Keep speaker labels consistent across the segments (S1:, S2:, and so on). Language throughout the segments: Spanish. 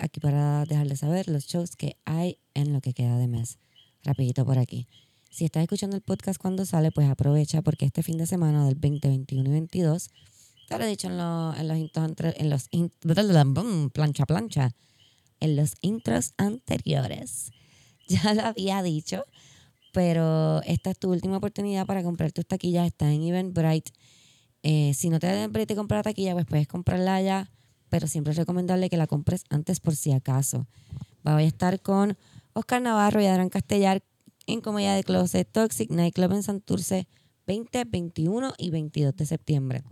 S1: aquí para dejarles saber los shows que hay en lo que queda de mes. Rapidito por aquí. Si estás escuchando el podcast cuando sale, pues aprovecha porque este fin de semana del 20, 21 y 22, te lo he dicho en, los en los intros, en los plancha, plancha, en los intros anteriores. Ya lo había dicho, pero esta es tu última oportunidad para comprar tus taquillas. Está en Eventbrite. Eh, si no te da Eventbrite comprar la taquilla, pues puedes comprarla allá, pero siempre es recomendable que la compres antes por si acaso. Va a estar con Oscar Navarro y Adrián Castellar en Comedia de Closet Toxic Nightclub en Santurce 20, 21 y 22 de septiembre.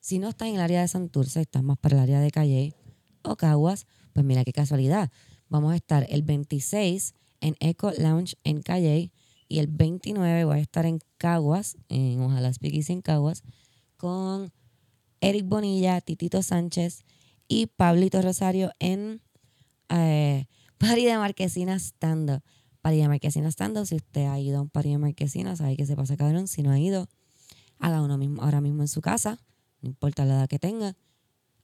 S1: Si no estás en el área de Santurce, estás más para el área de Calle o Caguas, pues mira qué casualidad. Vamos a estar el 26 en Eco Lounge en Calle y el 29 voy a estar en Caguas, en Ojalá Speakeasy en Caguas, con Eric Bonilla, Titito Sánchez y Pablito Rosario en eh, de Marquesina Stand Up. Party de Marquesina Stand Up, si usted ha ido a un Party de Marquesina, sabe que se pasa cabrón. Si no ha ido, haga uno mismo ahora mismo en su casa, no importa la edad que tenga,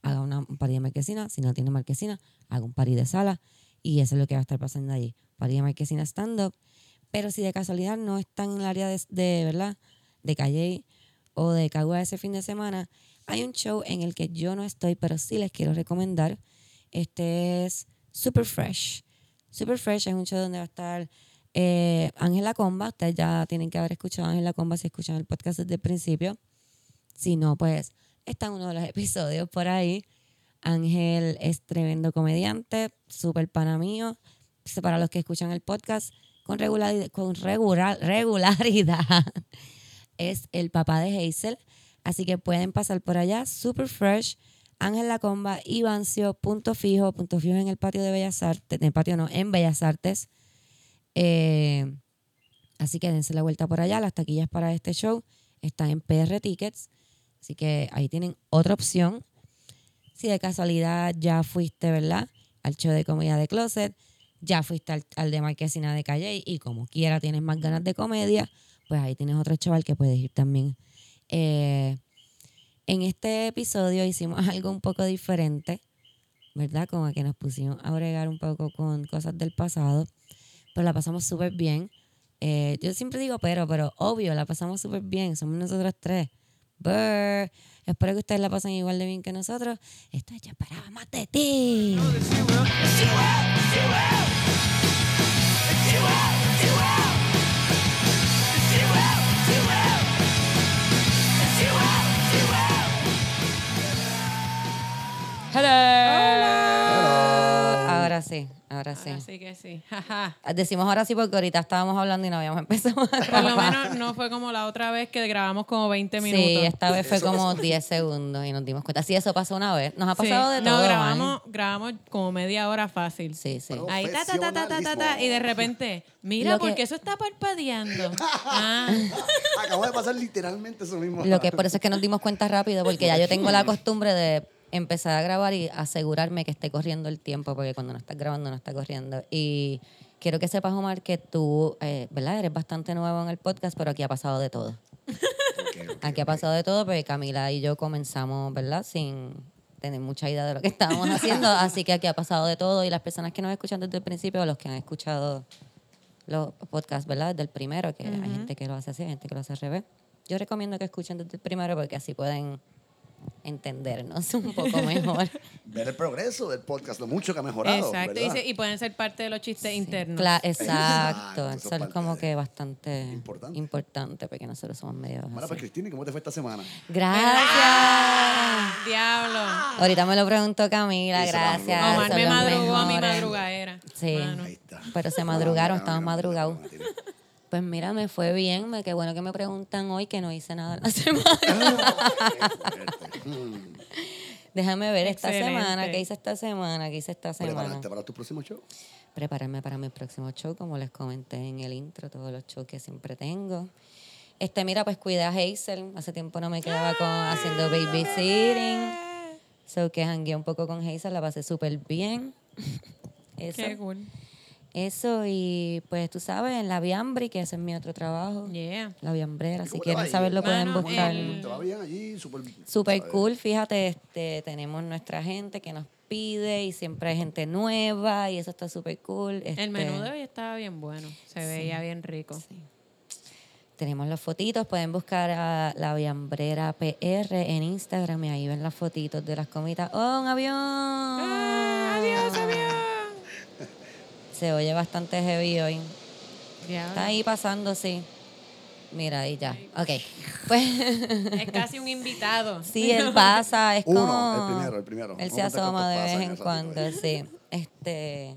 S1: haga una, un de marquesina. Si no tiene marquesina, haga un party de sala. Y eso es lo que va a estar pasando allí. Party de marquesina stand-up. Pero si de casualidad no están en el área de, de ¿verdad? De Calle o de Cagua ese fin de semana, hay un show en el que yo no estoy, pero sí les quiero recomendar. Este es Super Fresh. Super Fresh es un show donde va a estar eh, Ángela Comba. Ustedes ya tienen que haber escuchado a Ángela Comba si escuchan el podcast desde el principio. Si no, pues está en uno de los episodios por ahí. Ángel es tremendo comediante, súper pana mío. Para los que escuchan el podcast, con, con regular, regularidad, es el papá de Hazel. Así que pueden pasar por allá, super fresh. Ángel La Comba, Ivancio, punto fijo, punto fijo en el patio de Bellas Artes, en el patio no, en Bellas Artes. Eh, así que dense la vuelta por allá. Las taquillas para este show están en PR Tickets. Así que ahí tienen otra opción. Si de casualidad ya fuiste, ¿verdad? Al show de comedia de Closet, ya fuiste al, al de Marquesina de Calle y como quiera tienes más ganas de comedia, pues ahí tienes otro chaval que puedes ir también. Eh, en este episodio hicimos algo un poco diferente, ¿verdad? Como que nos pusimos a bregar un poco con cosas del pasado, pero la pasamos súper bien. Eh, yo siempre digo pero, pero obvio, la pasamos súper bien, somos nosotros tres. Brr. Espero que ustedes la pasen igual de bien que nosotros. Esto ya esperaba más de ti. Hello. Ahora sí, ahora sí.
S2: Así que sí. jaja.
S1: Decimos ahora sí porque ahorita estábamos hablando y no habíamos empezado a
S2: Por lo menos no fue como la otra vez que grabamos como 20 minutos.
S1: Sí, esta vez fue como
S3: pasó.
S1: 10 segundos y nos dimos cuenta. Sí, eso pasó una vez. Nos ha
S2: Sí.
S1: pasado de
S2: no,
S1: todo.
S2: grabamos, grabamos como media hora fácil.
S1: Sí, sí.
S2: Ahí ta, ta, ta, ta, ta, ta, ta, y de repente, mira, porque eso está parpadeando. Ah,
S3: Acabo de pasar literalmente eso mismo.
S1: Lo que por eso es que nos dimos cuenta rápido, porque ya yo tengo la costumbre de empezar a grabar y asegurarme que esté corriendo el tiempo, porque cuando no estás grabando no está corriendo. Y quiero que sepas, Omar, que tú, eh, ¿verdad? Eres bastante nuevo en el podcast, pero aquí ha pasado de todo. Aquí ha pasado de todo, porque Camila y yo comenzamos, ¿verdad? Sin tener mucha idea de lo que estábamos haciendo, así que aquí ha pasado de todo y las personas que nos escuchan desde el principio, o los que han escuchado los podcasts, ¿verdad? Desde el primero, que hay gente que lo hace así, hay gente que lo hace al revés. Yo recomiendo que escuchen desde el primero porque así pueden entendernos un poco mejor.
S3: Ver el progreso del podcast, lo mucho que ha mejorado.
S2: exacto. Y,
S3: ¿verdad?
S2: se- y pueden ser parte de los chistes internos.
S1: Cla-
S3: Exacto,
S1: exacto,
S3: eso
S1: eso
S3: es
S1: como que bastante
S3: Importante.
S1: importante porque nosotros somos medio
S3: Bueno,
S1: así.
S3: pues Cristina, ¿cómo te fue esta semana?
S1: Gracias.
S2: Diablo.
S1: Ahorita me lo preguntó Camila, gracias.
S2: Omar
S1: son
S2: me madrugó a mi madrugadera.
S1: Sí.
S2: mano.
S3: Ahí está.
S1: Pero se madrugaron, estamos madrugados. Pues mira, me fue bien, me, qué bueno que me preguntan hoy que no hice nada la semana. Déjame ver esta
S2: Excelente.
S1: semana, qué hice esta semana, qué hice esta semana.
S3: ¿Preparaste para tu próximo show?
S1: Prepararme para mi próximo show, como les comenté en el intro, todos los shows que siempre tengo. Este, mira, pues cuidé a Hazel. Hace tiempo no me quedaba con, haciendo babysitting. So que jangué un poco con Hazel, la pasé súper bien. Eso.
S2: Qué cool.
S1: Eso y pues tú sabes, en la Viambri, que ese es mi otro trabajo.
S2: Yeah.
S1: La Viambrera, si
S3: ¿Cómo te va
S1: quieren saberlo pueden
S2: Mano,
S1: buscar.
S2: el-
S3: ¿Te va bien allí? Súper
S1: Super
S3: ¿sabes?
S1: cool, fíjate, este, tenemos nuestra gente que nos pide y siempre hay gente nueva y eso está súper cool. Este,
S2: El menú de hoy estaba bien bueno. Se veía bien rico.
S1: Tenemos las fotitos, pueden buscar a la Viambrera PR en Instagram y ahí ven las fotitos de las comidas. ¡Oh, un avión!
S2: ¡Ah, ¡Adiós, avión!
S1: Se oye bastante heavy hoy.
S2: Ya.
S1: Está ahí pasando, sí. Mira, ahí ya. Ok. Pues
S2: Es casi un invitado.
S1: sí, él pasa, es
S3: Uno,
S1: como...
S3: el primero, el primero.
S1: Él se asoma de vez
S3: pasan
S1: en cuando, sí. Este...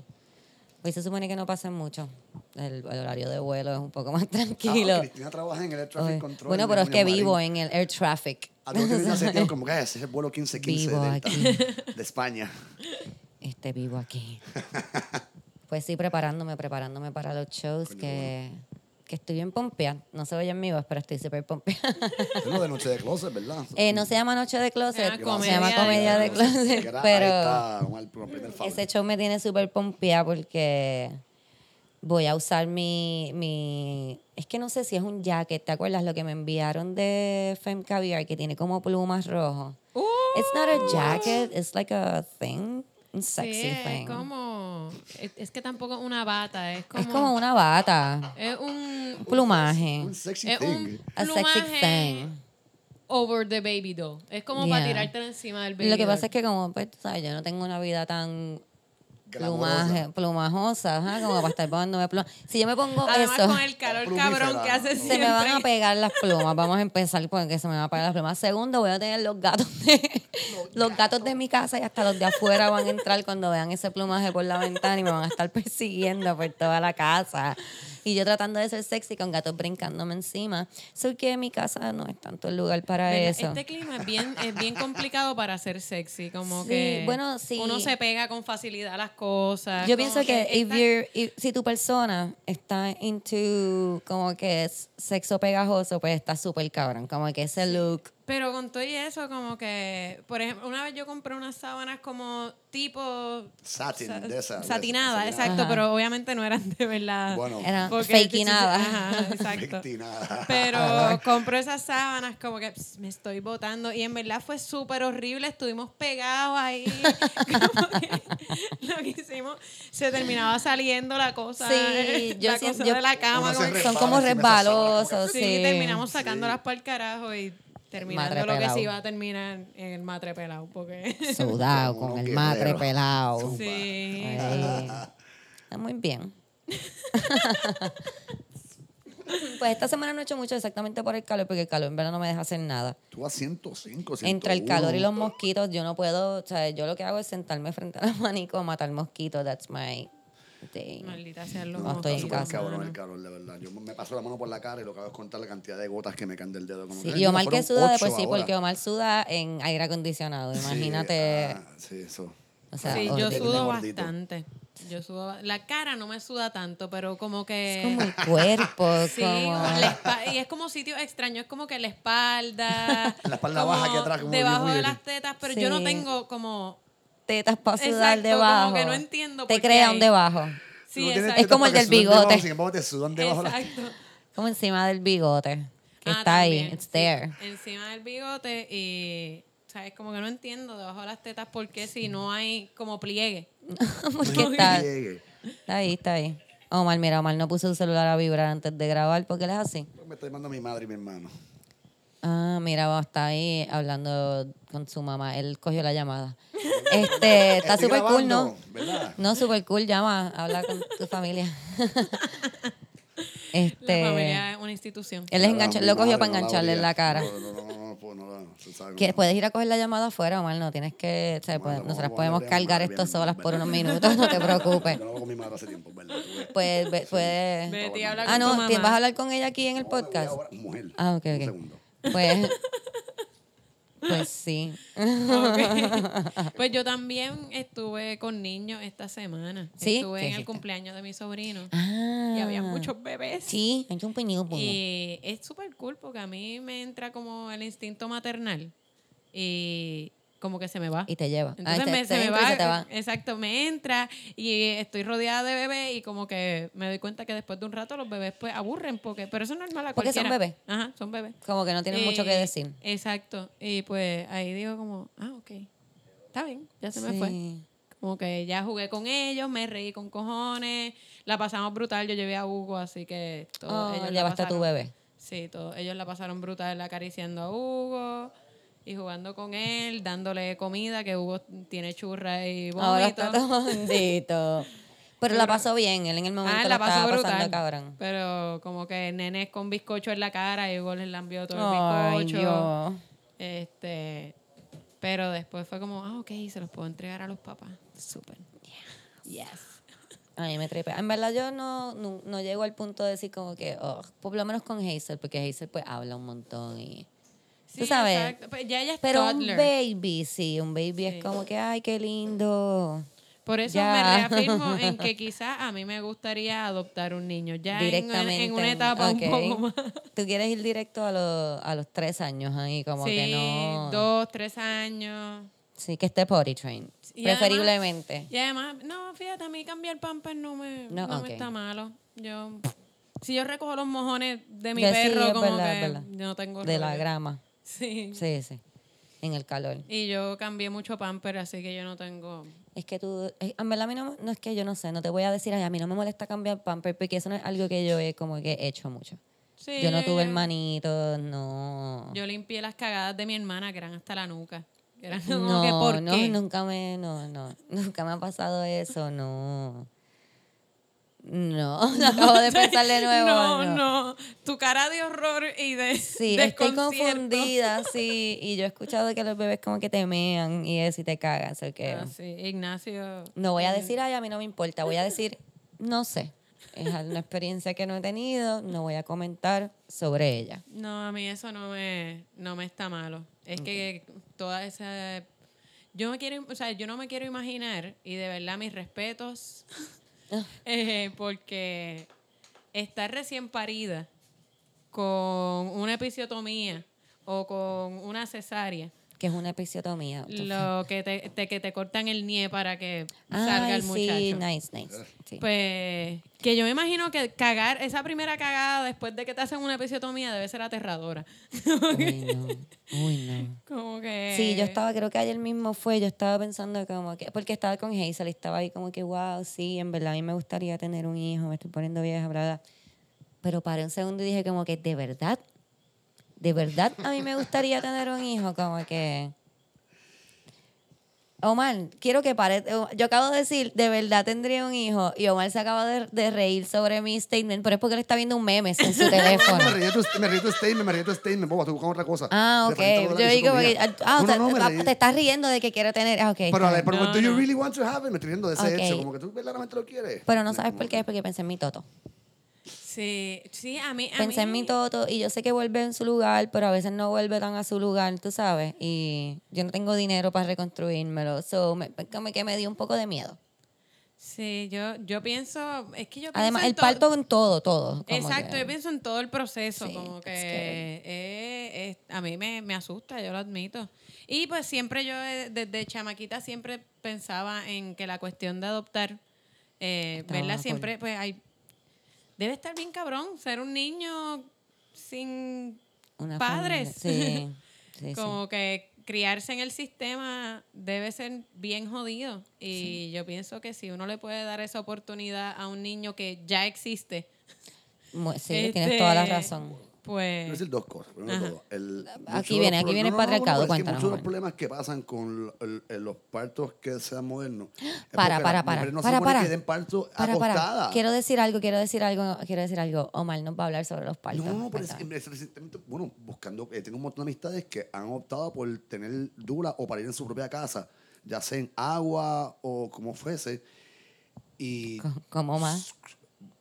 S1: Hoy se supone que no pasen mucho. El, el horario de vuelo es un poco más tranquilo.
S3: Ah, Cristina trabaja en el Air Traffic Control.
S1: Bueno, pero es que
S3: Union
S1: vivo en el air traffic.
S3: A todos que a como que "Ah, ese es el vuelo 1515
S1: Vivo
S3: de,
S1: aquí.
S3: de España.
S1: Este vivo aquí. Pues sí, preparándome, preparándome para los shows que, que estoy bien pompeada. No se oyen mi voz, pero estoy súper pompeada.
S3: Es lo de Noche de Closet, ¿verdad?
S1: Eh, no se llama Noche de Closet,
S2: Se llama
S1: se llama
S2: Comedia de
S1: de
S3: Closet.
S1: Pero ese show me tiene súper pompeada porque voy a usar mi, mi... Es que no sé si es un jacket, ¿te acuerdas lo que me enviaron de Femme Caviar que tiene como plumas rojo? It's not a jacket, it's like a thing, un sexy
S2: sí,
S1: thing.
S2: es Es, es que tampoco es una bata, es como...
S1: Es como una bata,
S2: Es un...
S1: un plumaje,
S3: Un sexy
S2: Es
S3: thing.
S2: un
S1: a sexy
S2: plumaje
S1: thing.
S2: over the baby doll. Es como para
S1: Yeah.
S2: tirártelo encima del baby
S1: Lo que
S2: doll.
S1: pasa es que como, pues, tú sabes, yo no tengo una vida tan. Plumaje, plumajosa, ajá, como para estar poniéndome plumas. Si yo me pongo
S2: Además,
S1: eso,
S2: con el calor cabrón que hace
S1: se me van a
S2: siempre.
S1: pegar las plumas. Vamos a empezar porque se me van a pegar las plumas. Segundo, voy a tener los gatos de, los gatos de mi casa y hasta los de afuera van a entrar cuando vean ese plumaje por la ventana y me van a estar persiguiendo por toda la casa. Y yo tratando de ser sexy con gatos brincándome encima. Soy que mi casa no es tanto el lugar para eso.
S2: Este clima es bien, es bien complicado para ser sexy, como
S1: Sí,
S2: que
S1: bueno, sí.
S2: uno se pega con facilidad a las cosas.
S1: Yo pienso que if you're- if- si tu persona está into como que es sexo pegajoso, pues está súper cabrón. Como que ese look.
S2: Pero con todo y eso, como que, por ejemplo, una vez yo compré unas sábanas como tipo
S3: Satin,
S2: sa-
S3: de esa. de
S2: satinada,
S3: esa,
S2: exacto,
S1: Ajá.
S2: pero obviamente no eran de verdad.
S3: Bueno,
S1: Era
S2: Porque-
S1: fake y nada.
S2: Ajá, exacto. Pero compró esas sábanas como que pss, me estoy botando y en verdad fue súper horrible, estuvimos pegados ahí, como que lo que hicimos, se terminaba saliendo la cosa,
S1: Sí, yo
S2: la cosa
S1: yo-
S2: de la cama, como
S1: Son como resbalosos,
S2: sí,
S1: sí.
S2: terminamos
S3: Sí.
S2: sacándolas para el carajo y terminando
S1: Matre
S2: lo que se iba a terminar en el matre pelado, porque
S1: Sudado, con el matre pelado.
S2: Sí.
S1: Ay, Está muy bien. pues esta semana no he hecho mucho exactamente por el calor, porque el calor en verdad no me deja hacer nada.
S3: Tú a 105, 101.
S1: Entre el calor y los mosquitos, yo no puedo, o sea, yo lo que hago es sentarme frente al abanico a matar mosquitos. That's my thing.
S2: Maldita sean los
S1: No, estoy en
S2: mosquitos,
S1: casa.
S3: cabrón el calor, de verdad. Yo me paso la mano por la cara y lo que hago es contar la cantidad de gotas que me caen del dedo. Como
S1: Sí,
S3: que,
S1: y Omar que suda de por
S3: ocho
S1: sí,
S3: ahora.
S1: porque Omar suda en aire acondicionado.
S3: Sí,
S1: Imagínate.
S3: ah, sí, eso.
S1: o sea,
S2: Sí, yo
S1: horrible.
S3: tiene
S2: sudo
S3: gordito.
S2: bastante. Yo sudo, la cara no me suda tanto, pero como que
S1: Es como el cuerpo,
S2: Sí,
S1: como...
S2: la espa- y es como sitio extraño, es como que la espalda.
S3: La espalda baja aquí atrás, como
S2: Debajo de las tetas, pero yo no
S1: Sí.
S2: tengo como.
S1: Tetas para sudar
S2: Exacto,
S1: debajo.
S2: como que no entiendo
S1: Te
S2: por qué
S1: crea un
S2: hay.
S1: debajo.
S2: Sí, exacto.
S1: Es como el del bigote.
S3: sin embargo, te sudan debajo las
S2: Exacto.
S1: Como encima del bigote. Que
S2: Ah,
S1: está ahí.
S2: también,
S1: It's
S2: sí.
S1: there.
S2: Encima del bigote y. ¿Sabes? Como que no entiendo debajo de las tetas por qué si no hay como pliegue.
S1: Porque está,
S3: Llegue.
S1: está ahí, está ahí. Omar, mira, Omar no puso el celular a vibrar antes de grabar porque él es así.
S3: Me está llamando mi madre y mi hermano.
S1: Ah, mira, va, está ahí hablando con su mamá. Él cogió la llamada. Este, está súper cool, ¿no?
S3: ¿Verdad?
S1: No, súper cool, llama, habla con tu familia. este,
S2: La familia es una institución.
S1: él es
S3: Claro,
S1: engancha-
S3: mi
S1: lo cogió
S3: madre
S1: para
S3: no la
S1: engancharle en la cara.
S3: No, no, no, no, no, pues, no,
S1: puedes ir a coger la llamada afuera, Omar, no tienes que, o sea,
S3: Bueno,
S1: pues, nosotras podemos cargar esto solas por unos minutos, no te preocupes.
S3: Yo no hablo con mi madre hace tiempo, ¿verdad? Tú ves.
S1: Pues, ve- puedes... Ah, no,
S2: mamá.
S1: ¿te- ¿vas a hablar con ella aquí en el podcast?
S3: ahora. Mujer.
S1: Ah, ok,
S3: Un
S1: ok.
S3: segundo.
S1: Pues, pues sí.
S2: Pues yo también estuve con niños esta semana.
S1: ¿Sí?
S2: Estuve
S1: ¿Qué
S2: en el cumpleaños de mi sobrino.
S1: Ah.
S2: Y había muchos bebés.
S1: Sí, hay un puño.
S2: Y es súper cool porque a mí me entra como el instinto maternal. Y como que se me va.
S1: Y te lleva.
S2: Entonces
S1: Ah,
S2: me,
S1: te-
S2: se me va,
S1: se te va.
S2: exacto, me entra y estoy rodeada de bebés y como que me doy cuenta que después de un rato los bebés pues aburren porque, pero eso es normal a
S1: Porque son bebés.
S2: Ajá, son bebés.
S1: Como que no tienen mucho que
S2: Eh,
S1: decir.
S2: Exacto. Y pues ahí digo como, ah, ok. está bien, ya se me fue. Como que ya jugué con ellos, me reí con cojones, la pasamos brutal, yo llevé a Hugo, así que todos
S1: Oh,
S2: ellos
S1: llevaste a tu bebé.
S2: Sí, todos ellos la pasaron brutal acariciando a Hugo y jugando con él, dándole comida, que Hugo tiene churra y
S1: Ahora
S2: vómito.
S1: está todo bendito. Pero la pasó bien, él en el momento
S2: Ah,
S1: la
S2: la pasó
S1: estaba
S2: brutal.
S1: pasando cabrón.
S2: Pero como que nenes con bizcocho en la cara y Hugo les lambió todo el bizcocho. Este, pero después fue como, ah, ok, se los puedo entregar a los papás. Súper. Yes.
S1: A mí me tripea. En verdad yo no, no, no llego al punto de decir como que, oh, por lo menos con Hazel, porque Hazel pues habla un montón y...
S2: Sí,
S1: Tú sabes.
S2: exacto. Pues ya ella es
S1: Pero un baby, sí, un baby
S2: Sí.
S1: es como que, ay, qué lindo.
S2: Por eso
S1: Ya.
S2: me reafirmo en que quizás a mí me gustaría adoptar un niño. Ya en,
S1: Directamente.
S2: en una etapa un poco más.
S1: Tú quieres ir directo a, los a los tres años ahí, como
S2: sí,
S1: que no...
S2: dos, tres años.
S1: Sí, que esté potty trained,
S2: Y
S1: preferiblemente.
S2: Y además, no, fíjate, a mí cambiar pamper no me,
S1: No,
S2: me está malo. Yo, si yo recojo los mojones de mi
S1: Que
S2: perro, como
S1: verdad,
S2: que yo no tengo
S1: de la grama.
S2: Sí.
S1: Sí, sí. En el calor.
S2: Y yo cambié mucho pamper, así que yo no tengo...
S1: Es que tú, eh, en verdad a mí no, no es que yo no sé, no te voy a decir, ay, a mí no me molesta cambiar pamper porque eso no es algo que yo he como que hecho mucho.
S2: Sí,
S1: Yo no tuve hermanitos, no.
S2: Yo limpié las cagadas de mi hermana, que eran hasta la nuca. Que eran como
S1: no,
S2: que, ¿por
S1: no,
S2: qué?
S1: nunca me, no, no, nunca me ha pasado eso, no. No, lo acabo de pensar de nuevo.
S2: No,
S1: no.
S2: no. Tu cara de horror y de
S1: Sí, estoy confundida, sí. Y yo he escuchado que los bebés como que te mean y eso y te cagan. así que
S2: Ah, sí, Ignacio.
S1: no voy a decir, ay, a mí no me importa. Voy a decir, no sé. Es una experiencia que no he tenido, no voy a comentar sobre ella.
S2: No, a mí eso no me, no me está malo. Es que toda esa... Yo, me quiero, o sea, yo no me quiero imaginar, y de verdad mis respetos, eh, porque estar recién parida con una episiotomía o con una cesárea,
S1: Que es una episiotomía.
S2: lo que te, te- que te cortan el nie para que salga el muchacho.
S1: sí, nice, nice. Sí.
S2: Pues que yo me imagino que cagar, esa primera cagada después de que te hacen una episiotomía debe ser aterradora.
S1: Uy, no. Uy, no.
S2: Como que...
S1: Sí, yo estaba, creo que ayer mismo fue, yo estaba pensando como que, porque estaba con Hazel y estaba ahí como que, wow, sí, en verdad a mí me gustaría tener un hijo, me estoy poniendo vieja, bla, bla. Pero paré un segundo y dije como que, ¿de verdad? ¿De verdad a mí me gustaría tener un hijo? Como que... Omar, quiero que pare. Yo acabo de decir, de verdad tendría un hijo. Y Omar se acaba de, de reír sobre mi statement, pero es porque él está viendo un meme en su teléfono.
S3: me reí tu, tu statement, me reí tu statement. Boba, estoy buscando otra cosa.
S1: Ah, ok. Yo digo, que,
S3: episiotomía.
S1: ah,
S3: No,
S1: te,
S3: no, no, me
S1: ah, te estás riendo de que quiero tener. Ah, ok.
S3: Pero, ver,
S2: No,
S3: do you really want to have it? Me estoy riendo de ese
S1: Ok.
S3: hecho, como que tú verdaderamente lo quieres.
S1: Pero no sabes por qué, porque pensé en mi toto.
S2: Sí, sí, a mí... A
S1: Pensé en
S2: mí-
S1: mi toto y yo sé que vuelve en su lugar, pero a veces no vuelve tan a su lugar, tú sabes. Y yo no tengo dinero para reconstruírmelo. So, me, como que me dio un poco de miedo.
S2: Sí, yo, yo pienso... Es que yo
S1: Además,
S2: en
S1: el
S2: to-
S1: parto en todo, todo.
S2: Exacto,
S1: que-
S2: yo pienso en todo el proceso,
S1: Sí,
S2: como que eh, eh, a mí me, me asusta, yo lo admito. Y pues siempre yo eh, desde chamaquita siempre pensaba en que la cuestión de adoptar, eh, siempre, pues hay, debe estar bien cabrón ser un niño sin
S1: Una
S2: padres.
S1: Sí,
S2: como que criarse en el sistema debe ser bien jodido. Y yo pienso que si uno le puede dar esa oportunidad a un niño que ya existe,
S1: Sí,
S2: este,
S1: tienes toda la razón.
S3: Voy a
S2: pues...
S3: decir dos cosas. Primero de
S2: Ajá.
S3: todo, el-
S1: Aquí
S3: muchos de
S1: viene,
S3: los
S1: aquí
S3: pro-
S1: viene el patriarcado,
S3: es que
S1: cuéntanos,
S3: Muchos de los problemas que pasan con el- el- los partos que sean modernos. es
S1: Para,
S3: porque
S1: para,
S3: las
S1: para,
S3: mujeres No
S1: para,
S3: se supone
S1: para.
S3: que den parto
S1: Para. Quiero decir algo, quiero decir algo, quiero decir algo. Omar nos va a hablar sobre los partos.
S3: No, no, pero es,
S1: Cuéntame.
S3: es recientemente, bueno, buscando, eh, tengo un montón de amistades que han optado por tener dura o parir en su propia casa, ya sea en agua o como fuese. Y
S1: Co- ¿Cómo más?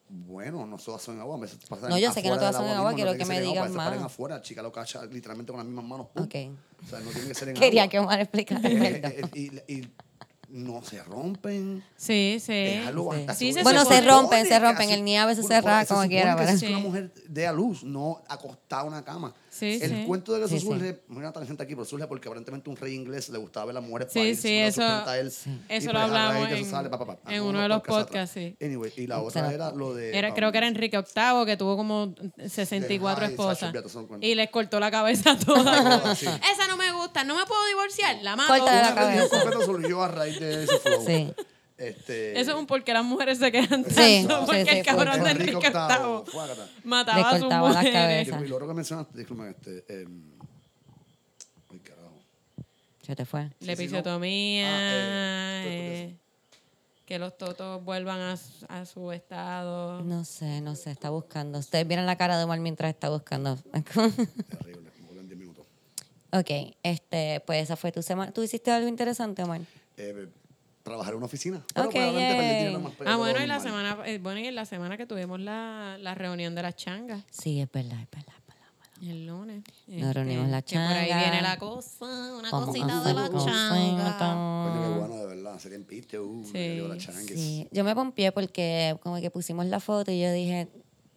S3: Bueno, no hacen en agua, a veces pasan
S1: No, yo sé que no
S3: del
S1: son en
S3: agua mismo,
S1: quiero
S3: no
S1: que
S3: tiene
S1: me
S3: paren
S1: más.
S3: afuera, chica lo cacha literalmente con las mismas manos.
S1: Ok.
S3: O sea, no tiene que ser en
S1: Quería
S3: agua.
S1: que Omar explicara
S3: Eh, eh, y, y no se rompen.
S2: Sí, sí.
S3: Algo
S1: Sí.
S3: bastante-
S2: Sí, se
S1: Bueno, se rompen, se rompen. El niño a veces se raja como quiera,
S3: que que una
S2: Sí.
S3: mujer dé a luz, no acostada en una cama.
S2: Sí,
S3: el
S2: sí.
S3: cuento de que
S1: Sí,
S3: eso
S1: sí.
S3: surge, una tangente aquí, pero surge porque aparentemente un rey inglés le gustaba ver a las mujeres
S2: Sí,
S3: parir,
S2: sí,
S3: lo
S2: eso-
S3: a él,
S2: eso lo
S3: pues, a
S2: hablamos
S3: de
S2: en-
S3: sale, pa, pa, pa,
S2: en
S3: unos
S2: uno de los podcasts, sí.
S3: Anyway, y la otra era lo de...
S2: Era,
S3: um,
S2: creo que era Enrique VIII, que tuvo como 64
S3: Ay,
S2: esposas. Y les cortó la cabeza a todas.
S3: Sí.
S2: Esa no me gusta, no me puedo divorciar, la mato.
S1: Córtale la
S3: Una
S1: cabeza.
S3: completa surgió a raíz de ese flow.
S1: Sí.
S3: Este,
S2: Eso es un porque las mujeres se quedan tanto.
S1: Sí,
S2: porque
S1: sí, sí,
S2: el cabrón de
S3: Enrique
S2: Enrique
S3: VIII,
S2: VIII
S3: fuácata.
S2: mataba
S1: Le
S2: a sus
S1: cortaba las
S2: mujeres.
S1: cabezas.
S3: Y lo otro que mencionaste, disculpen, este... em, ay, carajo.
S1: Se te fue.
S2: La
S3: sí, no.
S2: episiotomía,
S3: Ah, eh,
S2: eh, que los totos vuelvan a, su- a su estado.
S1: No sé, no sé, está buscando. Ustedes vieron la cara de Omar mientras está buscando.
S3: Terrible, me voy en 10 minutos.
S1: Ok, este, pues esa fue tu semana. ¿Tú hiciste algo interesante, Omar?
S3: Eh, trabajar en una oficina. Pero
S1: Ok,
S3: probablemente perdí
S1: yay.
S3: dinero más, pero
S2: Ah, bueno, y la semana, eh, bueno, y en la semana que tuvimos la, la reunión de las changas,
S1: Sí, es verdad, es verdad. es verdad,
S2: el lunes. Este,
S1: Nos reunimos la
S2: que Por ahí
S1: changa.
S2: viene la cosa, una
S1: Vamos
S2: cosita de la changa.
S3: Coño, qué bueno, de verdad. Sería en piste, uh,
S2: Sí.
S3: la.
S1: Sí, yo me pompié porque como que pusimos la foto y yo dije,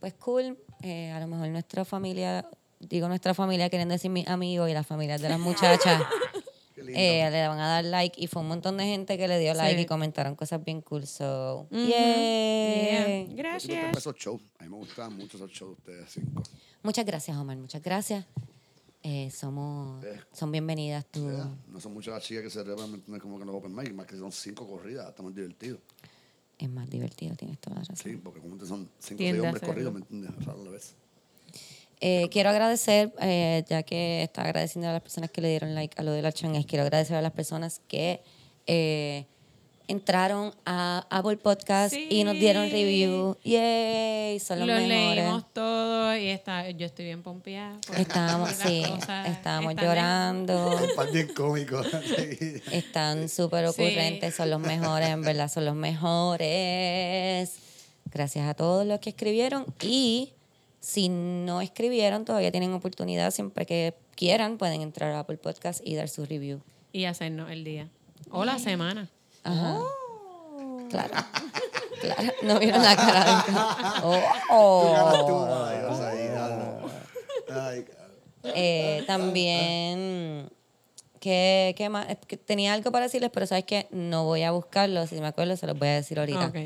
S1: pues cool, eh, a lo mejor nuestra familia, digo nuestra familia, queriendo decir mis amigos y las familias de las muchachas,
S3: Qué lindo.
S1: eh, le van a dar like y fue un montón de gente que le dio like
S2: Sí.
S1: y comentaron cosas bien cool. So,
S2: Ujú.
S1: yay.
S2: Yeah.
S3: Siempre
S2: Gracias.
S3: esos shows. A mí me gustaban mucho esos shows de ustedes cinco.
S1: Muchas gracias, Omar, muchas gracias. Eh, somos,
S3: Eh.
S1: son bienvenidas tú.
S3: No son muchas las chicas que se reban, ¿me entiendes? Como que los open mic, más que son cinco corridas, está más divertido.
S1: Es más divertido, tienes toda la razón.
S3: Sí, porque como ustedes son cinco o seis hombres corridos, ¿me entiendes? Raro a la vez.
S1: Eh, quiero agradecer, eh, ya que está agradeciendo a las personas que le dieron like a lo de la changas, quiero agradecer a las personas que eh, entraron a Apple Podcast y nos dieron
S2: Sí.
S1: review. Yay, son los,
S2: Los
S1: mejores.
S2: leímos todos y está, yo estoy bien pompeada. porque
S1: Estábamos, sí, estábamos
S2: están
S1: llorando.
S3: Par bien cómicos. sí.
S1: Están súper
S2: Sí.
S1: ocurrentes, son los mejores, en verdad, son los mejores. Gracias a todos los que escribieron. Y si no escribieron, todavía tienen oportunidad, siempre que quieran, pueden entrar a Apple Podcast y dar su review.
S2: Y hacernos el día. O la semana.
S1: Ajá. Claro. Claro. No vieron la cara de oh, oh.
S3: ay, vas ahí, dale. Ay, cabrón.
S1: Eh, también que, que más? Es que tenía algo para decirles, pero sabes que no voy a buscarlo. Si me acuerdo, se los voy a decir ahorita.
S2: Ok.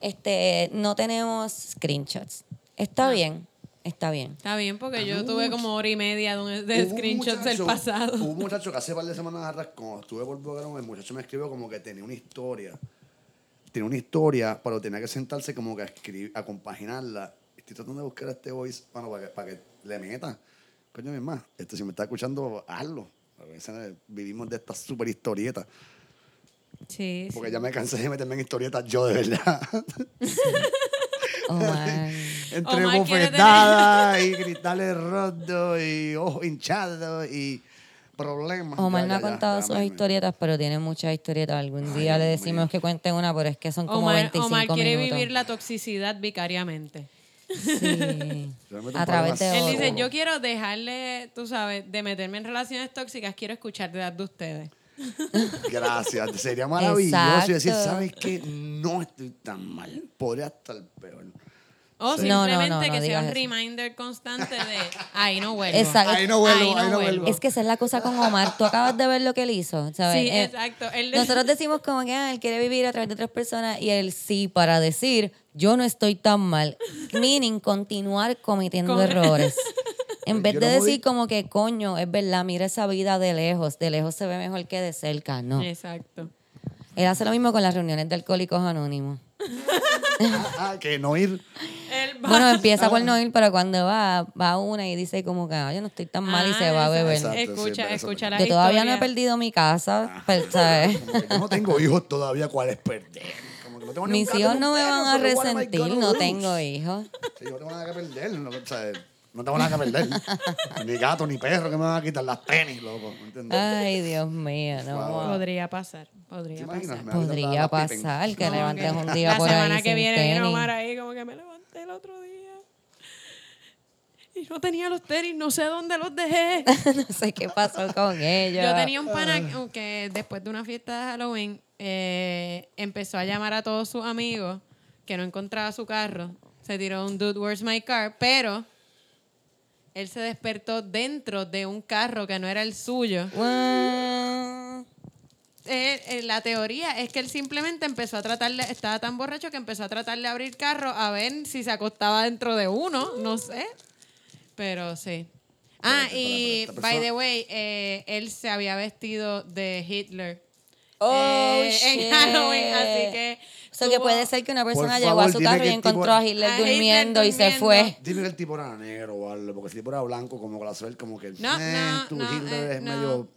S1: Este, no tenemos screenshots. Está bien, está bien.
S2: Está bien, porque yo tuve como hora y media de, un- de screenshots del pasado.
S3: Hubo un muchacho que hace par de semanas atrás, cuando estuve por Bogarón, el muchacho me escribió como que tenía una historia. Tenía una historia, pero tenía que sentarse como que a escribir, a compaginarla. Estoy tratando de buscar este voice, bueno, para que, para que le meta. Coño, mi hermano, este, si me está escuchando, hazlo. A vivimos de estas super historietas.
S2: Sí,
S3: Porque ya me cansé de meterme en historietas yo, de verdad.
S1: Omar.
S3: Entre
S2: Omar
S3: bofetadas y cristales rotos y ojos hinchados y problemas.
S1: Omar
S3: Ya,
S1: no ha
S3: ya,
S1: contado
S3: ya,
S1: sus historietas, pero tiene muchas historietas. Algún día
S3: Ay,
S1: le decimos
S3: mío.
S1: que cuente una, pero es que son como
S2: Omar,
S1: 25
S2: Omar quiere
S1: minutos.
S2: vivir la toxicidad vicariamente.
S1: Sí. A través de
S2: Él dice, yo quiero dejarle, tú sabes, de meterme en relaciones tóxicas, quiero escuchar de las de ustedes.
S3: Gracias. Sería maravilloso y decir,
S1: Exacto.
S3: ¿sabes qué? No estoy tan mal. Podría estar peor.
S2: O
S3: Sí.
S1: No, no,
S2: simplemente
S1: no, no
S2: que sea un
S1: eso.
S2: reminder constante de, ahí no vuelvo.
S1: Exacto.
S3: Ahí no vuelvo,
S2: Ahí no
S3: ahí no
S2: vuelvo.
S3: vuelvo.
S1: Es que esa es la cosa con Omar. Tú acabas de ver lo que él hizo, ¿sabes?
S2: Sí,
S1: Eh,
S2: exacto. Él
S1: Nosotros decimos como que ah, él quiere vivir a través de otras personas y él sí para decir yo no estoy tan mal. Meaning continuar cometiendo
S2: Con-
S1: errores. En vez
S3: Yo
S1: de decir como que coño, es verdad, mira esa vida de lejos. De lejos se ve mejor que de cerca. No.
S2: Exacto.
S1: Él hace lo mismo con las reuniones de alcohólicos anónimos.
S3: Ah, que no ir.
S1: Bueno, empieza por no ir, pero cuando va, va una y dice como que ah, yo no estoy tan mal y se
S2: Ah,
S1: va a beber.
S3: exacto.
S2: Escucha,
S3: sí,
S2: escucha la
S1: Yo todavía no he perdido mi casa, pero, ¿sabes?
S3: Yo no tengo hijos todavía, ¿cuál es perder? Como que no tengo
S1: Mis hijos no me van a resentir, no tengo hijos.
S3: Sí, yo no tengo nada que perder. No, sea, no tengo nada que perder. ni gato, ni perro que me van a quitar las tenis, loco. ¿me entiendes?
S1: Ay, Dios mío, no.
S3: Wow.
S2: Podría pasar,
S3: ¿Te
S2: podría pasar.
S1: Podría
S3: la- la
S1: pasar que
S2: Como
S1: levantes
S2: que
S1: un día
S2: la
S1: por
S2: semana
S1: ahí
S2: que
S1: sin
S2: viene viene
S1: tenis.
S2: Omar ahí como que me levanté el otro día y no tenía los tenis, no sé dónde los dejé.
S1: no sé qué pasó con ellos.
S2: Yo tenía un pana que después de una fiesta de Halloween eh, empezó a llamar a todos sus amigos que no encontraba su carro. Se tiró un Dude, where's my car? Pero él se despertó dentro de un carro que no era el suyo. Eh, eh, la teoría es que él simplemente empezó a tratarle, estaba tan borracho que empezó a tratar de abrir carro a ver si se acostaba dentro de uno, no sé. Pero sí. Ah, y by the way, eh, él se había vestido de Hitler
S1: Oh,
S2: eh,
S1: shit.
S2: en Halloween, así que.
S1: O sea, que puede ser que una persona
S3: Por
S1: llegó
S3: favor,
S1: a su carro y
S3: el tipo-
S1: encontró a Hitler
S2: A Hitler
S1: durmiendo y se fue.
S3: Dime que el tipo era negro o algo, porque si el tipo era blanco, como que la suerte, como que.
S2: No,
S3: eh,
S2: no,
S3: tu
S2: no,
S3: Hitler
S2: eh,
S3: es
S2: no.
S3: medio.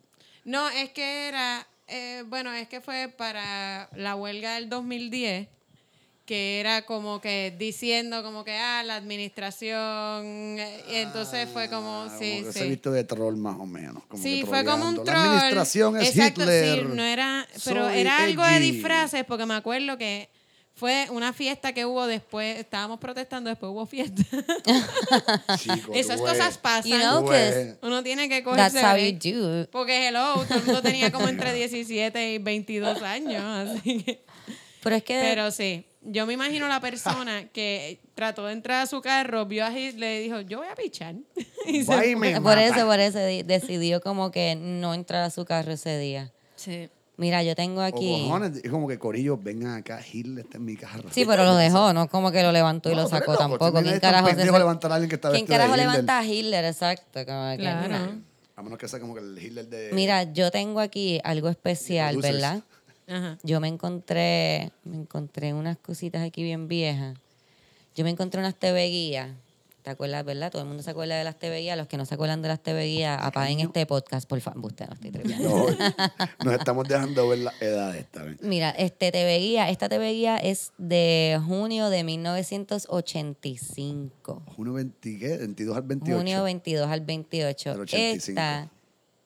S2: No, es que era, eh, bueno, es que fue para la huelga del 2010, que era como que diciendo como que, ah, la administración, y entonces fue como,
S3: Ah,
S2: sí,
S3: como que
S2: sí.
S3: se visto de troll más o menos. como
S2: Sí,
S3: que
S2: fue como un troll.
S3: La administración es
S2: Exacto,
S3: Hitler.
S2: sí, no era, pero
S3: Soy
S2: era algo de
S3: edgy.
S2: disfraces, porque me acuerdo que fue una fiesta que hubo después, estábamos protestando, después hubo fiesta.
S3: Chico,
S2: Esas cosas pasan.
S1: You know.
S2: Uno tiene que
S1: That's
S2: cogerse
S1: how
S2: break.
S1: you do it.
S2: Porque hello, todo el mundo tenía como entre 17 y 22 años, así que...
S1: Pero es que
S2: Pero sí, yo me imagino la persona que trató de entrar a su carro, vio a Hitler y dijo, yo voy a pichar. Y se
S1: por eso, por eso di- decidió como que no entrar a su carro ese día.
S2: Sí.
S1: Mira, yo tengo aquí.
S3: cojones, es como que Corillo, vengan acá, Hitler está en mi carro.
S1: Sí, pero lo dejó, no como que lo levantó y
S3: No,
S1: lo sacó tampoco.
S3: también
S1: ¿Quién carajo, se
S3: levantar a alguien que está
S1: ¿Quién
S3: de
S1: carajo
S3: Hitler?
S1: levanta a Hitler? Exacto. como que,
S2: Claro.
S3: A menos que sea como que el Hitler de.
S1: Mira, yo tengo aquí algo especial. ¿verdad?
S2: Ajá.
S1: Yo me encontré, me encontré unas cositas aquí bien viejas. Yo me encontré unas TV guías. ¿Te acuerdas, verdad? Todo el mundo se acuerda de las TV guías. Los que no se acuerdan de las TV guías, apaguen este podcast, por favor. Usted no estoy.
S3: No, nos estamos dejando ver las edades también.
S1: Mira, este TV guía, esta TV guía es de junio de 1985.
S3: Junio 20, ¿qué? 22 al 28.
S1: Junio 22 al 28.
S3: Del 85.
S1: Esta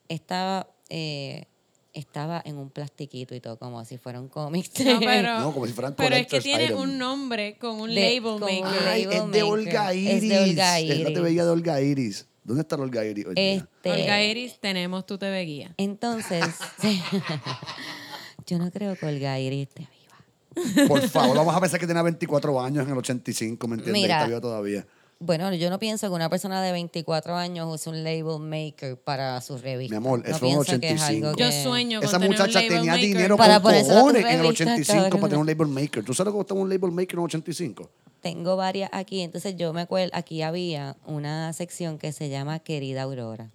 S1: estaba, eh, estaba en un plastiquito y todo, como si fuera un cómic.
S2: No, pero,
S3: No, como si fueran
S2: pero es que tiene un nombre con un
S1: De-
S2: label maker.
S1: label
S3: Ay, es de. Olga
S1: Es
S3: Iris.
S1: de Olga
S3: Es la
S1: Iris.
S3: TV guía de Olga Iris. ¿Dónde está la Olga Iris hoy día?
S1: Este,
S2: Olga Iris, tenemos tu TV guía.
S1: Entonces, yo no creo que Olga Iris esté viva.
S3: Por favor, vamos a pensar que tenía 24 años en el 85, ¿me entiendes?
S1: Mira.
S3: Está viva todavía.
S1: Bueno, yo no pienso que una persona de 24 años use un label maker para su revista.
S3: Mi amor,
S1: no
S3: eso fue en
S1: pienso que es
S3: 85.
S1: algo
S2: Yo
S1: que-
S2: sueño con
S3: Esa
S2: tener un
S3: muchacha
S2: label
S3: tenía
S2: maker.
S3: dinero
S1: Para
S3: con cojones en el
S1: revista,
S3: 85 para
S1: cabrón.
S3: tener un label maker. ¿Tú sabes lo que costaba un label maker en el 85?
S1: Tengo varias aquí. Entonces yo me acuerdo, aquí había una sección que se llama Querida Aurora.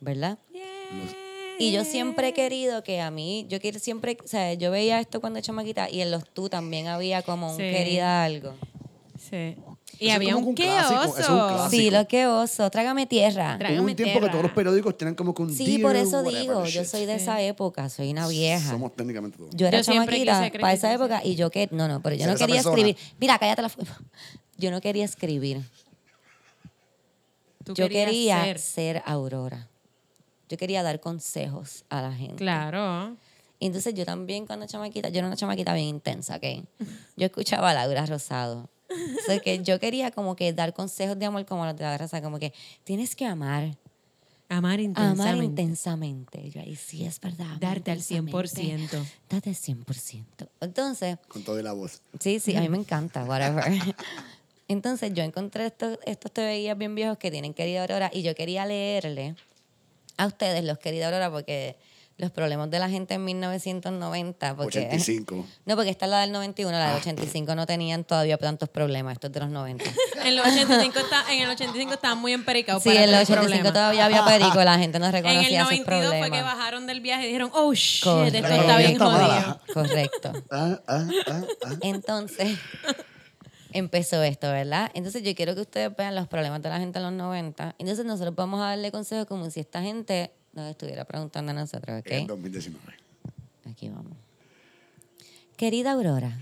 S1: ¿Verdad? Y yo siempre he querido que a mí, yo quiero siempre, o sea, yo veía esto cuando chamaquita y en los tú también había como un
S2: Sí.
S1: querida algo.
S2: Sí. Y
S3: Eso
S2: había un
S3: un
S2: qué
S3: clásico, eso es un
S2: oso.
S3: clásico.
S1: Sí, lo que oso, trágame tierra.
S2: Trágame
S3: Hubo un tiempo que
S2: tierra.
S3: todos los periódicos tenían como que un
S1: Sí, por eso digo, yo
S3: shit.
S1: soy de
S2: Sí.
S1: esa época, soy una vieja.
S3: Somos técnicamente todos.
S1: Yo era
S2: Yo
S1: chamaquita para
S2: que
S1: esa época y yo que no, no, pero yo no quería
S3: persona.
S1: escribir. Mira, cállate la fu- Yo no quería escribir.
S2: Tú
S1: Yo quería
S2: ser.
S1: ser Aurora. Yo quería dar consejos a la gente.
S2: Claro.
S1: Entonces yo también cuando chamaquita, yo era una chamaquita bien intensa, ¿ok? Yo escuchaba a Laura Rosado. O sea, que yo quería como que dar consejos de amor como los de Laura Rosado, como que tienes que amar,
S2: Amar intensamente.
S1: amar intensamente. Yo ahí sí es verdad.
S2: Darte al
S1: intensamente.
S2: 100%.
S1: Date al 100%. Entonces,
S3: Con todo y la voz.
S1: Sí, sí, a mí me encanta, whatever. Entonces yo encontré estos, estos guías bien viejos que tienen querida Aurora y yo quería leerle a ustedes los querida Aurora porque los problemas de la gente en 1990, porque
S3: 85.
S1: no, porque esta es la del 91, la
S3: Ah.
S1: del 85 no tenían todavía tantos problemas, estos de los 90.
S2: En, los 85 está, en el 85 estaban muy empericados
S1: Sí,
S2: para
S1: en el
S2: tener
S1: 85
S2: problemas.
S1: todavía había perico, la gente no
S2: En el
S1: reconocía sus
S2: 92 fue que
S1: problemas.
S2: bajaron del viaje y dijeron, oh shit,
S1: Correcto.
S2: esto está bien jodido.
S1: Correcto.
S3: Ah, ah, ah, ah.
S1: Entonces, empezó esto, ¿verdad? Entonces, yo quiero que ustedes vean los problemas de la gente en los 90. Entonces, nosotros vamos a darle consejos como si esta gente nos estuviera preguntando a nosotros,
S3: En
S1: ¿ok?
S3: 2019.
S1: Aquí vamos. Querida Aurora,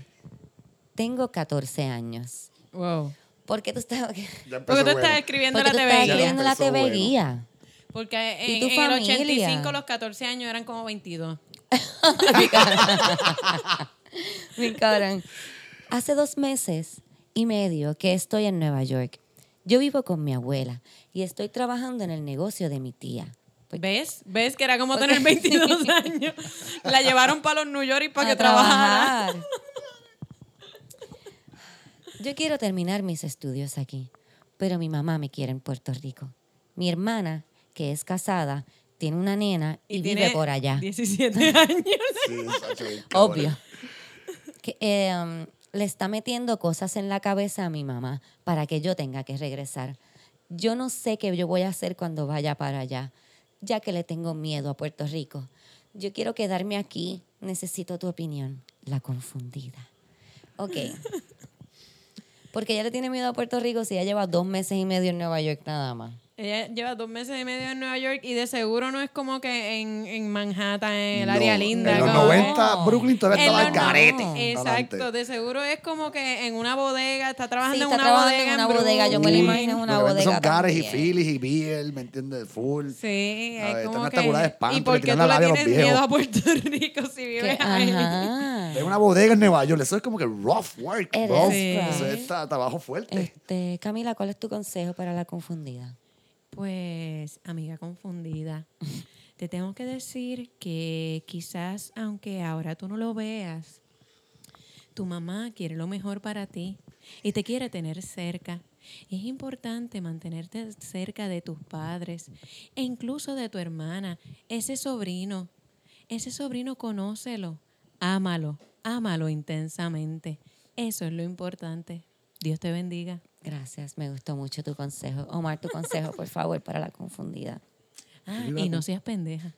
S1: tengo 14 años.
S2: Wow.
S1: ¿Por qué tú estás,
S2: Porque tú estás escribiendo
S1: por qué
S2: la
S1: tú
S2: TV
S1: estás
S2: guía.
S1: escribiendo la
S3: Empezó
S1: TV
S3: bueno.
S1: guía?
S2: Porque
S1: ¿Y
S2: en,
S1: tu
S2: en el
S1: familia?
S2: 85 los 14 años eran como 22.
S1: Mi cabrón. Hace dos meses y medio que estoy en Nueva York. Yo vivo con mi abuela y estoy trabajando en el negocio de mi tía.
S2: ¿Ves? ¿Ves que era como tener 22 años? La llevaron para los New York para
S1: a
S2: que trabajara.
S1: trabajar. Yo quiero terminar mis estudios aquí, pero mi mamá me quiere en Puerto Rico. Mi hermana, que es casada, tiene una nena y, vive
S2: tiene
S1: por allá.
S2: 17 años.
S3: Sí.
S1: Obvio. Que, eh, um, le está metiendo cosas en la cabeza a mi mamá para que yo tenga que regresar. Yo no sé qué yo voy a hacer cuando vaya para allá, ya que le tengo miedo a Puerto Rico. Yo quiero quedarme aquí. Necesito tu opinión. La confundida. Ok. Porque ella le tiene miedo a Puerto Rico si ya lleva dos meses y medio en Nueva York nada más.
S2: Ella lleva dos meses y medio en Nueva York y de seguro no es como que en, en Manhattan, en el
S3: No,
S2: área linda.
S3: En los
S2: como-
S3: 90, Brooklyn todavía estaba al garete.
S1: no-
S2: Exacto, de seguro es como que en una bodega, está trabajando
S1: Sí,
S2: en una
S1: trabajando
S2: bodega.
S1: en una bodega, yo me la
S2: Brooklyn.
S1: imagino en una
S3: Lo que
S1: bodega
S3: Son gares y filis y beer, ¿me entiendes? Full.
S2: Sí,
S3: ver,
S2: es
S3: están
S2: como que...
S3: espantos,
S2: ¿Y
S3: le
S2: por qué tú
S3: la
S2: tienes miedo a Puerto Rico si vives ahí?
S1: ajá.
S3: Es una bodega en Nueva York. Eso es como que rough work,
S1: is
S2: Sí.
S1: rough.
S3: Eso es tra- trabajo fuerte.
S1: Este, Camila, ¿cuál es tu consejo para la confundida?
S2: Pues, amiga confundida, te tengo que decir que quizás, aunque ahora tú no lo veas, tu mamá quiere lo mejor para ti y te quiere tener cerca. Es importante mantenerte cerca de tus padres e incluso de tu hermana, ese sobrino. Ese sobrino conócelo, ámalo, ámalo intensamente. Eso es lo importante. Dios te bendiga.
S1: Gracias, me gustó mucho tu consejo. Omar, tu consejo, por favor, para la confundida.
S2: Ah, y no seas pendeja.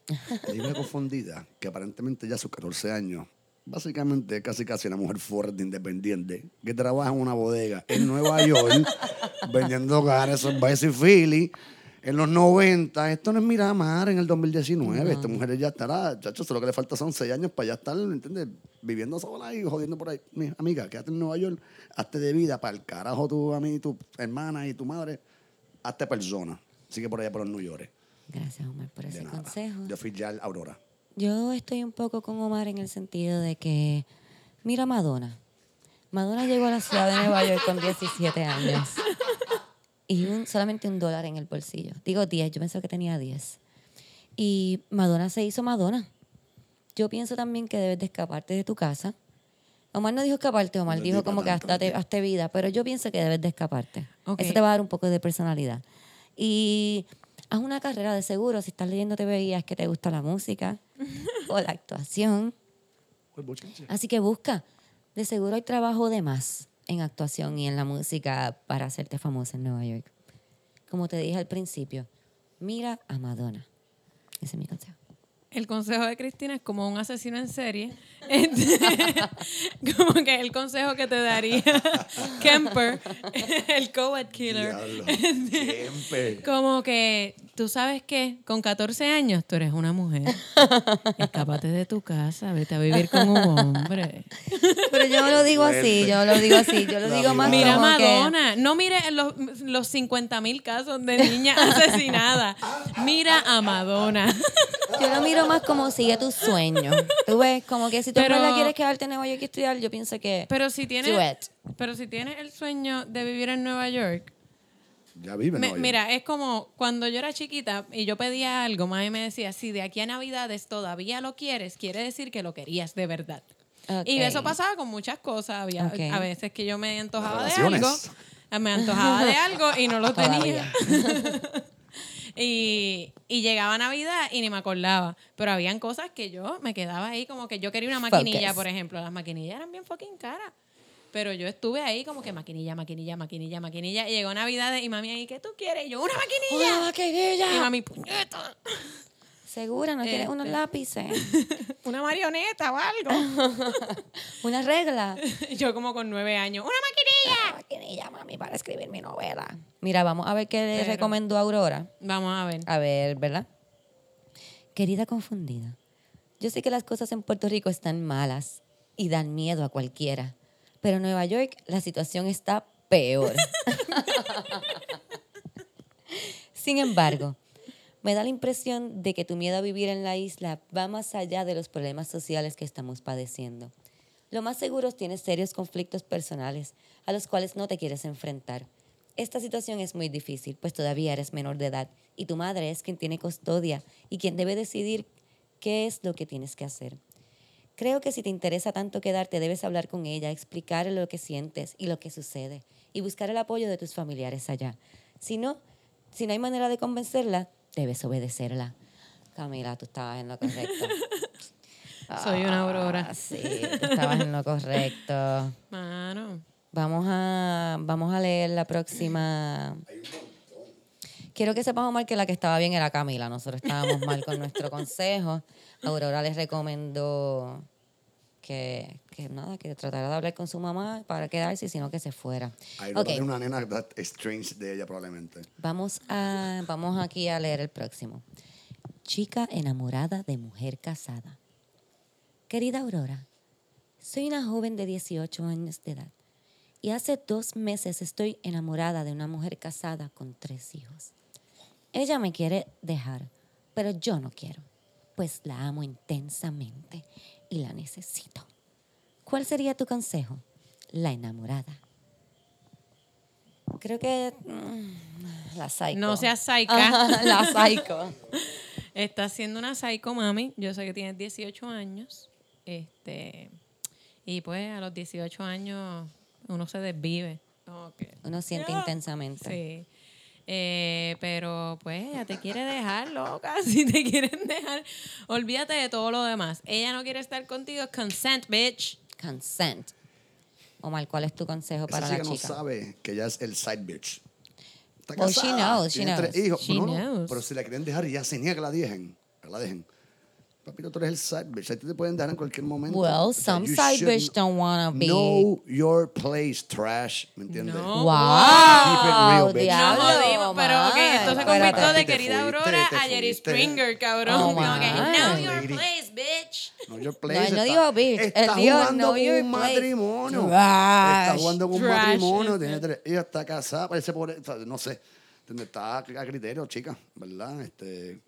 S3: Hay una confundida que aparentemente ya a sus 14 años, básicamente casi casi una mujer fuerte, independiente, que trabaja en una bodega en Nueva York vendiendo gares, Vice y Philly. En los 90, esto no es Miramar en el 2019. Esta mujer ya estará, chacho, solo que le falta son 6 años para ya estar, ¿me entiendes? Viviendo sola y jodiendo por ahí. Mi amiga, quédate en Nueva York, hazte de vida para el carajo tú, a mí, tu hermana y tu madre, hazte persona. Sigue por allá por los New York.
S1: Gracias, Omar, por ese consejo.
S3: Yo fui ya Aurora.
S1: Yo estoy un poco con Omar en el sentido de que, mira a Madonna. Madonna llegó a la ciudad de Nueva York con 17 años. Y un, solamente un dólar en el bolsillo. Digo 10, yo pensaba que tenía 10. Y Madonna se hizo Madonna. Yo pienso también que debes de escaparte de tu casa. Omar no dijo escaparte, Omar
S3: No
S1: dijo como que hazte, hazte vida, pero yo pienso que debes de escaparte.
S2: Ok.
S1: Eso te va a dar un poco de personalidad. Y haz una carrera de seguro, si estás leyendo TV es que te gusta la música o la actuación. Así que busca. De seguro hay trabajo de más en actuación y en la música para hacerte famosa en Nueva York. Como te dije al principio, mira a Madonna. Ese es mi consejo.
S2: El consejo de Cristina es como un asesino en serie. Este, como que el consejo que te daría Kemper, el co-ed killer.
S3: Diablo. Siempre.
S2: Como que, tú sabes que con 14 años tú eres una mujer. Escápate de tu casa, vete a vivir con un hombre.
S1: Pero yo no lo digo así, yo lo digo así, yo lo
S3: La
S1: digo más
S2: Mira a
S1: como que-
S2: Madonna. No mire los, los 50 mil casos de niñas asesinadas. Mira a Madonna.
S1: Yo lo miro más como sigue tus sueños. Tú ves, como que si tú
S2: Pero-
S1: quieres quedarte en Nueva York y estudiar, yo pienso que
S2: Pero si tienes, pero si tienes el sueño de vivir en Nueva York,
S3: Ya vive,
S2: Me- mira, es como cuando yo era chiquita y yo pedía algo, mami me decía, si de aquí a Navidades todavía lo quieres, quiere decir que lo querías de verdad. Y
S1: Ok.
S2: eso pasaba con muchas cosas. Había
S1: Ok.
S2: a veces que yo me antojaba de algo, me antojaba de algo y no lo tenía. Y, y llegaba Navidad y ni me acordaba. Pero habían cosas que yo me quedaba ahí como que yo quería una maquinilla,
S1: Focus.
S2: por ejemplo. Las maquinillas eran bien fucking caras. Pero yo estuve ahí como que maquinilla, maquinilla, maquinilla, maquinilla. Y llegó Navidad y mami ahí, ¿qué tú quieres? Y yo, una maquinilla.
S1: ¡Una maquinilla!
S2: Y mami, puñeta,
S1: Segura, no quieres unos
S2: Este.
S1: lápices,
S2: una marioneta o algo.
S1: una regla.
S2: Yo como con nueve años, una maquinilla.
S1: Una maquinilla, mami, para escribir mi novela. Mira, vamos a ver qué le
S2: Pero-
S1: recomendó Aurora.
S2: Vamos a ver.
S1: A ver, ¿verdad? Querida confundida, yo sé que las cosas en Puerto Rico están malas y dan miedo a cualquiera, pero en Nueva York la situación está peor. Sin embargo, me da la impresión de que tu miedo a vivir en la isla va más allá de los problemas sociales que estamos padeciendo. Lo más seguro es tienes serios conflictos personales a los cuales no te quieres enfrentar. Esta situación es muy difícil, pues todavía eres menor de edad Y tu madre es quien tiene custodia y quien debe decidir qué es lo que tienes que hacer. Creo que si te interesa tanto quedarte, debes hablar con ella, explicarle lo que sientes y lo que sucede y buscar el apoyo de tus familiares allá. Si no, si no hay manera de convencerla, debes obedecerla. Camila, tú estabas en lo correcto.
S2: Soy una aurora.
S1: Ah, Sí, tú estabas en lo correcto.
S2: Mano.
S1: Vamos a, vamos a leer la próxima. Quiero que sepamos mal que la que estaba bien era Camila. Nosotros estábamos mal con nuestro consejo. Aurora les recomendó que, que nada, que tratara de hablar con su mamá para quedarse, sino que se fuera.
S3: Ahí no
S1: Ok,
S3: tiene una nena that strange de ella probablemente.
S1: vamos, a, vamos aquí a leer el próximo. Chica enamorada de mujer casada. Querida Aurora, soy una joven de 18 años de edad y hace dos meses estoy enamorada de una mujer casada con tres hijos. Ella me quiere dejar, pero yo no quiero, pues la amo intensamente y la necesito. ¿Cuál sería tu consejo? La enamorada. Creo que mm, la psycho.
S2: No seas psycho.
S1: Ajá, la psycho.
S2: Estás siendo una psycho mami. Yo sé que tienes 18 años. Este. Y pues a los 18 años uno se desvive.
S1: Uno siente intensamente.
S2: Sí. Eh, pero pues ella te quiere dejar, loca. Si te quieren dejar, olvídate de todo lo demás. Ella no quiere estar contigo. Consent, bitch.
S1: Consent. Omar, ¿cuál es tu consejo para
S3: Esa
S1: la
S3: chica no sabe que ella es el side bitch. Está
S1: Well, she
S3: casada,
S1: knows, she
S3: tiene tres
S1: knows.
S3: hijos.
S2: She
S3: No, no,
S2: knows.
S3: Pero si la quieren dejar y ya se niega que la dejen, que la dejen. Papito, tú eres el side bitch. A ti te pueden dejar en cualquier momento.
S1: Well, some
S3: you
S1: side
S3: should
S1: bitch don't wanna be-
S3: Know your place, trash. ¿Me entiendes?
S2: No.
S1: ¡Wow!
S3: Keep it real, bitch.
S1: Diablo,
S2: No jodimos, pero ok, esto se convirtió de querida Aurora a Jerry. Springer, cabrón.
S1: Oh,
S2: Como que,
S1: my.
S2: know your place, bitch.
S3: Know your
S1: No,
S3: place.
S1: no
S3: está-
S1: dijo bitch, él
S3: Está jugando con un matrimonio.
S1: Trash.
S3: Está jugando con un matrimonio. ella está casada. Parece por. No sé. Está a criterio, chica. ¿Verdad? Este.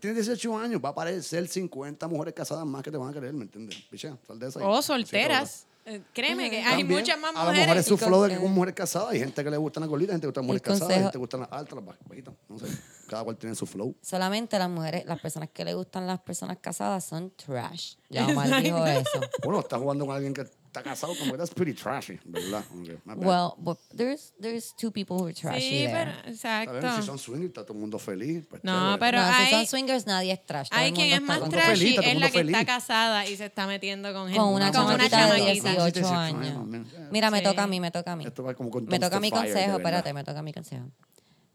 S3: Tiene 18 años. Va a aparecer 50 mujeres casadas más que te van a querer. ¿Me entiendes? Picha, sal de esa.
S2: O
S3: que,
S2: solteras. Eh, Créeme que hay
S3: también,
S2: muchas más
S3: A lo mejor es
S2: mujeres.
S3: su flow de que con mujeres casadas. Hay gente que le gustan las gorditas, gente que le gustan mujeres casadas, gente que gustan las altas, las bajitas. No sé. Cada cual tiene su flow.
S1: Solamente las mujeres, las personas que le gustan las personas casadas son trash. Ya Omar dijo eso.
S3: Bueno, está jugando con alguien que está casado, que that's pretty trashy, ¿verdad? Bad.
S1: Well, but there's there's two people who are trashy
S2: Sí,
S1: there.
S2: pero
S3: Está bien, si
S2: exacto.
S3: son swingers, está todo el mundo feliz. pues
S2: No,
S3: chévere.
S2: pero
S1: no, si
S2: hay-
S1: son swingers nadie es trash.
S2: Hay quien es más
S1: está
S2: trashy,
S3: feliz, está
S2: es la que está
S3: feliz.
S2: casada y se está metiendo con gente.
S1: con una
S2: con una
S1: chamaquita de
S2: chamaquita.
S1: 18
S3: 18
S1: años. Mira, me
S2: Sí.
S1: toca a mí, me toca a mí.
S3: Esto va como con
S1: Me toca mi
S3: fire,
S1: consejo, espérate, me toca mi consejo.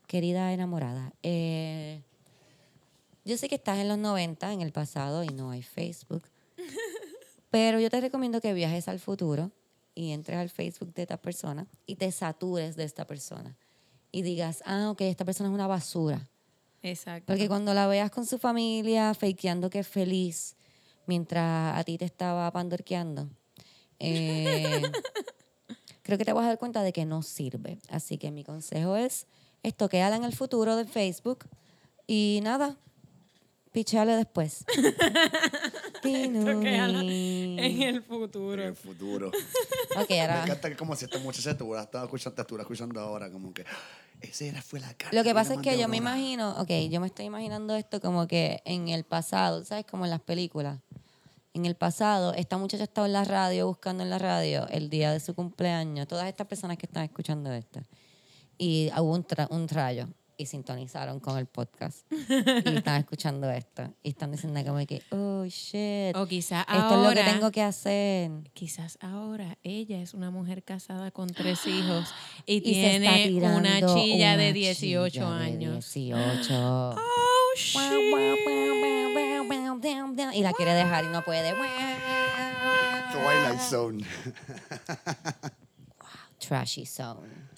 S1: Querida enamorada, eh, yo sé que estás en los 90, en el pasado, y no hay Facebook, pero yo te recomiendo que viajes al futuro y entres al Facebook de esta persona y te satures de esta persona. Y digas, ah, ok, esta persona es una basura.
S2: Exacto.
S1: Porque cuando la veas con su familia, fakeando que es feliz, mientras a ti te estaba pandorqueando, eh, creo que te vas a dar cuenta de que no sirve. Así que mi consejo es estoqueala en el futuro de Facebook y nada, picheale después.
S2: En el
S3: En
S2: futuro.
S3: el futuro.
S1: Ok,
S3: Me
S1: ahora.
S3: encanta que como si esta muchacha estuviera estaba escuchando, te estuviera escuchando ahora, como que esa era, fue la carta.
S1: Lo que pasa es que yo me imagino, ok, yo me estoy imaginando esto como que en el pasado, ¿sabes? Como en las películas. En el pasado, esta muchacha estaba en la radio, buscando en la radio el día de su cumpleaños, todas estas personas que están escuchando esto. Y hubo un, tra- un rayo y sintonizaron con el podcast. y están escuchando esto. Y están diciendo como que, oh, shit.
S2: O quizás
S1: Esto es lo
S2: ahora.
S1: que tengo que hacer.
S2: Quizás ahora ella es una mujer casada con tres hijos y, tiene una chilla
S1: una
S2: de 18
S1: chilla de
S2: años.
S1: 18.
S2: Oh, shit.
S1: Y la quiere dejar y no puede.
S3: Twilight Zone.
S1: Trashy zone.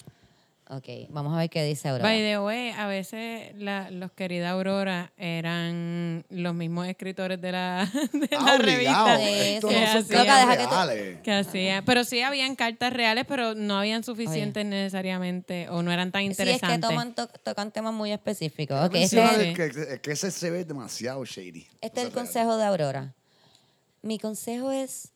S1: Ok, vamos a ver qué dice Aurora.
S2: By the way, a veces la, los querida Aurora eran los mismos escritores de la, de la
S3: Ah,
S2: revista.
S3: Esto no
S1: que tú-.
S2: Que hacía, pero sí habían cartas reales, pero no habían suficientes necesariamente o no eran tan
S1: Sí, es
S2: interesantes.
S1: que toman, to- tocan temas muy específicos. Ok,
S3: Sí,
S1: este,
S3: no,
S1: es,
S3: es que, es que ese se ve demasiado shady.
S1: este es el consejo de Aurora. Mi consejo es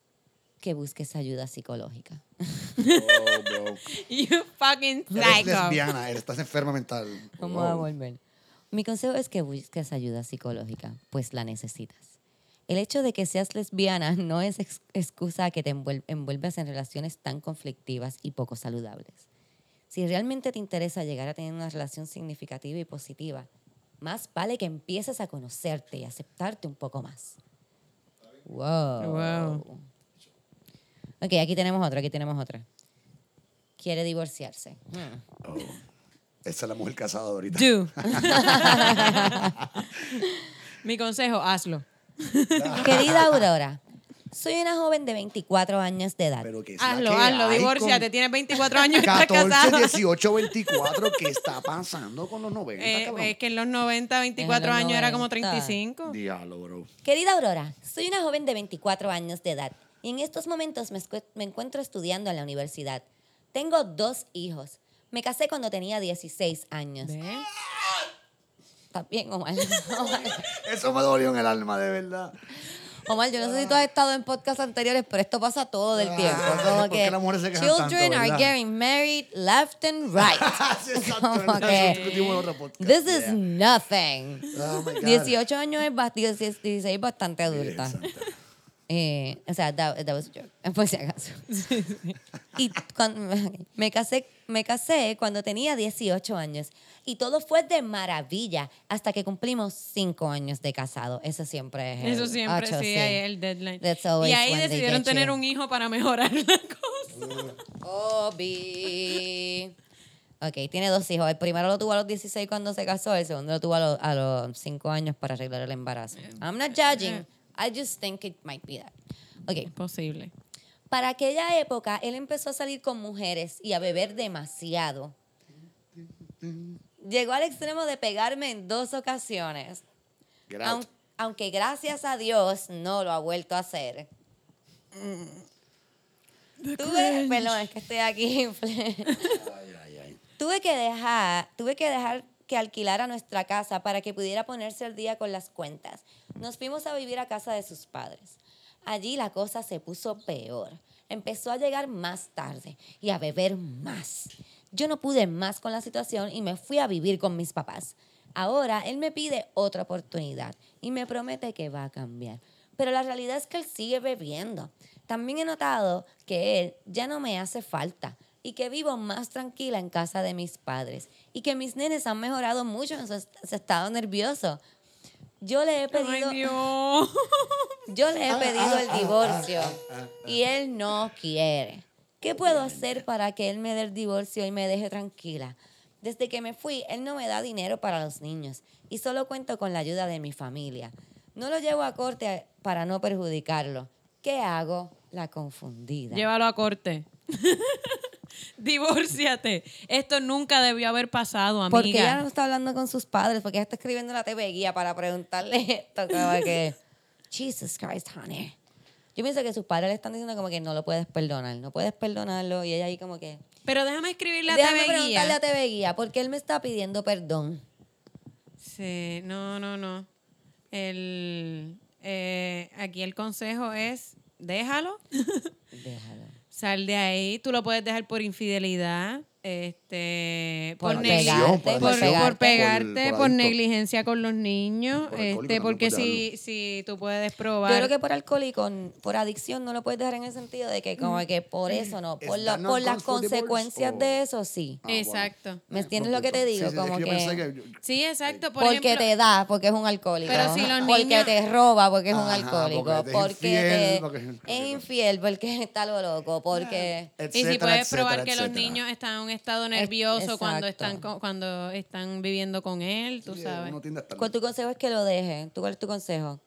S1: que busques ayuda psicológica.
S3: Oh, bro.
S2: You fucking
S3: Eres
S2: psycho.
S3: lesbiana, eres, estás enferma mental.
S1: Vamos
S3: Wow.
S1: a volver. Mi consejo es que busques ayuda psicológica, pues la necesitas. El hecho de que seas lesbiana no es ex- excusa a que te envuel- envuelvas en relaciones tan conflictivas y poco saludables. Si realmente te interesa llegar a tener una relación significativa y positiva, más vale que empieces a conocerte y aceptarte un poco más. Wow.
S2: Wow.
S1: Ok, aquí tenemos otra, aquí tenemos otra. Quiere divorciarse. Hmm.
S3: Oh. Esa es la mujer casada ahorita.
S2: Do. Mi consejo, hazlo.
S1: Querida Aurora, soy una joven de 24 años de edad.
S3: Pero que es
S2: Hazlo, hazlo, divórciate.
S3: con
S2: Tienes 24 años y estás
S3: 14,
S2: casado.
S3: 18, 24. ¿Qué está pasando con los 90,
S2: Eh, es que en los 90, 24
S1: En los
S2: años era como
S1: 90.
S2: 35.
S3: Diablo, bro.
S1: Querida Aurora, soy una joven de 24 años de edad y en estos momentos me, me encuentro estudiando en la universidad. Tengo dos hijos. Me casé cuando tenía 16 años.
S2: ¿Ves?
S1: ¿Estás bien, Omar? Omar?
S3: Eso me dolió en el alma, de verdad.
S1: Omar, yo no sé si tú has estado en podcasts anteriores, pero esto pasa todo el
S3: Ah,
S1: tiempo.
S3: ¿por
S1: Como que
S3: las mujeres se
S1: children
S3: tanto,
S1: are getting married left and right.
S3: Sí, exacto,
S1: Como que,
S3: discutimos en otro podcast.
S1: This is
S3: Yeah.
S1: nothing.
S3: Oh, my God.
S1: 18 años es bastante, 16 bastante adulta.
S3: Santa.
S1: Eh, o sea, that, that was a joke, por si acaso. Y cuando, me, casé, me casé cuando tenía 18 años y todo fue de maravilla hasta que cumplimos 5 años de casado. Eso siempre es.
S2: Eso
S1: el
S2: siempre,
S1: ocho,
S2: sí, ahí es el deadline. Y ahí decidieron tener
S1: you.
S2: un hijo para mejorar la cosa.
S1: Obi. Ok, tiene dos hijos. El primero lo tuvo a los 16 cuando se casó, el segundo lo tuvo a, los- a los 5 años para arreglar el embarazo. I'm not judging. I just think it might be that. Ok,
S2: Posible.
S1: Para aquella época, él empezó a salir con mujeres y a beber demasiado. Llegó al extremo de pegarme en dos ocasiones. Aun- aunque gracias a Dios no lo ha vuelto a hacer. Tuve, perdón, es que estoy aquí.
S3: Ay, ay, ay.
S1: tuve que dejar, tuve que dejar que alquilara nuestra casa para que pudiera ponerse al día con las cuentas. Nos fuimos a vivir a casa de sus padres. Allí la cosa se puso peor. Empezó a llegar más tarde y a beber más. Yo no pude más con la situación y me fui a vivir con mis papás. Ahora él me pide otra oportunidad y me promete que va a cambiar. Pero la realidad es que él sigue bebiendo. También he notado que él ya no me hace falta y que vivo más tranquila en casa de mis padres y que mis nenes han mejorado mucho en su, est- su estado nervioso. Yo le he
S2: Ay,
S1: pedido,
S2: Dios.
S1: yo le he pedido el divorcio y él no quiere. ¿Qué puedo hacer para que él me dé el divorcio y me deje tranquila? Desde que me fui, él no me da dinero para los niños y solo cuento con la ayuda de mi familia. No lo llevo a corte para no perjudicarlo. ¿Qué hago? La confundida.
S2: Llévalo a corte. Divórciate. Esto nunca debió haber pasado, amiga.
S1: Porque ella no está hablando con sus padres, porque ella está escribiendo la TV guía para preguntarle esto, como que, Jesus Christ, honey. Yo pienso que sus padres le están diciendo como que no lo puedes perdonar, no puedes perdonarlo, y ella ahí como que,
S2: Pero déjame escribirle a
S1: déjame
S2: TV
S1: preguntarle
S2: Guía.
S1: a TV guía, porque él me está pidiendo perdón.
S2: Sí, no, no, no. El, eh, aquí el consejo es, déjalo,
S1: Déjalo.
S2: Sal de ahí. Tú lo puedes dejar por infidelidad, este,
S1: Por
S2: por,
S1: pegarte,
S3: por
S2: por,
S1: pegarte.
S2: por pegarte,
S3: Por-
S2: por,
S3: por adicto.
S2: negligencia con los niños, este, porque si, si tú puedes
S1: Yo
S2: probar.
S1: creo que por alcohólico, por adicción, no lo puedes dejar en el sentido de que como que por eso no,
S3: ¿Es
S1: por, la- por las consecuencias
S3: o-
S1: de eso sí.
S3: Ah, bueno.
S2: Exacto.
S1: ¿Me
S3: Eh,
S1: entiendes lo que te digo?
S3: Sí,
S1: Como
S3: yo
S1: que-
S2: Sí, exacto. Por
S1: porque
S2: ejemplo,
S1: te da, porque es un alcohólico.
S2: Pero si los
S1: porque
S2: niños-
S1: te roba, porque es un
S3: Ajá,
S1: alcohólico.
S3: porque es infiel, porque
S1: está lo loco. Porque.
S2: Y si puedes probar que los niños están un estado nervioso cuando están cuando están viviendo con él, tú
S3: Sí,
S2: sabes.
S1: ¿Cuál tu consejo es que lo deje? ¿Tú cuál es tu consejo?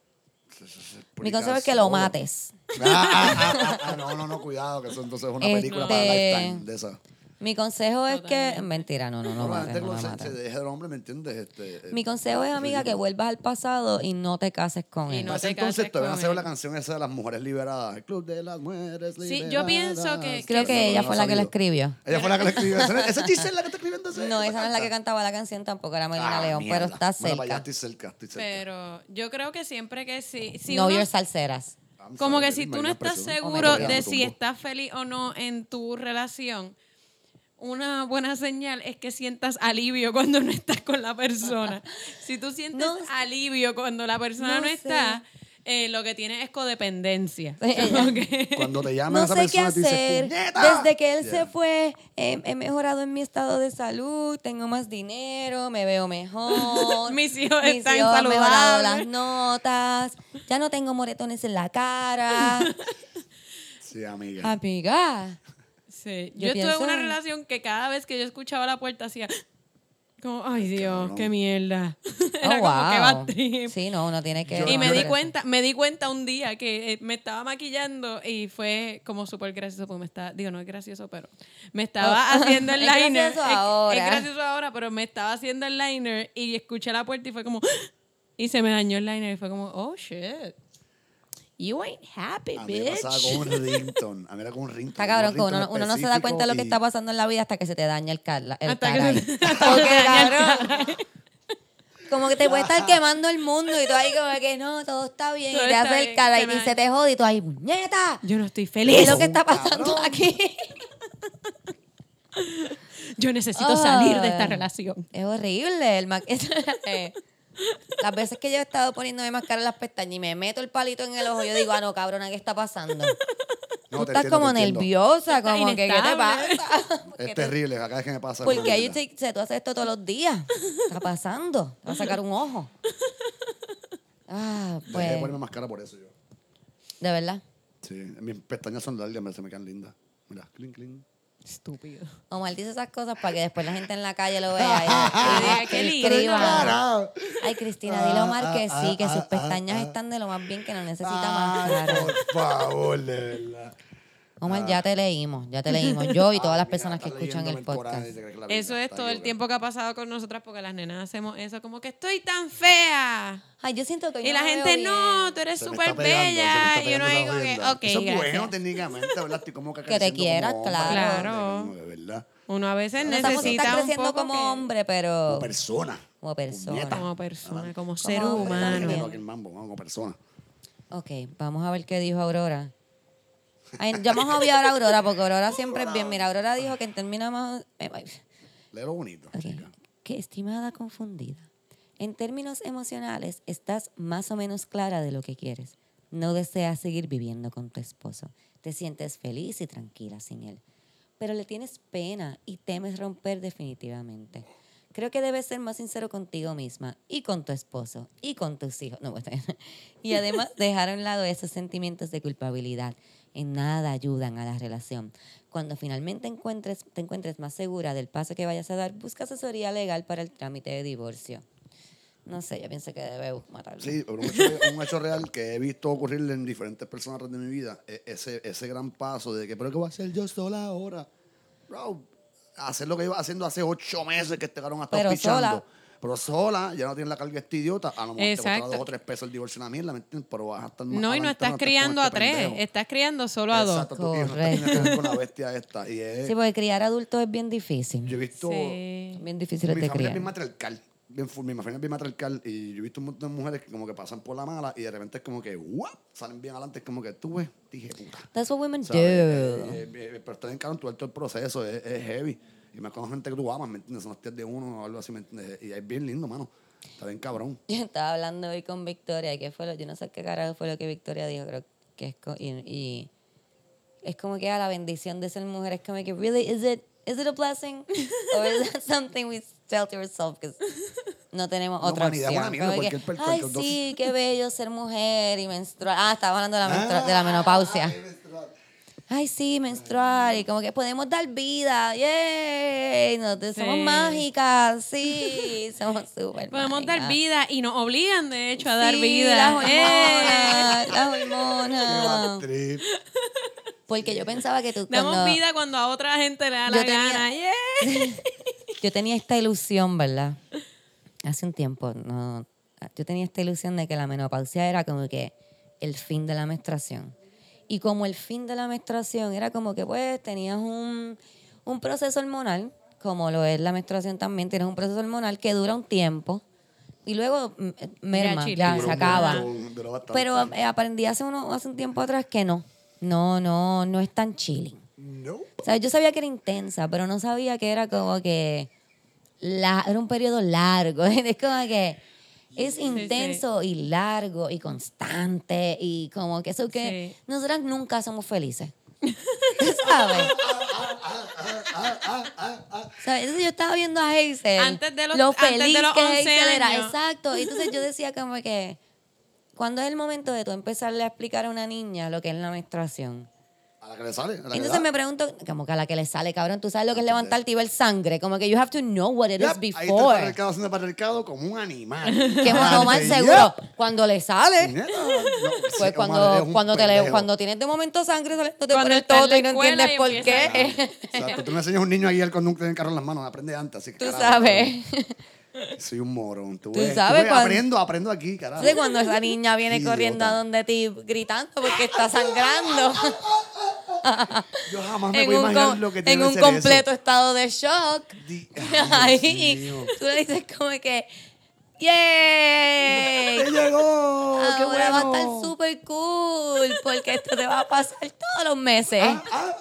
S1: Mi consejo es que lo mates.
S3: Ah, ah, ah, no, no, no, cuidado, que eso entonces es una película para
S1: Este-
S3: Lifetime de esa.
S1: Mi consejo es que. Mentira, no, no, no,
S3: la
S1: mates,
S3: gente
S1: no
S3: que
S1: lo
S3: se,
S1: mates.
S3: se deje del hombre, ¿me entiendes? Este, eh,
S1: Mi consejo es, amiga, que vuelvas al pasado y no te cases con
S2: Y
S1: él.
S2: no
S3: Para ese
S2: te
S3: entonces
S2: con
S3: se ve
S2: él.
S3: la canción esa de las mujeres liberadas. El club de las mujeres liberadas.
S2: Sí, yo pienso que-
S1: Creo
S2: que
S1: ella
S3: No
S1: fue la que la escribió.
S3: Ella fue la que la escribió. Esa esa es Giselle la que está escribiendo ese-
S1: No, esa no es la que cantaba la canción tampoco, era Melina
S3: Ah,
S1: León,
S3: mierda.
S1: pero está
S3: Bueno, para allá
S1: cerca.
S3: estoy cerca, estoy cerca.
S2: Pero yo creo que siempre que sí, si
S1: no
S2: uno-
S1: your salseras.
S3: I'm
S2: como
S3: sorry,
S2: que si tú no estás seguro de si estás feliz o no en tu relación, una buena señal es que sientas alivio cuando no estás con la persona. Si tú sientes
S1: No
S2: alivio cuando la persona
S1: No
S2: está, eh, lo que tienes es codependencia. Como que-
S3: Cuando te llaman
S1: No
S3: esa
S1: sé qué
S3: persona, dices,
S1: hacer. Desde que él se fue, eh, he mejorado en mi estado de salud, tengo más dinero, me veo mejor.
S2: Mis hijos
S1: Mis
S2: están
S1: hijos
S2: saludables.
S1: las notas. Ya no tengo moretones en la cara.
S3: Sí, amiga.
S1: Amiga.
S2: Sí,
S1: Yo
S2: Yo, estuve en una
S1: pienso-
S2: relación que cada vez que yo escuchaba la puerta hacía como, ay Dios, qué mierda.
S1: Oh,
S2: Era como que.
S1: Sí, no, uno tiene que.
S2: Y me di cuenta, me di cuenta un día que eh, me estaba maquillando y fue como súper gracioso porque me estaba, digo, no es gracioso, pero me estaba
S1: Oh,
S2: haciendo el
S1: es
S2: liner.
S1: gracioso
S2: Es-
S1: ahora.
S2: Es, gracioso ahora, pero me estaba haciendo el liner y escuché la puerta y fue como y se me dañó el liner y fue como, oh shit. You ain't happy,
S3: A mí me pasaba
S2: bitch.
S3: con un ringtone. A mí era con un ringtone.
S1: Está cabrón que uno, no se da cuenta de lo que está pasando en la vida hasta que se te daña el, car el
S2: Hasta que
S1: caray.
S2: se- hasta que
S1: Porque,
S2: se daña el
S1: cabrón, Como que te puede estar quemando el mundo y tú ahí como que no, todo está bien.
S2: Todo
S1: y te hace el cara y se te jode y tú ahí, ¡puñeta!
S2: Yo no estoy
S1: ¿Qué
S2: feliz.
S1: es lo que está
S3: Cabrón.
S1: pasando aquí?
S2: Yo necesito salir de esta relación.
S1: Es horrible. El ma- eh, las veces que yo he estado poniéndome máscara en las pestañas y me meto el palito en el ojo, yo digo, ah, no, cabrona, ¿qué está pasando?
S3: No,
S1: Tú estás
S3: entiendo,
S1: como nerviosa,
S2: Estás
S1: como que, ¿qué te pasa?
S3: Es terrible, cada vez que me pasa.
S1: Porque ahí tú haces esto todos los días. Está pasando. Te va a sacar un ojo. Ah,
S3: Dejé de
S1: pues,
S3: ponerme máscara por eso yo.
S1: de verdad.
S3: Sí, mis pestañas son largas, me- se me quedan lindas. Mira, clink, clink.
S2: Estúpido.
S1: Omar dice esas cosas para que después la gente en la calle lo vea y, escriba. Ay, Cristina, dile a Omar que
S3: Ah,
S1: sí, que
S3: ah,
S1: sus
S3: ah,
S1: pestañas
S3: ah.
S1: están de lo más bien, que no necesita máscara.
S3: por favor, de verdad.
S1: Omar, ya te leímos, ya te leímos. Yo y todas las personas
S3: mira,
S1: que
S3: está
S1: escuchan el podcast.
S2: Eso es
S3: está
S2: todo el tiempo que ha pasado con nosotras porque las nenas hacemos eso como que estoy tan fea.
S1: Ay, yo siento que
S2: Y la
S1: me
S2: gente,
S1: veo
S2: no,
S1: bien.
S2: tú eres
S3: Se me
S2: súper
S3: está pegando, se me está
S2: bella. Y uno ahí como que,
S3: jodienda.
S2: ok,
S3: Eso es bueno
S2: gracias.
S3: técnicamente, ¿verdad? Estoy como que
S1: Que te
S3: creciendo
S1: quieras,
S3: como hombre,
S1: claro.
S2: Claro.
S3: como de verdad.
S2: Uno a veces
S1: No sabemos si
S2: necesita
S1: estás
S2: un
S1: creciendo
S2: poco
S1: como
S2: que-
S1: hombre, pero
S3: Como persona.
S1: como persona.
S2: Como persona, como ser
S1: Como hombre
S2: humano.
S3: mambo, vamos, como persona.
S1: Ok, vamos a ver qué dijo Aurora. Ay, ya vamos a obviar a Aurora porque Aurora siempre es bien. Mira, Aurora dijo que en términos más... eh,
S3: Léelo bonito,
S1: ok,
S3: chica.
S1: Que estimada confundida. En términos emocionales, estás más o menos clara de lo que quieres. No deseas seguir viviendo con tu esposo. Te sientes feliz y tranquila sin él. Pero le tienes pena y temes romper definitivamente. Creo que debes ser más sincero contigo misma y con tu esposo y con tus hijos. No, pues, y además dejar a un lado esos sentimientos de culpabilidad. En nada ayudan a la relación. Cuando finalmente encuentres, te encuentres más segura del paso que vayas a dar, busca asesoría legal para el trámite de divorcio. No sé, yo pienso que debe matarlo.
S3: Sí, pero un hecho, un hecho real que he visto ocurrir en diferentes personas de mi vida, e- ese, ese gran paso de que, pero ¿qué voy a hacer yo sola ahora? Bro, hacer lo que iba haciendo hace ocho meses que cabrón ha estado
S1: Pero
S3: pichando.
S1: sola.
S3: Pero sola, ya no tienes la carga de este idiota. A lo mejor te
S2: Exacto.
S3: costará dos o tres pesos el divorcio una mierda, ¿me entiendes? Pero vas a estar más
S2: No, y no estás
S3: estés
S2: criando a
S3: este
S2: tres,
S3: pendejo.
S2: estás criando solo a dos.
S3: Exacto, tú- no
S1: Correcto.
S3: con la bestia esta. Y es,
S1: Sí, porque criar adultos es bien difícil.
S3: yo he visto...
S2: Sí.
S1: Bien difícil
S3: mi
S1: de
S3: familia es
S1: criar.
S3: bien matriarcal. Bien, full, mi familia es bien matriarcal. Y yo he visto un montón de mujeres que como que pasan por la mala y de repente es como que, ¡guau! Salen bien adelante. Es como que tú ves, dije, puta.
S1: That's what women do.
S3: ¿sabes? Eh, eh, eh, pero está bien caro el todo el proceso, es, es heavy. Y más con gente que tú amas, ¿me entiendes? Son los tías de uno o algo así, ¿me entiendes? Y es bien lindo, mano. Está bien cabrón.
S1: Yo estaba hablando hoy con Victoria, que fue lo, yo no sé qué carajo fue lo que Victoria dijo, creo que es y, y es como que a la bendición de ser mujer es como que really is it is it a blessing or is that something we tell to ourselves 'cause no tenemos
S3: La
S1: otra opción.
S3: per-
S1: Ay, sí, qué bello ser mujer y menstruar. Ah, estaba hablando de la, menstrua- de la menopausia. Ay, sí, menstruar. Y como que podemos dar vida. ¡Yay! Nosotros somos
S2: Sí.
S1: mágicas. Sí, somos súper
S2: Podemos dar vida y nos obligan, de hecho, a dar vida.
S1: Las hormonas, las
S3: Qué
S1: hormonas. Porque yo pensaba que tú
S2: Damos
S1: cuando
S2: vida cuando a otra gente le da
S1: Yo
S2: la
S1: tenía-
S2: gana. ¡Yeah!
S1: yo tenía esta ilusión, ¿verdad? Hace un tiempo, no, yo tenía esta ilusión de que la menopausia era como que el fin de la menstruación. Y como el fin de la menstruación era como que pues tenías un, un proceso hormonal, como lo es la menstruación también, tienes un proceso hormonal que dura un tiempo y luego mm, merma,
S2: chill.
S1: ya,
S3: Duró
S1: se acaba.
S3: montón.
S1: Pero eh, aprendí hace, uno, hace un tiempo atrás que no. No, no, no es tan chilling.
S3: No.
S1: O sea, yo sabía que era intensa, pero no sabía que era como que la, era un periodo largo. Es como que es intenso y largo y constante y como que eso que
S2: Sí.
S1: nosotras nunca somos felices. ¿Sabes? ¿Sabes? Entonces yo estaba viendo a Hazel.
S2: Antes de los-
S1: lo
S2: antes de
S1: feliz que
S2: 11
S1: Hazel era.
S2: años.
S1: Exacto. Y entonces yo decía como que, ¿cuándo es el momento de tú empezarle a explicar a una niña lo que es la menstruación?
S3: A la que le sale. a la que
S1: Entonces
S3: da.
S1: me pregunto, como que a la que le sale, cabrón, tú sabes lo que es levantarte y ver sangre. Como que you have to know what it
S3: Yep,
S1: is
S3: Ahí está el
S1: before.
S3: patriarcado haciendo patriarcado como un animal.
S1: Que es normal,
S3: Yep.
S1: seguro. Cuando le sale,
S3: Neta, no,
S1: pues
S3: sí,
S1: cuando,
S3: Omar, eres un
S1: cuando, te le,
S3: pendejo.
S1: cuando tienes de momento sangre saliendo te
S2: Cuando está en la
S1: toto y no
S2: escuela
S1: entiendes
S2: y
S1: por
S2: empieza-
S1: qué.
S3: Exacto, tú me enseñas a un niño ahí el cuando tiene el carro en las manos, aprende antes, así que
S1: Tú
S3: carajo,
S1: sabes.
S3: Soy un morón. Tú,
S1: Tú
S3: ves,
S1: sabes
S3: ves,
S1: cuando-
S3: aprendo, aprendo aquí, carajo.
S1: Entonces cuando esa niña viene
S3: Idiota.
S1: corriendo a donde ti gritando porque está sangrando
S3: Yo jamás me
S1: en
S3: puedo
S1: un,
S3: imaginar
S1: com-
S3: lo que tiene
S1: en un completo estado de shock.
S3: Di- Ay, Dios
S1: Ahí
S3: mío.
S1: tú le dices como que ¡Yay!
S3: ¡Te llegó! ¡Qué
S1: Ahora va a estar súper cool porque esto te va a pasar todos los meses.
S3: Ah,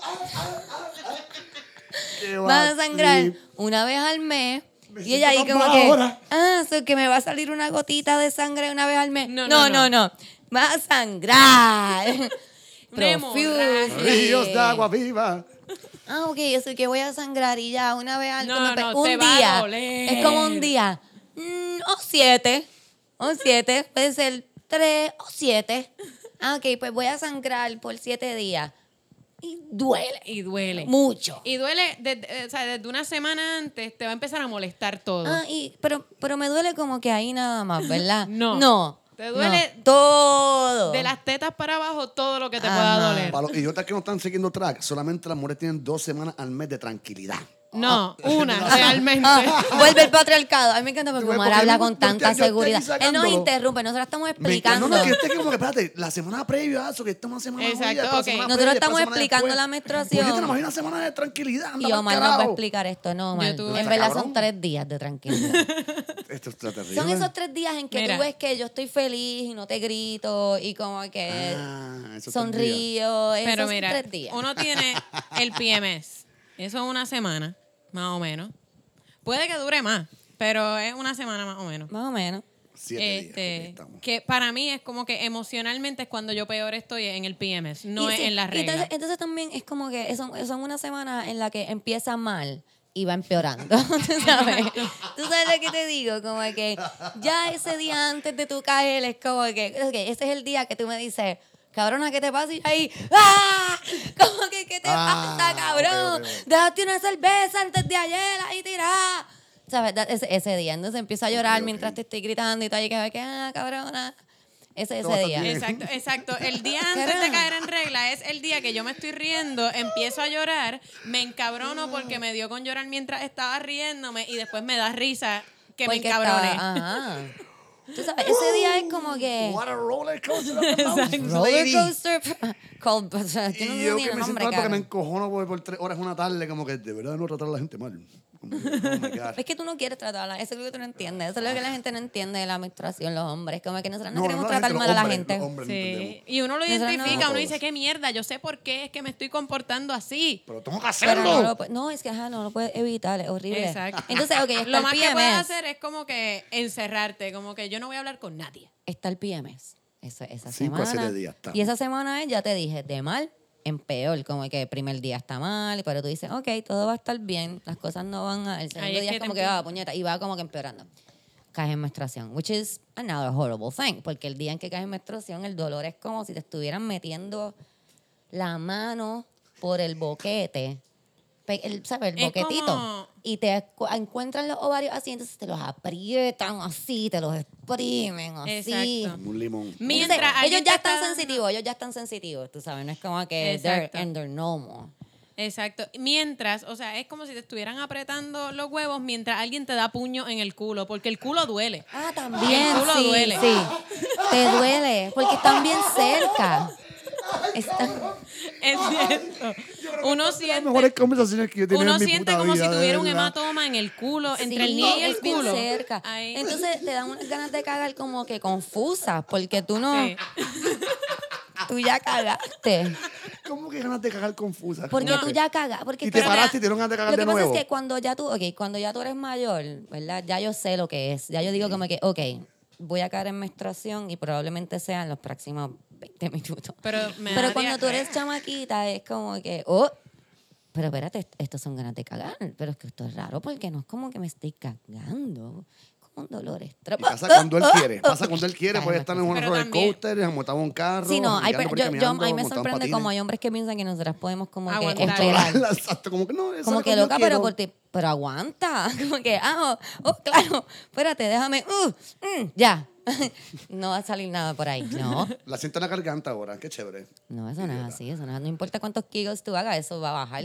S3: Qué
S1: Vas a sangrar una vez al mes.
S3: Me
S1: Y ella ahí como que,
S3: ahora.
S1: ah, so que me va a salir una gotita de sangre una vez al mes.
S2: No,
S1: No,
S2: no,
S1: no, no. Vas a sangrar.
S3: Ríos de agua viva.
S1: Ah, ok, yo sé que voy a sangrar y ya una vez al
S2: No, no,
S1: un
S2: va
S1: día.
S2: doler.
S1: Es como un día. Mm, o siete. O siete. Puede ser tres o siete. Ah, ok, pues voy a sangrar por siete días. Y duele.
S2: Y duele.
S1: Mucho.
S2: Y duele, desde, o sea, desde una semana antes te va a empezar a molestar todo.
S1: Ah, y, pero, pero me duele como que ahí nada más, ¿verdad?
S2: No.
S1: No.
S2: Te duele
S1: no. todo.
S2: De las tetas para abajo, todo lo que te
S1: Ajá.
S2: pueda doler.
S3: Para los idiotas que no están siguiendo track, solamente las mujeres tienen dos semanas al mes de tranquilidad.
S2: No, una, realmente.
S1: Ah, vuelve el patriarcado. A mí me encanta porque Omar habla con tanta seguridad. Él nos interrumpe, nosotros estamos explicando.
S3: No, no, que esté como que, espérate, la semana previa a eso, que esta es una semana
S2: Exacto, ok.
S1: Nosotros estamos explicando la menstruación.
S3: Hay una semana de tranquilidad.
S1: Y Omar nos va a explicar esto, no, Omar. En verdad son tres días de tranquilidad.
S3: Esto está terrible.
S1: son esos tres días en que tú ves que yo estoy feliz y no te grito y como que
S3: Ah,
S1: sonrío.
S2: Pero mira, uno tiene el PMS. Eso es una semana, más o menos. Puede que dure más, pero es una semana más o menos.
S1: Más o menos.
S3: Siete días,
S2: Este,
S3: estamos.
S2: que para mí es como que emocionalmente es cuando yo peor estoy en el PMS, no
S1: Y
S2: es
S1: sí,
S2: en las
S1: y
S2: reglas.
S1: Entonces, entonces también es como que son, son una semana en la que empieza mal y va empeorando. ¿Tú sabes? ¿Tú sabes lo que te digo? Como que ya ese día antes de tu caer es como que, ok, ese es el día que tú me dices, cabrona, ¿qué te pasa? Y ahí, ¡ah! Como que, ¿qué te
S3: Ah,
S1: pasa, cabrón?
S3: ok, ok, ok.
S1: Déjate una cerveza antes de ayer ahí tirada. ¿Sabes? Ese, ese día. Entonces empiezo a llorar mientras te estoy gritando y todo, y que, que, ah, cabrona. Ese, ese día.
S3: bien.
S2: Exacto, exacto. El día antes de caer en regla es el día que yo me estoy riendo, empiezo a llorar, me encabrono porque me dio con llorar mientras estaba riéndome y después me da risa que me encabrone.
S1: estaba- ajá. Tú sabes, ese día es como que
S3: What a roller coaster
S1: roller
S3: lady.
S1: coaster. called, o sea, yo no
S3: Y
S1: sé
S3: yo
S1: ni
S3: que
S1: el
S3: me siento mal porque me encojono por, por tres horas una tarde, como que de verdad no tratar a la gente mal. Como oh my God.
S1: Es que tú no quieres tratarla, eso es lo que tú no entiendes, eso es lo que la gente no entiende de la menstruación, los hombres, como que nosotros no,
S3: No,
S1: queremos
S3: no,
S1: tratar mal a la gente.
S2: Sí, y uno lo
S1: Nosotros no-
S2: identifica, uno
S3: No
S2: dice, qué mierda, yo sé por qué es que me estoy comportando así.
S3: Pero tengo que hacerlo.
S1: no, lo, pu- no, es que ajá, no lo puedes evitar, es horrible.
S2: Exacto.
S1: Entonces, ok, está
S2: Lo más que puedes hacer es como que encerrarte, como que yo no voy a hablar con nadie.
S1: Está el PMS. Eso, esa
S3: Cinco a
S1: semana.
S3: siete días.
S1: Y esa semana es, ya te dije, de mal en peor, como que el primer día está mal, pero tú dices, ok, todo va a estar bien, las cosas no van a... El segundo día es como que va, puñeta, y va como que empeorando. Caes en menstruación, which is another horrible thing, porque el día en que caes en menstruación, el dolor es como si te estuvieran metiendo la mano por el boquete, el, ¿sabes? El boquetito.
S2: como-
S1: Y te cu- encuentran los ovarios así, entonces te los aprietan así, te los exprimen así.
S2: Exacto.
S3: Como un limón.
S1: Entonces,
S2: Mientras
S1: ellos ya están
S2: está dando-
S1: sensitivos, ellos ya están sensitivos, tú sabes, no es como que they're and they're normal.
S2: Exacto. Mientras, o sea, es como si te estuvieran apretando los huevos mientras alguien te da puño en el culo, porque el culo duele.
S1: Ah, también,
S2: El culo
S1: sí,
S2: duele.
S1: sí. Te duele, porque están bien cerca. Están-
S2: Es cierto. Uno
S3: Las
S2: siente,
S3: mejores conversaciones que yo tenido
S2: uno
S3: en mi
S2: siente
S3: puta
S2: como
S3: vida,
S2: si tuviera un hematoma en el culo, entre el
S1: Sí,
S2: nie y el
S1: es bien
S2: culo.
S1: cerca.
S2: Ahí.
S1: Entonces te dan unas ganas de cagar como que confusas, porque tú no,
S2: Sí.
S1: tú ya cagaste.
S3: como que ganas de cagar confusas.
S1: Porque tú
S3: que-
S1: ya cagas. Porque
S3: Y te paraste y te dieron ganas de cagar
S1: Lo
S3: de
S1: que pasa
S3: nuevo.
S1: es que cuando ya tú, ok, cuando ya tú eres mayor, ¿verdad? Ya yo sé lo que es. Ya yo digo como que, ok, voy a caer en menstruación y probablemente sea en los próximos 20 minutos.
S2: Pero, me
S1: Pero cuando tú eres chamaquita es como que, oh, pero espérate, est- estos son ganas de cagar. Pero es que esto es raro porque no es como que me estoy cagando. Como un dolor
S3: Y pasa cuando él quiere. Pasa cuando él quiere. Puede estar en un roller coaster, montado en un carro.
S1: Sí, no, hay, yo, yo- a mí me sorprende como hay hombres que piensan que nosotras podemos como que esperar.
S3: Exacto, como que no.
S1: Como que loca, pero, por ti- pero aguanta. Como que, ah, oh, oh, claro, espérate, déjame, uh, mm, ya. no va a salir nada por ahí. No,
S3: La siento en la garganta ahora, qué chévere.
S1: no, eso no es así. Eso no, no importa cuántos kilos tú hagas, eso va a bajar.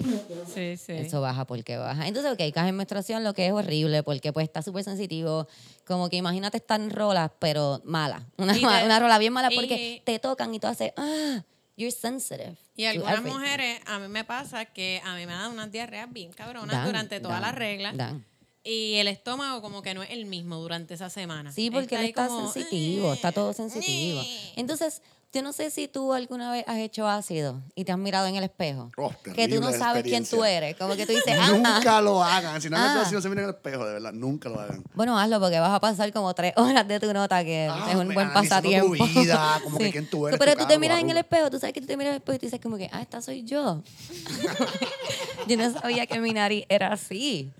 S2: Sí, sí.
S1: Eso baja porque baja. Entonces, ok, caes en menstruación, lo que es horrible, porque pues está súper sensitivo. Como que imagínate estar en rolas, pero mala. Una,
S2: Y te-
S1: una rola bien mala
S2: y-
S1: porque te tocan y tú haces, ah, you're sensitive.
S2: Y algunas mujeres, a mí me pasa que a mí me dan unas diarreas bien cabronas
S1: Dan,
S2: durante toda
S1: dan,
S2: la regla.
S1: dan.
S2: Y el estómago como que no es el mismo durante esa semana.
S1: Sí, porque él
S2: ahí
S1: está
S2: como,
S1: sensitivo, está todo
S2: "Eh,
S1: sensitivo.
S2: eh".
S1: Entonces, yo no sé si tú alguna vez has hecho ácido y te has mirado en el espejo.
S3: Oh,
S1: que tú no sabes quién tú eres. Como que tú dices, ah,
S3: Nunca lo hagan. Si no han hecho
S1: Ah.
S3: así, no se miren en el espejo, de verdad. Nunca lo hagan.
S1: Bueno, hazlo porque vas a pasar como tres horas de tu nota, que
S3: Ah,
S1: es un
S3: me-
S1: buen pasatiempo.
S3: tu vida, como que quién tú eres,
S1: Pero tú te miras en el espejo, tú sabes que tú te miras en el espejo y tú dices como que, ah, esta soy yo. yo no sabía que mi nariz era así.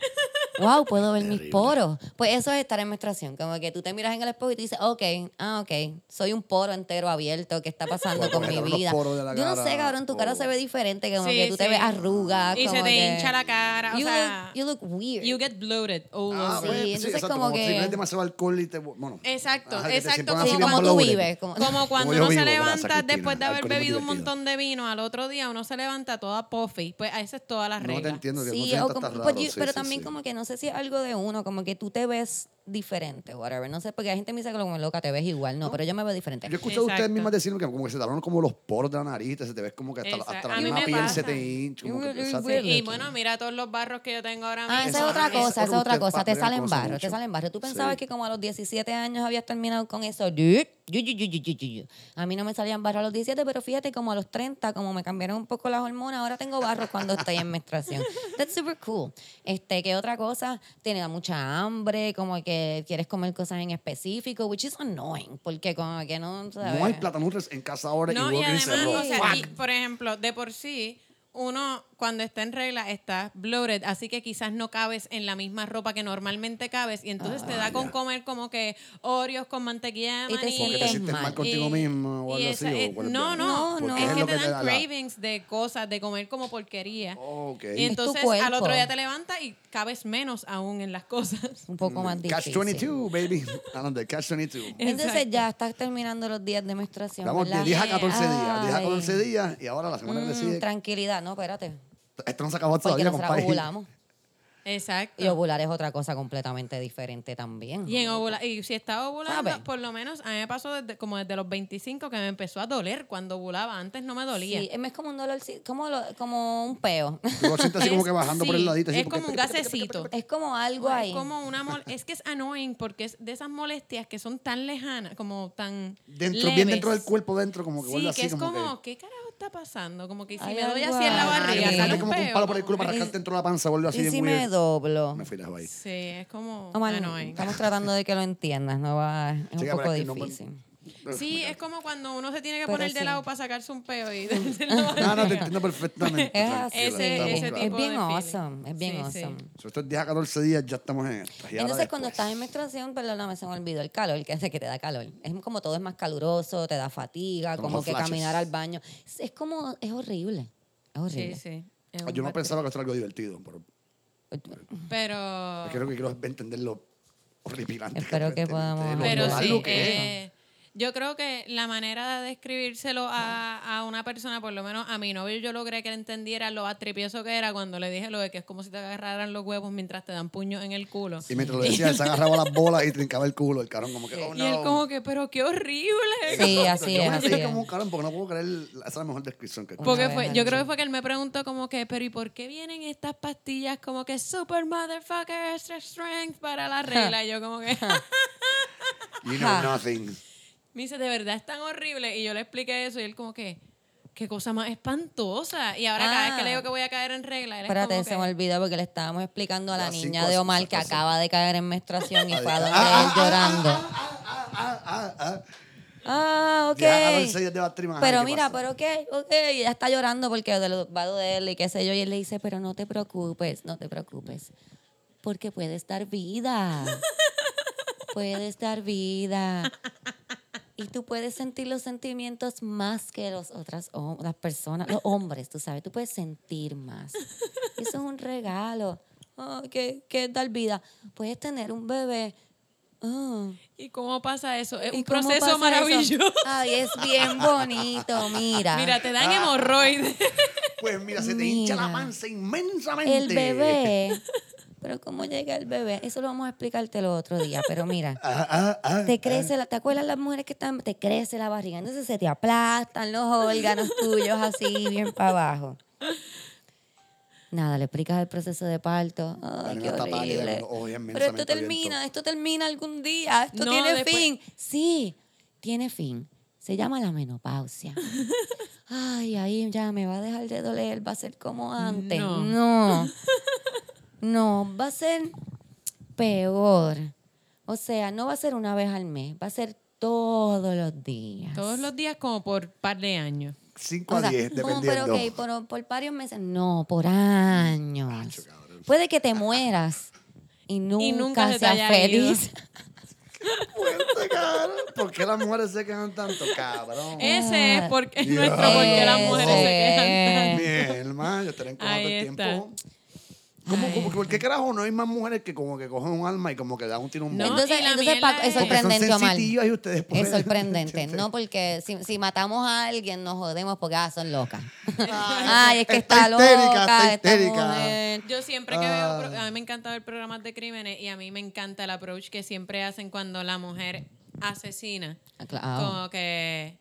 S1: Wow, puedo ver mis poros. Pues eso es estar en menstruación. Como que tú te miras en el espejo y tú dices, ok, ah, ok, soy un poro entero abierto. ¿Qué está pasando con mi
S3: te
S1: vida? Yo no sé, cabrón, tu cara se ve diferente. Como
S2: Sí,
S1: que tú te ves arrugas.
S2: Y se te
S1: que-
S2: hincha la cara. O
S1: You,
S2: sea,
S1: look, you look weird.
S2: you get bloated. all
S3: Ah.
S1: Sí,
S3: pues,
S1: entonces
S3: exacto,
S1: como
S3: si
S1: que-
S3: bebes demasiado alcohol y te... Bueno.
S2: Exacto,
S3: Ajá, te
S2: exacto. Como,
S1: tú vives. Como,
S2: como cuando uno
S3: vivo,
S2: se levanta después de haber bebido un montón de vino, al otro día uno se levanta toda puffy. Pues a esa es toda la
S3: No te
S2: regla.
S3: entiendo. que no
S1: Sí,
S3: te
S1: o
S3: sientas
S1: como-
S3: tan
S1: pues pero también como que no sé si es algo de uno, como que tú te ves diferente, whatever. No sé, porque hay gente que me dice que como loca te ves igual. No, pero yo me veo diferente.
S3: Yo he escuchado a ustedes mismas decirme que como que se abren como los poros de la nariz, se te ves como que hasta, hasta la misma piel
S2: pasa.
S3: se te hincha.
S2: Y bueno, mira todos los barros que yo tengo ahora mismo.
S1: Ah, esa es otra cosa, esa es otra cosa. Te salen barros, te salen barros. Tú
S3: Sí.
S1: pensabas que como a los 17 años habías terminado con eso. Dude, yu, yu, yu, yu, yu, yu, yu. A mí no me salían barros a los 17, pero fíjate, como a los 30, como me cambiaron un poco las hormonas, ahora tengo barros cuando estoy en menstruación. That's super cool. Este, ¿qué otra cosa? Tienes mucha hambre, como que quieres comer cosas en específico, which is annoying, porque como que no, ¿sabes?
S3: No hay platanutres en casa ahora
S2: No,
S3: y
S2: y además, o sea, y, por ejemplo, de por sí, uno cuando está en regla está bloated, así que quizás no cabes en la misma ropa que normalmente cabes y entonces te da con
S3: ya.
S2: comer como que Oreos con mantequilla de
S1: Y te
S2: maní.
S3: Porque te
S1: sientes mal.
S3: mal contigo
S2: Y-
S3: mismo o
S2: y
S3: algo así.
S2: esa-
S3: o
S2: eh,
S3: hueles
S2: no, no,
S1: No, no.
S2: es
S3: es
S2: que te dan
S3: da la-
S2: cravings de cosas, de comer como porquería.
S3: Ok.
S2: Y entonces al otro día te levantas y cabes menos aún en las cosas.
S1: Un poco más difícil.
S3: Catch 22, baby. Catch 22.
S1: Entonces ya estás terminando los días de menstruación.
S3: Vamos de
S1: ¿verdad?
S3: 10 a 14 días. 10 a
S1: Ay.
S3: 14 días y ahora la semana que
S1: Mm,
S3: sigue.
S1: tranquilidad, no, espérate.
S3: Esto no se acabó
S1: Porque
S3: todavía,
S1: nosotras
S3: compadre.
S1: ovulamos.
S2: Exacto.
S1: Y ovular es otra cosa completamente diferente también.
S2: Y, en ovula- y si estaba ovulando,
S1: ¿Sabe?
S2: por lo menos a mí me pasó desde, como desde los 25 que me empezó a doler cuando ovulaba. Antes no me dolía.
S1: Sí, es como un dolor, como, lo- como un peo.
S3: Tú lo sientes así como
S2: Es-
S3: que bajando por el
S2: sí,
S3: ladito. así
S2: es
S3: porque-
S2: como un gasecito.
S1: Es como algo
S2: Es
S1: ahí.
S2: como una mol- es que es annoying porque es de esas molestias que son tan lejanas, como tan
S3: Dentro, bien dentro del cuerpo, dentro, como que
S2: Sí, que
S3: así.
S2: es como,
S3: como que-
S2: ¿qué carajo está pasando? Como que si
S1: Hay
S2: me doy
S1: algo
S2: así en la
S1: ahí.
S2: Barriga,
S1: que
S2: sale un
S3: como con un
S2: peo,
S3: palo por el culo para
S2: que-
S3: rascarte dentro de la panza, vuelve así
S1: ¿Y
S3: bien
S1: si
S3: weird.
S1: me doblo?
S3: Me fui ahí.
S2: Sí, es como
S1: Omar,
S2: annoying.
S1: estamos tratando de que lo entiendas, no va, es un
S3: Chica,
S1: poco
S3: pero es que no-
S1: difícil.
S2: Sí, es como cuando uno se tiene que
S1: Pero
S2: poner de
S1: sí.
S2: lado para sacarse un peo y
S3: No, no, te entiendo perfectamente.
S1: Es así.
S2: Ese- ese
S3: claros.
S1: es
S2: tipo
S1: bien
S2: de
S1: awesome, es bien
S2: Sí, sí.
S1: awesome.
S3: So, estos 10 a 14 días ya estamos en esto.
S1: Entonces, cuando estás en menstruación, perdóname, se me olvidó el calor, que hace que te da calor. Es como todo es más caluroso, te da fatiga, como
S3: hot
S1: que
S3: flashes.
S1: caminar al baño. Es, es como, es horrible. Es horrible.
S2: Sí, sí. es
S3: Ah, Yo no
S2: bad
S3: pensaba que esto era algo divertido, pero.
S2: Pero...
S3: es que creo que quiero entender lo horripilante.
S1: Espero que podamos-
S3: es, lo-
S2: Pero sí,
S3: que es.
S2: eh, yo creo que la manera de describírselo a, a una persona, por lo menos a mi novio, yo logré que él entendiera lo atripioso que era cuando le dije lo de que es como si te agarraran los huevos mientras te dan puños en el culo.
S3: Y mientras lo decía, él se agarraba las bolas y trincaba el culo. El cabrón como que, oh
S2: Y él como que, pero qué horrible.
S1: Sí, así
S3: Yo
S1: es, así es.
S3: como un cabrón porque no puedo creer. Esa es la mejor descripción que
S2: Porque fue, yo creo que fue que él me preguntó como que, pero ¿y por qué vienen estas pastillas como que super motherfucker extra strength para la regla? Y yo como que,
S3: You know nothing.
S2: Me dice, de verdad es tan horrible. Y yo le expliqué eso y él como que, qué cosa más espantosa. Y ahora cada vez que
S1: Ah.
S2: le digo que voy a caer en regla, él es
S1: Espérate,
S2: como
S1: se
S2: que-
S1: me olvidó porque le estábamos explicando a la niña
S3: cinco,
S1: de Omar
S3: cinco,
S1: que
S3: cinco.
S1: acaba de caer en menstruación y fue a donde
S3: Ah,
S1: él llorando.
S3: Ah, ah, ah.
S1: Ah, ok.
S3: Ya
S1: Pero
S3: ¿qué
S1: mira, pero ok, ok. Y ella está llorando porque va a dolerle y qué sé yo. Y él le dice, pero no te preocupes, no te preocupes. Porque puedes dar vida. puedes dar vida. Y tú puedes sentir los sentimientos más que los otras las personas, los hombres, tú sabes, tú puedes sentir más. Eso es un regalo. Ah, ¿qué, ¿Qué es dar vida? Puedes tener un bebé. Ah.
S2: ¿Y cómo pasa eso? Es
S1: ¿Y
S2: un proceso
S1: eso?
S2: maravilloso.
S1: Ay, es bien bonito, mira.
S2: Mira, te dan hemorroides.
S3: Pues mira, se te hincha la panza inmensamente.
S1: el bebé. Pero cómo llega el bebé, eso lo vamos a explicarte el otro día, pero mira,
S3: Ah, ah, ah,
S1: te crece, la, ¿te acuerdas las mujeres que están, te crece la barriga? Entonces se te aplastan los órganos tuyos así, bien para abajo. Nada, le explicas el proceso de parto. Ay, qué
S3: pálida,
S1: horrible. Pero esto termina, esto termina algún día, esto
S2: No,
S1: tiene
S2: después-
S1: fin. Sí, tiene fin. Se llama la menopausia. Ay, ahí ya me va a dejar de doler, va a ser como antes.
S2: No.
S1: No. No, va a ser peor. O sea, no va a ser una vez al mes, va a ser todos los días.
S2: Todos los días como por par de años.
S3: 5
S1: O
S3: a
S1: sea,
S3: 10,
S1: como,
S3: dependiendo.
S1: pero ok, por, por varios meses. No, por años.
S3: Acho, cabrón.
S1: Puede que te mueras y nunca,
S2: nunca se te
S1: seas feliz.
S3: Fuerte, cabrón. ¿Por qué las mujeres se quejan tanto, cabrón?
S2: Ese es porque es
S3: Dios.
S2: nuestro porque las mujeres se quejan tanto.
S3: Mi hermano, yo estaré en todo el tiempo. ¿Cómo, cómo, ¿Por qué carajo no hay más mujeres que como que cogen un alma y como que dan un tiro un
S2: No?
S1: Entonces, Paco, es sorprendente, Omar.
S3: y ustedes
S1: Es sorprendente, ¿no? Porque si, si matamos a alguien, nos jodemos porque ah, son locas. Ay, es que está,
S3: está histérica,
S1: loca,
S3: está histérica.
S2: Yo siempre que
S3: Ah.
S2: veo, pro- a mí me encanta ver programas de crímenes y a mí me encanta el approach que siempre hacen cuando la mujer asesina.
S1: Ah, claro.
S2: Como que,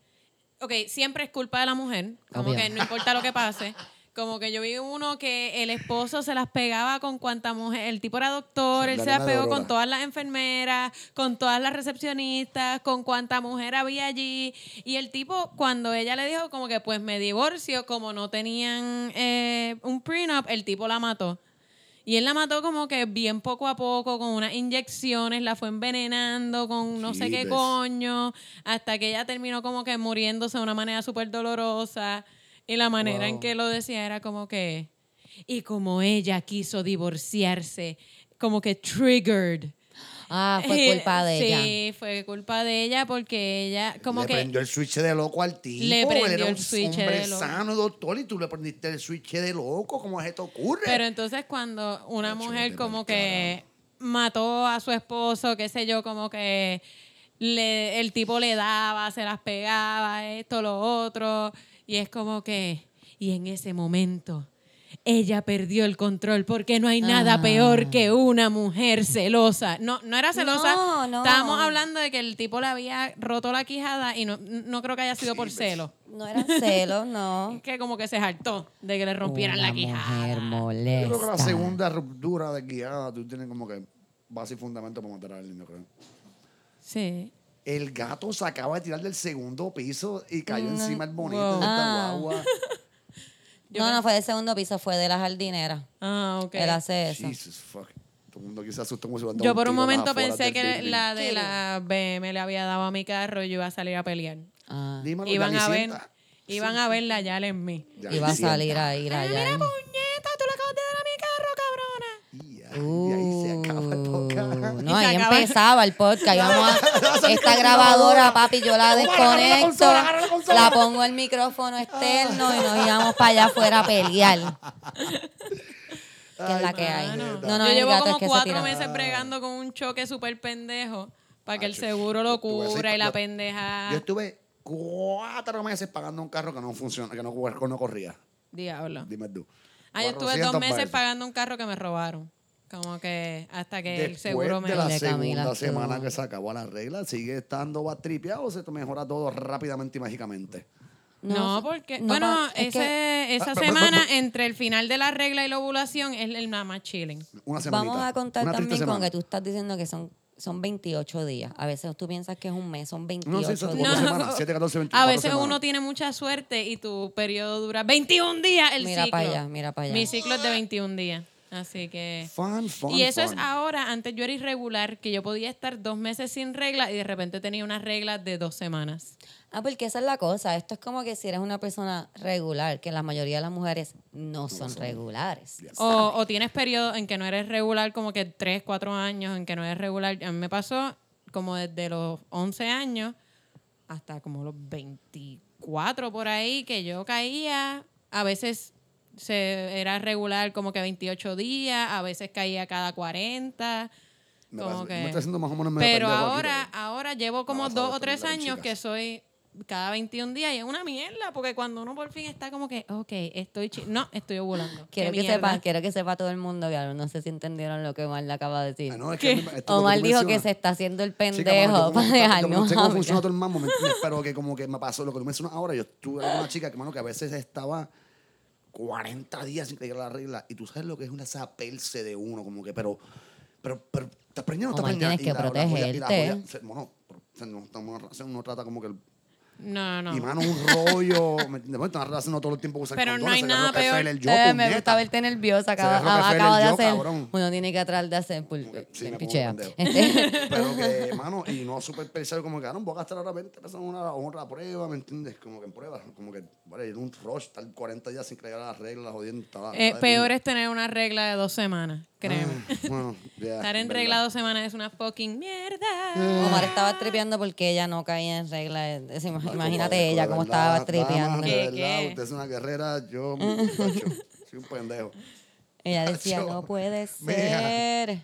S2: ok, siempre es culpa de la mujer, como
S1: Obvio.
S2: que no importa lo que pase. Como que yo vi uno que el esposo se las pegaba con cuanta mujer, el tipo era doctor,
S3: Sí,
S2: él
S3: la
S2: se las pegó con todas las enfermeras, con todas las recepcionistas, con cuanta mujer había allí. Y el tipo, cuando ella le dijo como que pues me divorcio, como no tenían eh, un prenup, el tipo la mató. Y él la mató como que bien poco a poco, con unas inyecciones, la fue envenenando con no sé qué coño, hasta que ella terminó como que muriéndose de una manera súper dolorosa. Y la manera en
S3: Wow.
S2: que lo decía era como que... Y como ella quiso divorciarse, como que triggered.
S1: Ah, fue culpa de ella.
S2: Sí, fue culpa de ella porque ella como
S3: le
S2: que...
S3: prendió el switch de loco al tipo.
S2: Le
S3: Él
S2: prendió
S3: era
S2: el switch
S3: hombre
S2: de loco.
S3: sano, doctor, y tú le prendiste el switch de loco. ¿Cómo es esto ocurre?
S2: Pero entonces cuando una mujer como que mató a su esposo, qué sé yo, como que le, el tipo le daba, se las pegaba, esto, lo otro, y es como que, y en ese momento ella perdió el control porque no hay nada
S1: Ah.
S2: peor que una mujer celosa. No, no era celosa.
S1: No, no.
S2: Estábamos hablando de que el tipo le había roto la quijada y no, no creo que haya sido por celo.
S1: No eran celos, no.
S2: Que como que se hartó de que le rompieran la quijada.
S1: mujer
S3: Yo creo que la segunda ruptura de guiada, tú tienes como que base y fundamento para matar a alguien, yo creo.
S2: Sí.
S3: El gato se acaba de tirar del segundo piso y cayó
S1: No.
S3: encima el bonito
S2: Wow.
S3: de esta
S1: Ah.
S3: guagua.
S2: Yo
S1: no,
S2: me-
S1: no fue del segundo piso, fue de la jardinera.
S2: Ah, ok.
S1: Él hace eso.
S3: Jesus fuck. Todo el mundo aquí se asustó como si hubieran dado
S2: Yo por un
S3: tiro en las
S2: momento
S3: afueras
S2: pensé
S3: del
S2: que
S3: building.
S2: la de la BM le había dado a mi carro y yo iba a salir a pelear.
S1: Ah,
S3: Dímelo,
S2: Iban a ver,
S3: Yanisienta.
S2: iban a ver la yala en mí.
S3: Ya
S1: iba a
S3: sienta.
S1: salir a ir allá.
S2: Mira, puñeta, tú le acabas de dar a mi carro, cabrona.
S3: Y ahí, y ahí se acaba el.
S1: Uh, no, ahí
S2: acaba-
S1: empezaba el podcast. Íbamos a- esta grabadora, papi, yo la desconecto,
S3: la consola.
S1: la pongo el micrófono externo y nos íbamos para allá afuera a pelear. Que es la que hay. No, no,
S2: yo llevo como
S1: es que se
S2: cuatro meses bregando con un choque súper pendejo para que el seguro lo cubra y la
S3: yo-
S2: pendeja.
S3: Yo estuve cuatro meses pagando un carro que no funciona, que no, corría.
S2: Diablo.
S3: Dime tú.
S2: Ah, yo estuve dos
S3: 400
S2: meses pagando un carro que me robaron. Como que hasta que el seguro me...
S3: de la
S1: De
S3: segunda
S1: Camila,
S3: semana
S1: tú.
S3: que se acabó la regla, sigue estando batripeado o se te mejora todo rápidamente y mágicamente.
S2: No, porque,
S1: no,
S2: bueno,
S1: es
S2: ese,
S1: que
S2: esa
S3: Ah,
S2: semana entre el final de la regla y la ovulación es el nada más chilling.
S3: Una
S1: vamos a contar
S3: una
S1: también con que tú estás diciendo que son son 28 días. A veces tú piensas que es un mes, son
S3: No,
S1: 28
S3: sí, son
S1: días.
S2: No.
S3: semanas, 7, 14, 24
S2: A veces
S3: semanas.
S2: uno tiene mucha suerte y tu periodo dura 21 días el
S1: Mira
S2: ciclo.
S1: para allá, mira para allá.
S2: Mi ciclo es de 21 días. Así que.
S3: Fun, fun,
S2: y eso es ahora, antes yo era irregular, que yo podía estar dos meses sin regla y de repente tenía una regla de dos semanas.
S1: Ah, porque esa es la cosa. Esto es como que si eres una persona regular, que la mayoría de las mujeres no son regulares.
S2: O, o tienes periodos en que no eres regular, como que tres, cuatro años en que no eres regular. A mí me pasó como desde los 11 años hasta como los 24 por ahí, que yo caía. A veces se, era regular como que 28 días, a veces caía cada 40.
S3: Me
S2: como que-
S3: me está haciendo más o menos medio
S2: Pero
S3: aquí,
S2: ahora, ahora llevo como dos o tres años
S3: chicas.
S2: que soy cada 21 días y es una mierda, porque cuando uno por fin está como que, ok, estoy chi no, estoy ovulando.
S1: Quiero que,
S2: mierda.
S1: sepa, quiero que sepa todo el mundo, que no sé si entendieron lo que Omar le acaba de decir.
S3: Ah, no,
S1: Omar dijo que se está haciendo el
S3: Chica, mano,
S1: pendejo para dejarnos
S3: no sé cómo funciona todo el mambo. Pero que como que me pasó lo que tú mencionas ahora. Yo estuve con una chica que, mano, que a veces estaba 40 días sin que llegara la regla. Y tú sabes lo que es una sapelce de uno, como que, pero, pero, pero, ¿estás preñada o no
S1: Omar,
S3: estás preñada?
S1: tienes que
S3: Y la- la joya- y la
S1: protegerte.
S3: joya- se- Bueno, no, uno trata como que el
S2: No, no.
S3: Y mano, un rollo. ¿Me entiendes? Bueno, están haciendo todo el tiempo usar
S2: Pero no hay nada peor.
S1: Eh, me gusta verte nerviosa.
S3: Rockefeller
S1: acabo de
S3: yo,
S1: hacer.
S3: cabrón.
S1: Uno tiene que tratar de hacer. pul-
S3: Sí, me pongo
S1: pichea. Este,
S3: Pero que, mano, y no súper pensar como que, ah, no, voy a gastar ahora 20 pesos en una, otra prueba, ¿me entiendes? Como que en pruebas, como que, vale, ir un rush, estar 40 días sin crear las reglas, jodiendo.
S2: Eh, peor es tener una regla de dos semanas, créeme.
S3: Ah, bueno,
S2: Estar en
S3: verdad.
S2: regla dos semanas es una fucking mierda.
S1: Omar estaba tripeando porque ella no caía en regla. Es-
S3: Ay,
S1: Imagínate ella cómo estaba tripeando.
S3: damas, de
S2: ¿Qué,
S3: verdad,
S2: qué?
S3: usted es una guerrera, yo, muchacho, soy un pendejo.
S1: Ella decía,
S3: Yo-
S1: no puede
S3: Mira.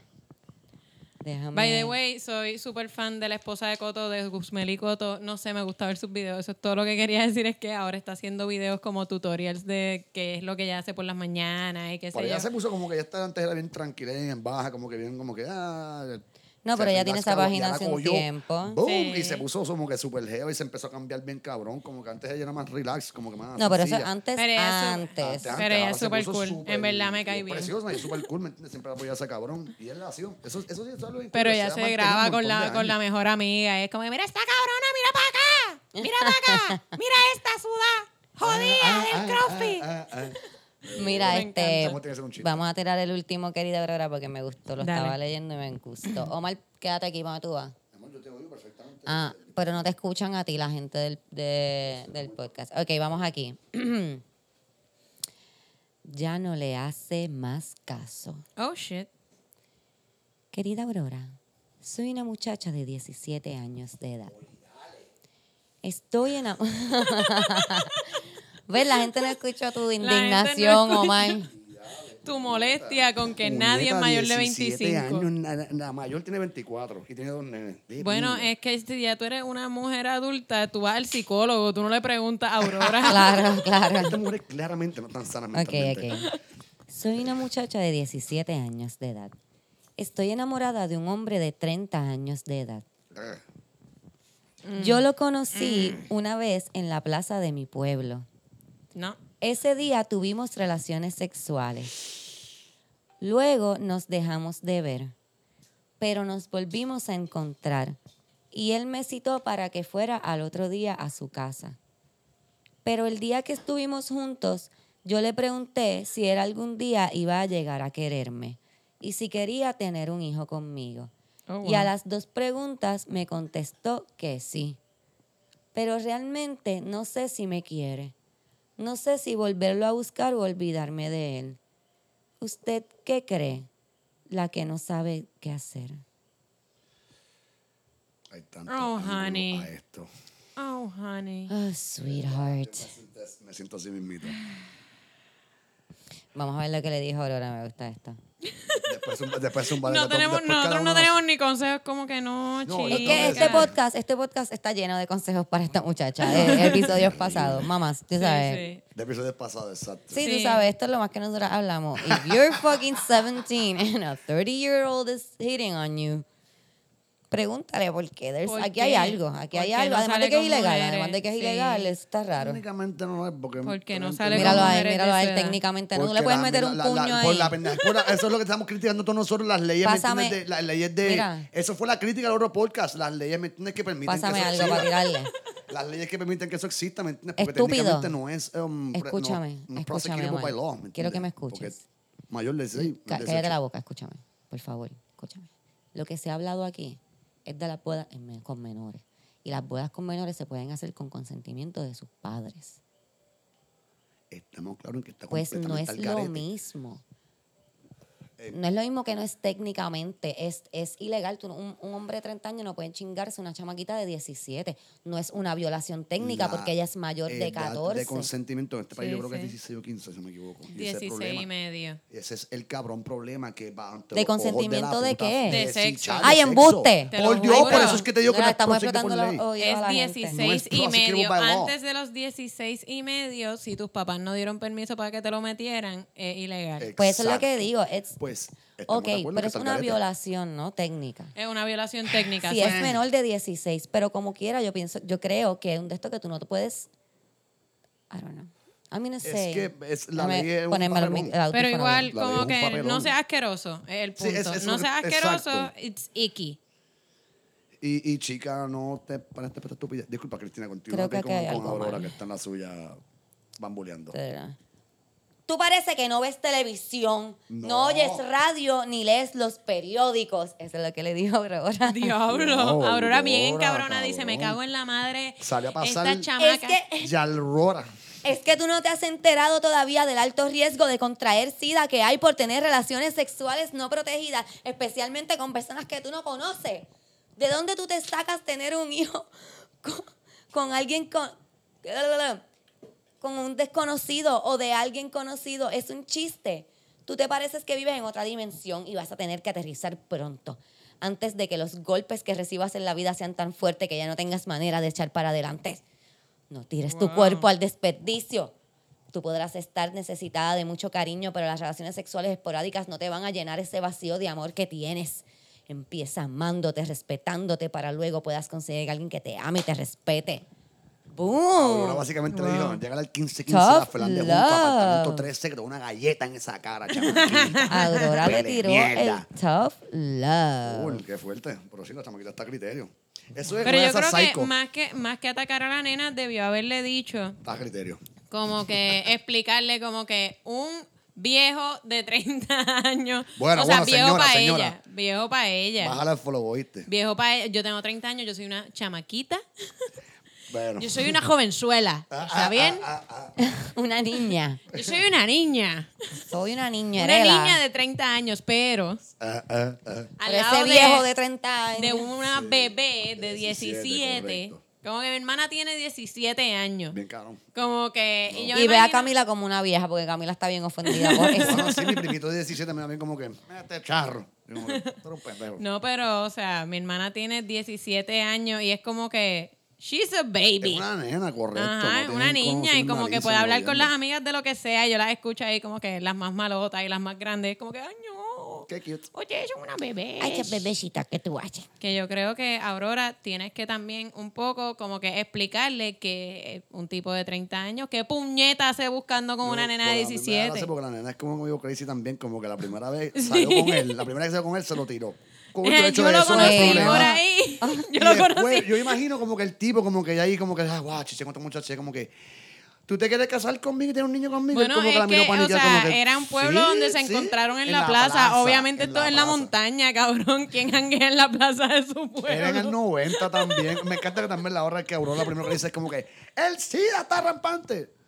S1: Déjame.
S2: By the way, soy súper fan de la esposa de Coto, de Guzmeli Coto. No sé, me gusta ver sus videos. Eso es todo lo que quería decir. Es que ahora está haciendo videos como tutorials de qué es lo que ella hace por las mañanas y qué
S3: Por
S2: sé
S3: ella
S2: yo.
S3: se puso como que ya estaba antes era bien tranquila, en baja, como que bien, como que, ah.
S1: No, pero ella tiene esa página hace un tiempo.
S3: boom,
S2: Sí.
S3: Y se puso como que súper geo y se empezó a cambiar bien cabrón. Como que antes ella era más relax, como que más.
S1: No, pero eso antes,
S2: Pero ella
S1: antes.
S3: Antes,
S2: Pero ella es súper cool. En verdad me cae bien.
S3: Preciosa y súper cool, ¿me entiendes? Siempre apoya a ese cabrón. Y él la hacía. Eso, eso sí, eso es lo bien
S2: Pero ella
S3: ha
S2: se graba con la, con la mejor amiga. Es como, mira esta cabrona, mira para acá. Mira para acá. Mira esta suda. Jodida
S3: Ah,
S2: del
S3: ah,
S2: CrossFit.
S3: ah, ah.
S1: Mira,
S2: Me
S1: este, vamos a tirar el último, querida Aurora, porque me gustó. Lo
S2: Dale.
S1: estaba leyendo y me gustó. Omar, quédate aquí, ¿dónde tú vas?
S3: Amor, yo te oigo perfectamente.
S1: Ah, pero no te escuchan a ti la gente del, de- del podcast. Ok, vamos aquí. ya no le hace más caso.
S2: Oh, shit.
S1: Querida Aurora, soy una muchacha de 17 años de edad. Estoy enamorada. ¿Ves? La gente no escuchó tu
S2: no
S1: indignación,
S2: escuchó.
S1: Omar.
S2: Tu molestia con que nadie es mayor de
S3: 17
S2: 25.
S3: años, na- la mayor tiene 24 y tiene dos nenes.
S2: Bueno, es que si ya tú eres una mujer adulta, tú vas al psicólogo, tú no le preguntas a Aurora.
S1: Claro, claro.
S3: Estas mujeres claramente no están sanas
S1: Ok,
S3: mentalmente.
S1: ok. Soy una muchacha de 17 años de edad. Estoy enamorada de un hombre de 30 años de edad.
S3: Ah,
S1: Yo lo conocí una vez en la plaza de mi pueblo.
S2: No.
S1: Ese día tuvimos relaciones sexuales. Luego nos dejamos de ver, pero nos volvimos a encontrar y él me citó para que fuera al otro día a su casa. Pero el día que estuvimos juntos, yo le pregunté si él algún día iba a llegar a quererme y si quería tener un hijo conmigo.
S2: Oh,
S1: Y a las dos preguntas me contestó que sí. Pero realmente no sé si me quiere. No sé si volverlo a buscar o olvidarme de él. ¿Usted qué cree? La que no sabe qué hacer.
S3: hay tanto
S2: Oh, honey.
S3: a esto.
S2: Oh, honey.
S1: Oh, sweetheart.
S3: Me siento así mismito.
S1: Vamos a ver lo que le dijo Aurora. Me gusta esto.
S3: Después un, después un
S2: No tenemos, nosotros no tenemos ni consejos como que no,
S3: No.
S1: Es que este podcast, este podcast está lleno de consejos para esta muchacha. de episodios pasados. Mamás, tú
S2: Sí,
S1: sabes.
S2: sí.
S3: De episodios pasados, exacto.
S1: Sí,
S2: Sí.
S1: tú sabes, esto es lo más que nosotros hablamos. If you're fucking 17 and a 30 year old is hitting on you, Pregúntale por qué. There's-
S2: ¿Por
S1: aquí
S2: qué?
S1: hay algo, aquí
S2: ¿Por
S1: hay
S2: qué
S1: algo.
S2: no
S1: Además
S2: sale
S1: de que es
S2: con
S1: ilegal,
S2: mujeres?
S1: además de que es
S2: Sí.
S1: ilegal, está raro.
S3: Técnicamente no es porque.
S2: Porque no sale
S1: Míralo a él,
S2: mujeres
S1: míralo
S2: de
S1: a él
S2: edad.
S1: técnicamente. No le puedes
S3: la-
S1: meter
S3: la-
S1: un
S3: la-
S1: puño
S3: la-
S1: ahí.
S3: Por la la- eso es lo que estamos criticando todos nosotros, las leyes, ¿me
S1: Pásame-
S3: entiendes? De- las leyes de.
S1: Mira.
S3: Eso fue la crítica del otro podcast. Las leyes, ¿me entiendes? Que permiten
S1: Pásame
S3: que eso
S1: algo para
S3: exista.
S1: tirarle.
S3: Las leyes que permiten que eso exista, ¿me entiendes? Porque
S1: Estúpido.
S3: técnicamente no es. um, pre- no-
S1: Escúchame,
S3: no es
S1: escúchame,
S3: prosecutable
S1: Omar.
S3: by law, ¿me
S1: Quiero que me
S3: entiendes? Porque
S1: escuches.
S3: Mayor de seis.
S1: Cá-
S3: de
S1: Cállate
S3: 18.
S1: la boca, escúchame. Por favor, escúchame. Lo que se ha hablado aquí es de las bodas en con menores. Y las bodas con menores se pueden hacer con consentimiento de sus padres.
S3: Estamos claros en que está
S1: Pues no es lo mismo. No es lo mismo que no es técnicamente, es, es ilegal. Tú no- un, un hombre de 30 años no puede chingarse una chamaquita de 17. No es una violación técnica
S3: La
S1: porque ella es mayor de
S3: edad
S1: 14.
S3: de consentimiento en este país
S2: Sí,
S3: yo creo que es 16 o 15, si no me equivoco. Y ese es el
S2: 16 y
S3: problema.
S2: medio.
S3: Ese es el cabrón problema que va ante
S1: ¿De consentimiento de qué?
S2: De sexo.
S1: ¡Ay, embuste!
S3: Por Dios,
S2: juro.
S3: por eso es que te digo que
S1: Mira,
S3: no
S1: estamos explotando los oídos
S2: Es
S1: gente.
S2: 16
S3: No es
S2: y medio. Antes de los 16 y medio, si tus papás no dieron permiso para que te lo metieran, es ilegal.
S1: Pues eso es lo que digo. it's-
S3: Pues, estamos
S1: ok, pero es una violación, ¿no? Técnica.
S2: Es una violación técnica.
S1: Si
S2: sí.
S1: es menor de 16, pero como quiera, yo pienso, yo creo que es un de estos que tú no te puedes. I don't know. I'm gonna
S3: Es
S1: say.
S3: que es- la ley es un papelón.
S2: Pero igual, como que no sea asqueroso, es el
S3: Sí,
S2: punto.
S3: es- es
S2: no
S3: un-
S2: sea asqueroso,
S3: exacto.
S2: it's icky.
S3: Y, y chica, no te para esta estupidez. Disculpa, Cristina, continúa
S1: Creo que
S3: con, con
S1: algo
S3: Aurora,
S1: mal.
S3: que está en la suya bambuleando.
S1: De verdad. Tú parece que no ves televisión, no,
S3: No.
S1: oyes radio, ni lees los periódicos. Eso es lo que le dijo Aurora.
S2: Diablo. Aurora bien
S3: Aurora,
S2: encabrona dice, me cago en la madre.
S3: Sale a pasar-
S2: Esta
S3: Es
S2: chamaca.
S1: Es que,
S3: Aurora.
S1: es que tú no te has enterado todavía del alto riesgo de contraer SIDA que hay por tener relaciones sexuales no protegidas, especialmente con personas que tú no conoces. ¿De dónde tú te sacas tener un hijo con, con alguien con, con un desconocido o de alguien conocido? Es un chiste. Tú te pareces que vives en otra dimensión y vas a tener que aterrizar pronto. Antes de que los golpes que recibas en la vida sean tan fuertes que ya no tengas manera de echar para adelante. No tires tu cuerpo al desperdicio. Tú podrás estar necesitada de mucho cariño, pero las relaciones sexuales esporádicas no te van a llenar ese vacío de amor que tienes. Empieza amándote, respetándote, para luego puedas conseguir a alguien que te ame y te respete.
S3: Aurora
S1: ¡Boom!
S3: básicamente le dijo, llega al 15-15
S1: Tough
S3: la Fernández
S1: love.
S3: apartamento 13, que una galleta en esa cara, chamaquita.
S1: Aurora le tiró
S3: mierda.
S1: el tough love.
S3: Uy, qué fuerte. Pero sí, la chamaquita está a criterio. Eso es
S2: Pero yo creo
S3: psycho.
S2: que más, que más que atacar a la nena, debió haberle dicho,
S3: Está a criterio.
S2: como que explicarle como que un viejo de 30 años.
S3: Bueno,
S2: o sea,
S3: bueno,
S2: viejo para ella. Viejo para ella.
S3: Bájale el follow, ¿oíste?
S2: Viejo para ella. Yo tengo 30 años, yo soy una chamaquita.
S3: Bueno.
S2: Yo soy una jovenzuela.
S3: Ah,
S2: ¿Está
S3: ah,
S2: bien?
S3: ah, ah, ah.
S1: Una niña.
S2: Yo soy una niña.
S1: Soy una niña.
S2: Una niña de 30 años, pero
S3: Ah, ah, ah.
S2: al lado
S1: ese
S2: de,
S1: viejo de 30 años.
S2: de una bebé de
S3: 17,
S2: 17.
S3: correcto.
S2: como que mi hermana tiene 17 años.
S3: Bien cabrón.
S2: Como que. Y, yo
S1: y ve a Camila como una vieja, porque Camila está bien ofendida por eso.
S3: Bueno, sí, mi primito de 17 me da bien como que, este charro. Como que, "Tú eres un pendejo.
S2: No, pero, o sea, mi hermana tiene 17 años y es como que. She's a baby.
S3: Es una nena, correcto.
S2: Ajá,
S3: no
S2: una
S3: tiene
S2: niña y como que puede hablar con las amigas de lo que sea. y Yo las escucho ahí como que las más malotas y las más grandes. Como que, ay, no.
S3: Qué cute.
S2: Oye, son una bebé.
S1: Ay, qué bebecita que tú haces.
S2: Que yo creo que Aurora tienes que también un poco como que explicarle que eh, un tipo de 30 años, ¿qué puñeta hace buscando con una
S3: Yo,
S2: nena de
S3: a mí me da
S2: 17?
S3: gracia Porque la nena es como medio crazy también, como que la primera vez salió con él, la primera vez que salió con él se lo tiró. Con el
S2: Eh,
S3: hecho
S2: yo
S3: de
S2: lo conocí por ahí. Yo
S3: Y
S2: lo
S3: después,
S2: conocí.
S3: Yo imagino como que el tipo, como que ya ahí, como que, ah, guau, chiche, con esta muchacha, como que, ¿tú te quieres casar conmigo y tener un niño conmigo?
S2: Bueno,
S3: como
S2: es
S3: la miró
S2: que, o sea,
S3: como que,
S2: era un pueblo
S3: sí,
S2: donde se
S3: sí,
S2: encontraron en, la, plaza. Obviamente esto es en la montaña, cabrón. ¿Quién janguea en la plaza de su
S3: Era en el
S2: pueblo?
S3: 90 también. Me encanta que también la hora que Aurora primero que dice es como que el SIDA está rampante.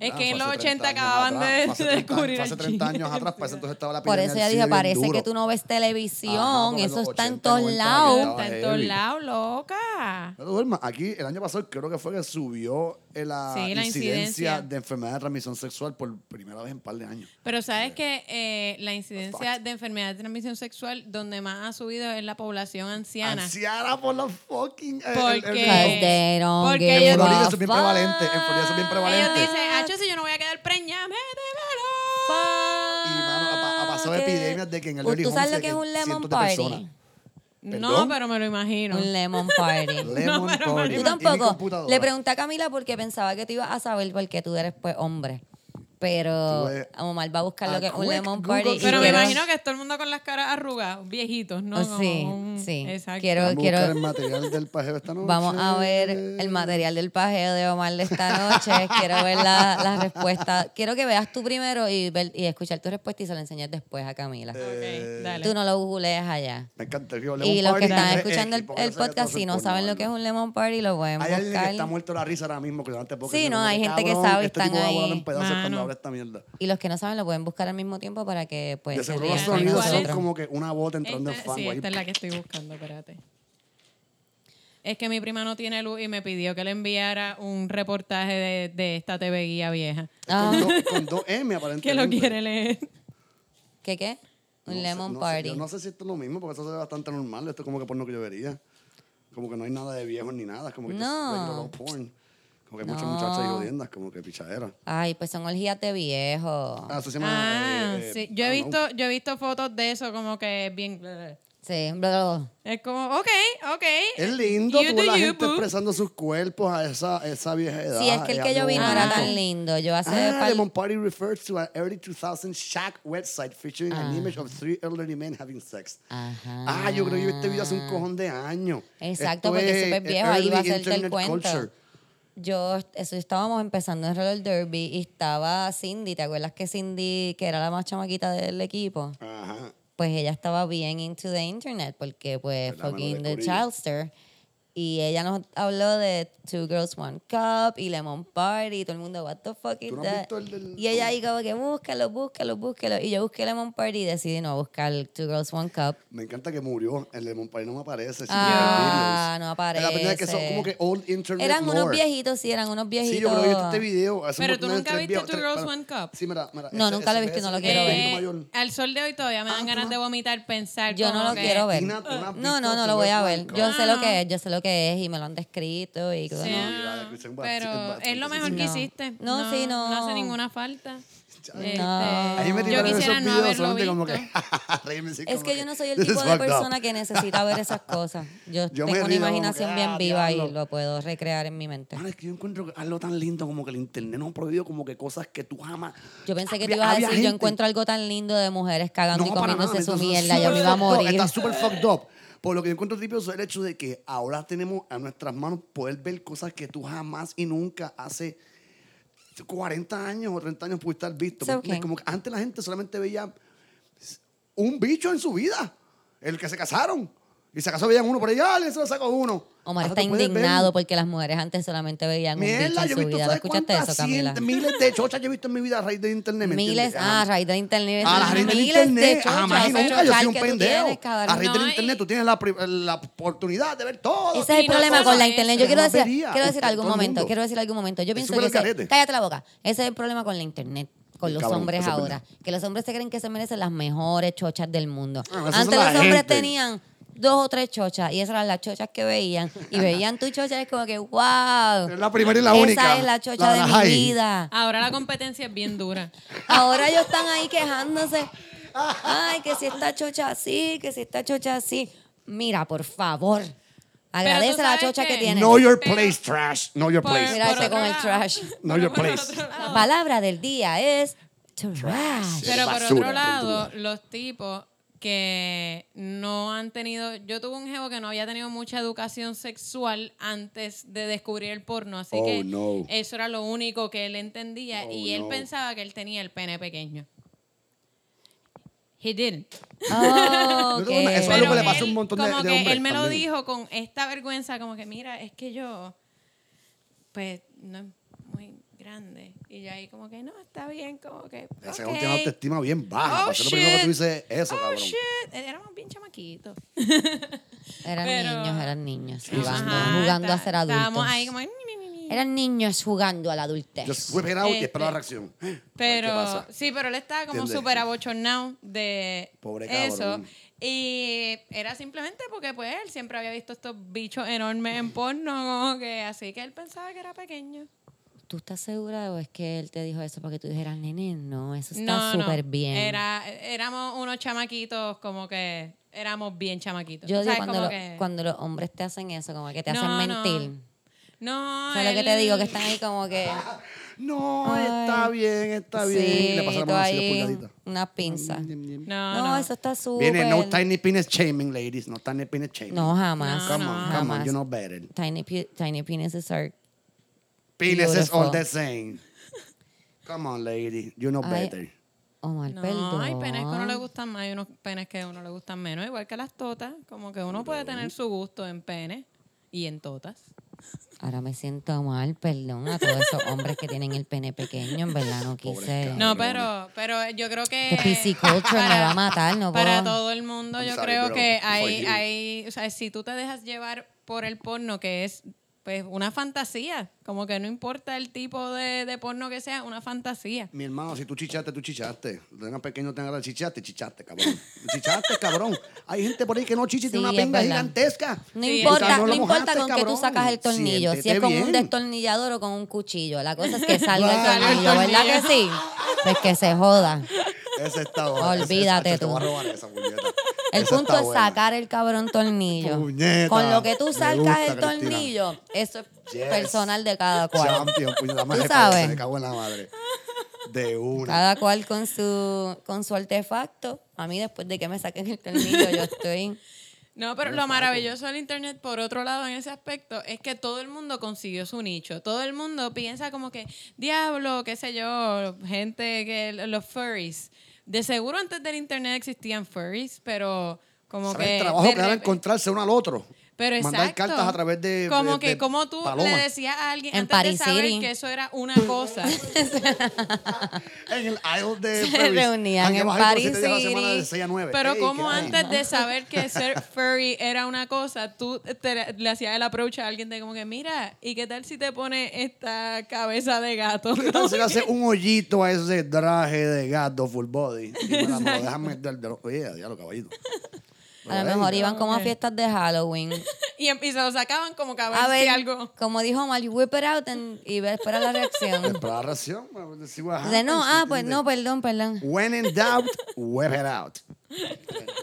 S2: Es que en los
S3: hace
S2: 80
S3: 30 años
S2: acababan
S3: atrás,
S2: de
S3: fue hace 30
S2: descubrir
S3: hace
S2: el
S3: 30
S2: SIDA.
S3: años atrás, pues entonces estaba la
S1: Por eso ya dije, parece que tú no ves televisión.
S3: Ajá, porque
S1: eso está en
S3: 80,
S1: todos
S3: 90
S1: lados.
S2: Está en todos lados, loca.
S3: No te duermas. Aquí el año pasado creo que fue que subió eh, la,
S2: Sí, la
S3: incidencia,
S2: incidencia.
S3: de enfermedad de transmisión sexual por primera vez en un par de años.
S2: Pero sabes que eh, la incidencia de enfermedad de transmisión sexual donde más ha subido es la población anciana.
S3: Anciana por los fucking... eh, el- el-
S2: Porque-
S1: don't
S2: Porque
S1: give
S3: En
S2: ellos-
S3: Florida eso es bien prevalente. En Florida eso es bien
S2: Ellos
S3: prevalente.
S2: dicen,
S3: pasado epidemias de que en el. Early
S1: ¿Tú sabes lo que es un lemon party?
S2: No, pero me lo imagino.
S1: Un lemon party.
S3: Lemon
S2: pero
S3: Party.
S1: Tú tampoco. Le pregunté a Camila porque pensaba que tú ibas a saber porque tú eres pues hombre. Pero Omar va a buscar lo
S3: A
S1: que es un lemon
S3: Google
S1: party.
S2: Pero me
S1: quiero-
S2: imagino que es todo el mundo con las caras arrugadas, viejitos, ¿no?
S1: Oh, sí,
S2: un-
S1: sí.
S2: Exacto.
S1: Quiero-
S3: Vamos a
S1: quiero-
S3: buscar el material del pajeo esta noche.
S1: Vamos a ver el material del pajeo de Omar de esta noche. Quiero ver la, la respuesta. Quiero que veas tú primero y, ver- y escuchar tu respuesta y se la enseñes después a Camila.
S2: Ok, dale.
S1: Tú no lo googlees allá.
S3: Me encanta el lemon
S1: Y los que están
S3: eh,
S1: escuchando
S3: eh,
S1: el,
S3: porque
S1: el podcast, si no saben lo que es un lemon party, lo pueden
S3: Hay alguien que
S1: buscar.
S3: está muerto la risa ahora mismo que antes
S1: Sí, no, hay gente que sabe y
S3: este
S1: están
S3: tipo va a volar
S1: ahí.
S3: Esta mierda.
S1: Y los que no saben lo pueden buscar al mismo tiempo para que pues
S3: De
S1: se
S3: seguro los sonidos son como que una bota entrando en fango
S2: sí,
S3: ahí.
S2: esta es la que estoy buscando, espérate. Es que mi prima no tiene luz y me pidió que le enviara un reportaje de, de esta TV guía vieja.
S1: Ah.
S3: Con, dos, con dos M aparentemente.
S2: Que lo quiere leer.
S1: ¿Qué qué? Un
S3: No sé-
S1: lemon
S3: no sé,
S1: party.
S3: yo no sé si esto es lo mismo, porque esto se ve bastante normal. Esto es como que porno que yo vería. Como que no hay nada de viejos ni nada. Es como que
S1: No.
S3: porn. Como que hay muchas
S1: No.
S3: muchachas y jodiendas, como que pichadera.
S1: Ay, pues son orgías de viejo.
S3: Ah, eso se llama.
S2: Ah,
S3: eh,
S2: sí.
S3: eh,
S2: Yo he
S3: know.
S2: visto, yo he visto fotos de eso como que bien.
S1: Sí, bla, bla, bla.
S2: Es como, ok, ok.
S3: Es lindo
S2: You
S3: tú
S2: do
S3: la
S2: you,
S3: gente
S2: boo.
S3: expresando sus cuerpos a esa, esa vieja edad.
S1: Sí, es que el que yo vi no era tan lindo. Yo hace
S3: Ah,
S1: par-
S3: Lemon Party refers to an early 2000 Shack website featuring
S1: Ah.
S3: an image of three elderly men having sex.
S1: Ajá.
S3: Ah, yo creo que yo vi este video hace un cojón de años.
S1: Exacto,
S3: Esto
S1: porque es súper viejo, ahí
S3: early
S1: va a hacerte el
S3: internet
S1: cuento.
S3: culture.
S1: Yo, eso estábamos empezando en Roller Derby y estaba Cindy, ¿te acuerdas que Cindy, que era la más chamaquita del equipo?
S3: Ajá.
S1: Pues ella estaba bien into the internet porque pues
S3: lo
S1: fucking the childster. Y ella nos habló de Two Girls One Cup y Lemon Party y todo el mundo, what the fuck is
S3: ¿Tú no
S1: that?
S3: el del-
S1: Y ella ahí como que búscalo, búscalo, búscalo. Y yo busqué Lemon Party y decidí no buscar Two Girls One Cup.
S3: Me encanta que murió. El Lemon Party no me aparece.
S1: Ah, no
S3: Es la primera vez que son
S1: aparece.
S3: como que old internet
S1: Eran unos
S3: lore.
S1: viejitos, sí, eran unos viejitos.
S3: Sí, yo creo que he visto este video. hace un
S2: Pero tú nunca viste Two Girls, One Cup.
S3: Sí, mira, mira.
S1: No,
S3: ese-
S1: nunca lo he visto y no lo quiero ver.
S2: al sol de hoy todavía me dan
S3: Ah,
S2: ganas de vomitar pensar
S1: Yo no lo
S2: que-
S1: quiero ver.
S3: No
S1: No, no, lo voy a ver. Yo sé lo
S2: Ah.
S1: que es, yo sé lo que es y me lo han descrito y
S2: Sí,
S1: no.
S3: y
S2: pero
S3: es
S2: lo mejor que
S1: No.
S2: hiciste.
S1: No, sí, no.
S2: No hace ninguna falta. Este,
S1: No.
S3: Me
S2: yo quisiera no
S3: videos
S2: haberlo
S3: solamente como
S2: visto.
S3: que
S1: Es
S3: como
S1: que yo no soy el tipo de persona que necesita ver esas cosas. Yo
S3: Yo
S1: tengo una imaginación
S3: que,
S1: bien
S3: ah,
S1: viva y lo puedo recrear en mi mente.
S3: Mano, es que yo encuentro algo tan lindo como que el internet nos ha prohibido como que cosas que tú jamás...
S1: Yo pensé que te
S3: Había-
S1: ibas a decir, yo
S3: gente-
S1: encuentro algo tan lindo de mujeres cagando y
S3: para
S1: comiéndose
S3: nada,
S1: su mierda. Yo me iba a morir.
S3: Está súper fucked up. Por lo que yo encuentro tripioso es el hecho de que ahora tenemos a nuestras manos poder ver cosas que tú jamás y nunca hace 40 años o 30 años pudiste haber visto. Como que antes la gente solamente veía un bicho en su vida. El que se casaron. Y se casó, veían uno por ahí, ah, se lo sacó uno.
S1: Omar
S3: Ahora
S1: está indignado porque las mujeres antes solamente veían un bicho en
S3: yo
S1: su
S3: visto,
S1: vida. ¿Lo
S3: ¿sabes
S1: escuchaste eso, Camila?
S3: Miles de chochas yo he visto en mi vida a raíz de internet. ¿me
S1: Miles, ah, a raíz del internet.
S3: A la raíz
S1: de
S3: internet,
S1: ese
S3: nunca, yo soy un pendejo. A raíz del
S2: No, y-
S3: internet tú tienes la, la oportunidad de ver todo.
S1: Ese es el
S2: no
S1: problema con la internet. Yo quiero decir, quiero decir algún momento, quiero decir algún momento. Yo pienso que ese- cállate la boca. Ese es el problema con la internet. Con los
S3: Cabrón,
S1: hombres ahora. Que los hombres se creen que se merecen las mejores chochas del mundo.
S3: Ah,
S1: Antes los hombres
S3: gente.
S1: tenían dos o tres chochas y esas eran las chochas que veían. Y veían tu chocha y es como que, wow.
S3: Es la primera y la
S1: esa
S3: única.
S1: es la chocha
S3: La
S1: de mi vida.
S2: Ahora la competencia es bien dura.
S1: Ahora ellos están ahí quejándose. Ay, que si esta chocha así, que si esta chocha así. Mira, por favor. Agradece la chocha que
S2: que-
S1: tienes.
S3: Know your place, trash. Know your
S2: Por-
S3: place.
S1: Mira
S2: por
S1: ese con el trash.
S3: Know your place.
S1: La palabra del día es trash.
S2: Pero por
S3: basura,
S2: otro lado, los tipos que no han tenido. Yo tuve un jevo que no había tenido mucha educación sexual antes de descubrir el porno, así
S3: Oh,
S2: que
S3: no.
S2: eso era lo único que él entendía
S3: Oh,
S2: y él
S3: no.
S2: pensaba que él tenía el pene pequeño. He didn't.
S1: Oh,
S3: eso es
S2: Pero
S3: lo que le pasa a un montón de-
S2: como
S3: de
S2: que
S3: hombres
S2: él me lo
S3: también.
S2: dijo con esta vergüenza, como que mira, es que yo, pues, no es muy grande. Y yo ahí como que, no, está bien, como que,
S3: Esa
S2: ok.
S3: tiene una autoestima bien baja.
S2: Oh,
S3: para ser lo primero que tú
S2: shit.
S3: dices eso,
S2: oh,
S3: cabrón.
S2: shit. Éramos bien chamaquitos.
S1: Eran
S2: Pero-
S1: niños, eran niños
S3: Sí,
S1: jugando,
S2: Ajá,
S1: jugando a ser adultos.
S2: Estábamos ahí como...
S1: Eran niños jugando a la adultez.
S3: Just whip it out y
S2: Este,
S3: espera la reacción. Ver ¿Qué
S2: Pero,
S3: pasa?
S2: sí, pero él estaba como súper abochornado de
S3: Pobre
S2: eso. Y era simplemente porque pues él siempre había visto estos bichos enormes en porno, como que así que él pensaba que era pequeño.
S1: ¿Tú estás segura o es que él te dijo eso para que tú dijeras, nene, no, eso está
S2: No, no.
S1: súper bien?
S2: Era, éramos unos chamaquitos como que éramos bien chamaquitos.
S1: Yo digo cuando, lo-
S2: que-
S1: cuando los hombres te hacen eso, como que te
S2: No,
S1: hacen
S2: no.
S1: mentir.
S2: No,
S1: ¿Sabes lo que te
S2: él-
S1: digo? Que están ahí como que...
S3: No,
S1: Ay.
S3: está bien, está bien.
S1: Sí,
S3: Le pasa la
S1: tú
S3: mano así,
S1: una pinza.
S2: No,
S1: No,
S2: no.
S1: eso está súper...
S3: Viene no tiny penis shaming, ladies. No tiny penis shaming.
S1: No, jamás.
S3: Come
S2: no,
S3: on, come on,
S1: jamás.
S3: you know better.
S1: Tiny, tiny penises are...
S3: Penises all
S1: Beautiful.
S3: the same. Come on, lady, you know
S1: Ay,
S3: better.
S1: Omar,
S2: No,
S1: perdón.
S2: hay penes que a uno le gustan más y unos penes que a uno le gustan menos. Igual que las totas. Como que uno puede tener su gusto en penes y en totas.
S1: Ahora me siento mal, perdón a todos esos hombres que tienen el pene pequeño, en verdad no quise.
S2: No, pero, pero yo creo que...
S1: PC culture me va a matar, no
S2: Para
S1: puedo.
S2: todo el mundo,
S3: I'm
S2: yo
S3: sorry,
S2: creo
S3: bro.
S2: que hay,
S3: you.
S2: hay, o sea, si tú te dejas llevar por el porno, que es pues una fantasía, como que no importa el tipo de, de porno que sea, una fantasía.
S3: Mi hermano, si tú chichaste, tú chichaste. Tengas pequeño, tengas chichaste, chichaste, cabrón. Chichaste, cabrón. Hay gente por ahí que no chicha y tiene
S1: Sí,
S3: una pinga gigantesca.
S1: No
S2: Sí,
S1: importa, no,
S3: lo
S1: importa con que tú sacas el tornillo, si es con un destornillador o con un cuchillo. La cosa es que salga el tornillo, ¿verdad que sí? Pues que se joda.
S3: Ese está. Ese-
S1: Olvídate
S3: ese- Te
S1: tú.
S3: voy a robar esa.
S1: El
S3: Esa
S1: punto es
S3: buena.
S1: sacar el cabrón tornillo.
S3: Puñeta,
S1: Con lo que tú sacas
S3: gusta,
S1: el
S3: Cristina.
S1: tornillo, eso es
S3: Yes.
S1: personal de cada cual.
S3: Champion, puñeta, más
S1: Tú sabes.
S3: Me cago en la madre. De una.
S1: Cada cual con su, con su artefacto. A mí después de que me saquen el tornillo, yo estoy...
S2: No, pero lo maravilloso del internet, por otro lado, en ese aspecto, es que todo el mundo consiguió su nicho. Todo el mundo piensa como que, diablo, qué sé yo, gente que los furries. De seguro antes del internet existían furries, pero como
S3: ¿Sabes
S2: que.
S3: el trabajo
S2: de
S3: que era
S2: repe-
S3: encontrarse uno al otro?
S2: Pero
S3: Mandar cartas a través de.
S2: Como
S3: de-
S2: que,
S3: de
S2: como tú le decías a alguien
S1: En
S2: antes
S1: Paris
S2: de saber
S1: City.
S2: que eso era una cosa.
S3: En el aisle de.
S1: Se
S3: Ferris.
S1: reunían en Paris
S3: siete días a la semana
S1: City.
S3: de 6 a 9.
S2: Pero
S3: Ey,
S2: como antes de saber que ser furry era una cosa, tú te- le hacías el approach a alguien de como que, mira, ¿y qué tal si te pone esta cabeza de gato?
S3: ¿Qué tal si le hace un hoyito a ese traje de gato full body? Y me la- me lo dejan meter de los. Oye, diablo, caballito.
S1: A lo mejor iban como a fiestas de Halloween.
S2: y, em- y se lo sacaban como que a ver,
S1: A ver,
S2: si algo...
S1: como dijo Omar, you whip it out and- y ve- espera la reacción.
S3: Espera la reacción.
S1: De no, ah, pues no, perdón, perdón.
S3: When in doubt, whip it out.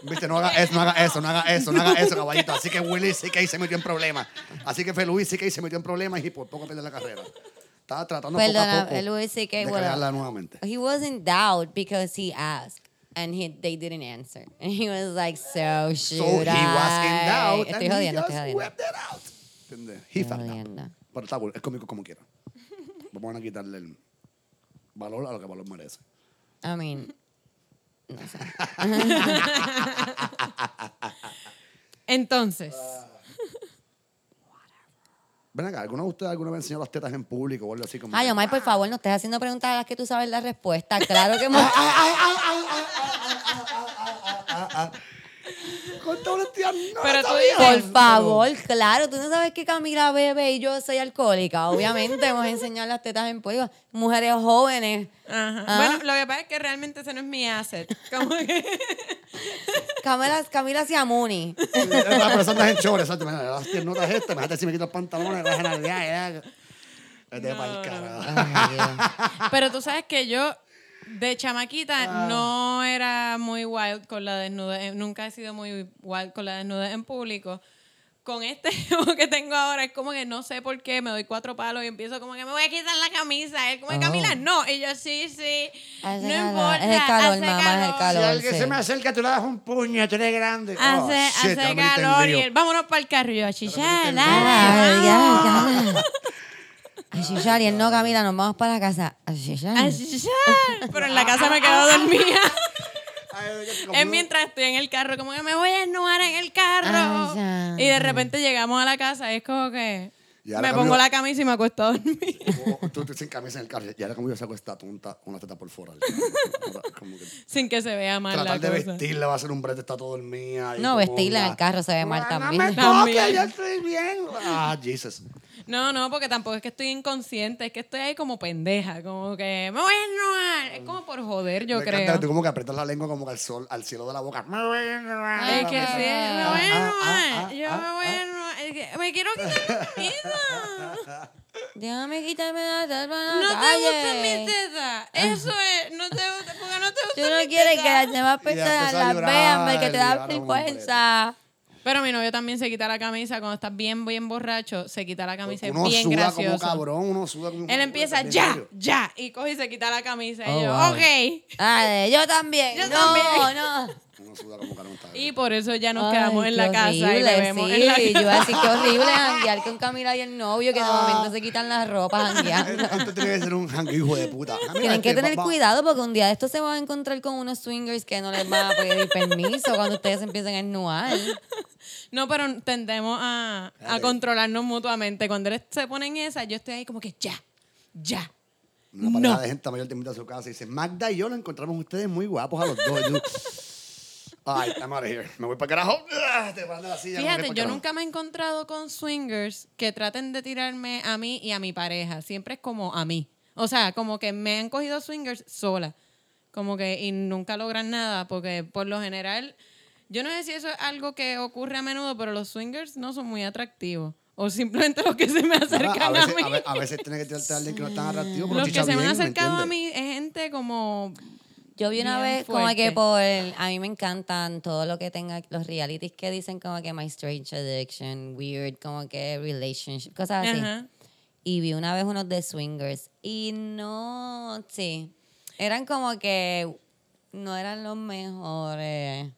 S3: Viste, no haga eso, no haga eso, no haga eso, no haga eso, caballito. Así que Willy sí que ahí se metió en problemas. Así que Luis sí que ahí se metió en problemas y por poco perdió la carrera. Estaba tratando poco a
S1: Perdona,
S3: poco de
S1: bueno,
S3: cagarla nuevamente.
S1: He was in doubt because he asked and he, they didn't answer. And he was like, so should
S3: So he was in
S1: I?
S3: doubt
S1: Estoy
S3: and
S1: jodiendo,
S3: he
S1: estoy
S3: just
S1: jodiendo.
S3: whipped it out. He
S1: Estoy
S3: found out. Pero está cool, es cómico como quiera. Vamos a quitarle el valor a lo que valor merece.
S1: I mean, no sé.
S2: Entonces,
S3: Ven acá, ¿alguno de ustedes alguna vez enseñó las tetas en público o algo así como?
S1: Ay, Omar, por favor, no estés haciendo preguntas a las que tú sabes la respuesta. Claro que hemos...
S3: No
S2: Pero
S3: lo
S2: tú
S3: sabía.
S2: dices-
S1: Por favor, claro, tú no sabes que Camila bebe y yo soy alcohólica. Obviamente hemos enseñado las tetas en público. Mujeres jóvenes.
S2: ajá.
S1: Ah.
S2: bueno, lo que pasa es que realmente ese no es mi asset. Como que...
S1: Camila, Camila Siamuni.
S3: Las personas en chores, exacto. Las piernotas estas, imagínate si me quito los pantalones, las nalgas.
S1: Ay, Dios.
S2: Pero tú sabes que yo, de chamaquita,
S3: Ah.
S2: no era muy wild con la desnudez. Nunca he sido muy wild con la desnudez en público. Con este juego que tengo ahora, es como que no sé por qué, me doy cuatro palos y empiezo como que me voy a quitar la camisa. Es como,
S1: Oh.
S2: Camila, no. Y yo, sí, sí.
S1: Hace
S2: no
S1: calor,
S2: importa.
S1: es el calor,
S2: hace
S1: mamá, es el
S3: Si
S1: calor.
S3: alguien
S1: sí.
S3: se me acerca, tú le das un puño, tú eres grande. Oh,
S2: Hace,
S3: shit, ya
S2: hace
S3: me
S2: calor y él, vámonos para el carro. Y yo, chicha,
S1: ya. Ay, Shishar, y él no, Camila, nos vamos para la casa.
S2: Vamos. Ay, chicha. Pero en la casa me quedo dormida. Es mientras estoy en el carro, como que me voy a desnudar en el carro.
S1: Ay,
S2: y de repente llegamos a la casa y es como que me pongo la camisa y me acuesto a dormir.
S3: Oh, Tú, tú sin camisa en el carro. Y ahora como yo saco esta tonta con la teta por fuera. Como que
S2: sin que se vea mal
S3: tratar
S2: la
S3: de
S2: cosa.
S3: vestirla va a ser un brete, está todo dormida.
S1: No, vestirla en
S3: una-
S1: el carro se ve mal también.
S3: No me
S2: También.
S3: toques, yo estoy bien. Ah, Jesus.
S2: No, no, porque tampoco es que estoy inconsciente, es que estoy ahí como pendeja, como que me voy a desnudar. Es como por joder, yo
S3: Me encanta
S2: creo.
S3: que tú como que aprietas la lengua como que al sol, al cielo de la boca. Me voy a enredar.
S2: Es que sí, me voy a
S3: Ah, ah, ah,
S2: Yo
S3: ah,
S2: me voy a
S3: ah.
S2: que me quiero quitar la camisa.
S1: Déjame quitarme la tapa
S2: No te gustan mis tetas. Eso es. No te gusta, porque no te
S1: Tú
S2: gustan
S1: no
S2: mis
S1: quieres que
S2: tetas.
S1: las demás personas las vean porque te da vergüenza.
S2: Pero mi novio también se quita la camisa cuando está bien, bien borracho. Se quita la camisa y es
S3: Uno
S2: bien
S3: suda
S2: gracioso.
S3: como cabrón, uno suda como
S2: Él empieza
S3: ¿En
S2: ya,
S3: serio?
S2: ya. Y coge y se quita la camisa.
S1: Oh,
S2: y yo,
S1: wow.
S2: ok.
S1: Dale, yo también.
S2: Yo
S1: no,
S2: también.
S1: no.
S3: Uno suda como cabrón. está
S2: Y por eso ya nos
S1: Ay,
S2: quedamos en la casa y
S1: horrible,
S2: bebemos
S1: sí.
S2: en la
S1: Yo
S2: casa.
S1: decir que horrible janguear con Camila y el novio que de momento se quitan las ropas jangueando.
S3: Esto tiene que ser un hijo de puta. Ah,
S1: Tienen que tener
S3: va- va-
S1: cuidado porque un día de estos se van a encontrar con unos swingers que no les van a pedir permiso cuando ustedes empiecen a ennuar.
S2: No, pero tendemos a, a controlarnos mutuamente. Cuando él se pone en esa, yo estoy ahí como que ya, ya.
S3: Una pareja
S2: No.
S3: de gente mayor te invita a su casa y dice, Magda y yo nos encontramos ustedes muy guapos a los dos. Ay, I'm out of here. Me voy para carajo. Ah, Te van de la silla.
S2: Fíjate, yo nunca me he encontrado con swingers que traten de tirarme a mí y a mi pareja. Siempre es como a mí. O sea, como que me han cogido swingers sola. Como que y nunca logran nada porque por lo general, yo no sé si eso es algo que ocurre a menudo, pero los swingers no son muy atractivos. O simplemente los que se me acercan
S3: a,
S2: a,
S3: veces,
S2: mí.
S3: a, ve- a veces tienes que tirarte a alguien que no es tan atractivo,
S2: los que se me han
S3: bien, ¿me
S2: acercado a mí es gente como...
S1: Yo vi una
S2: Bien
S1: vez como que por... A mí me encantan todo lo que tenga... Los realities que dicen como que My Strange Addiction, Weird, como que Relationship, cosas así.
S2: Ajá.
S1: Y vi una vez unos de swingers. Y no... Sí. Eran como que... No eran los mejores.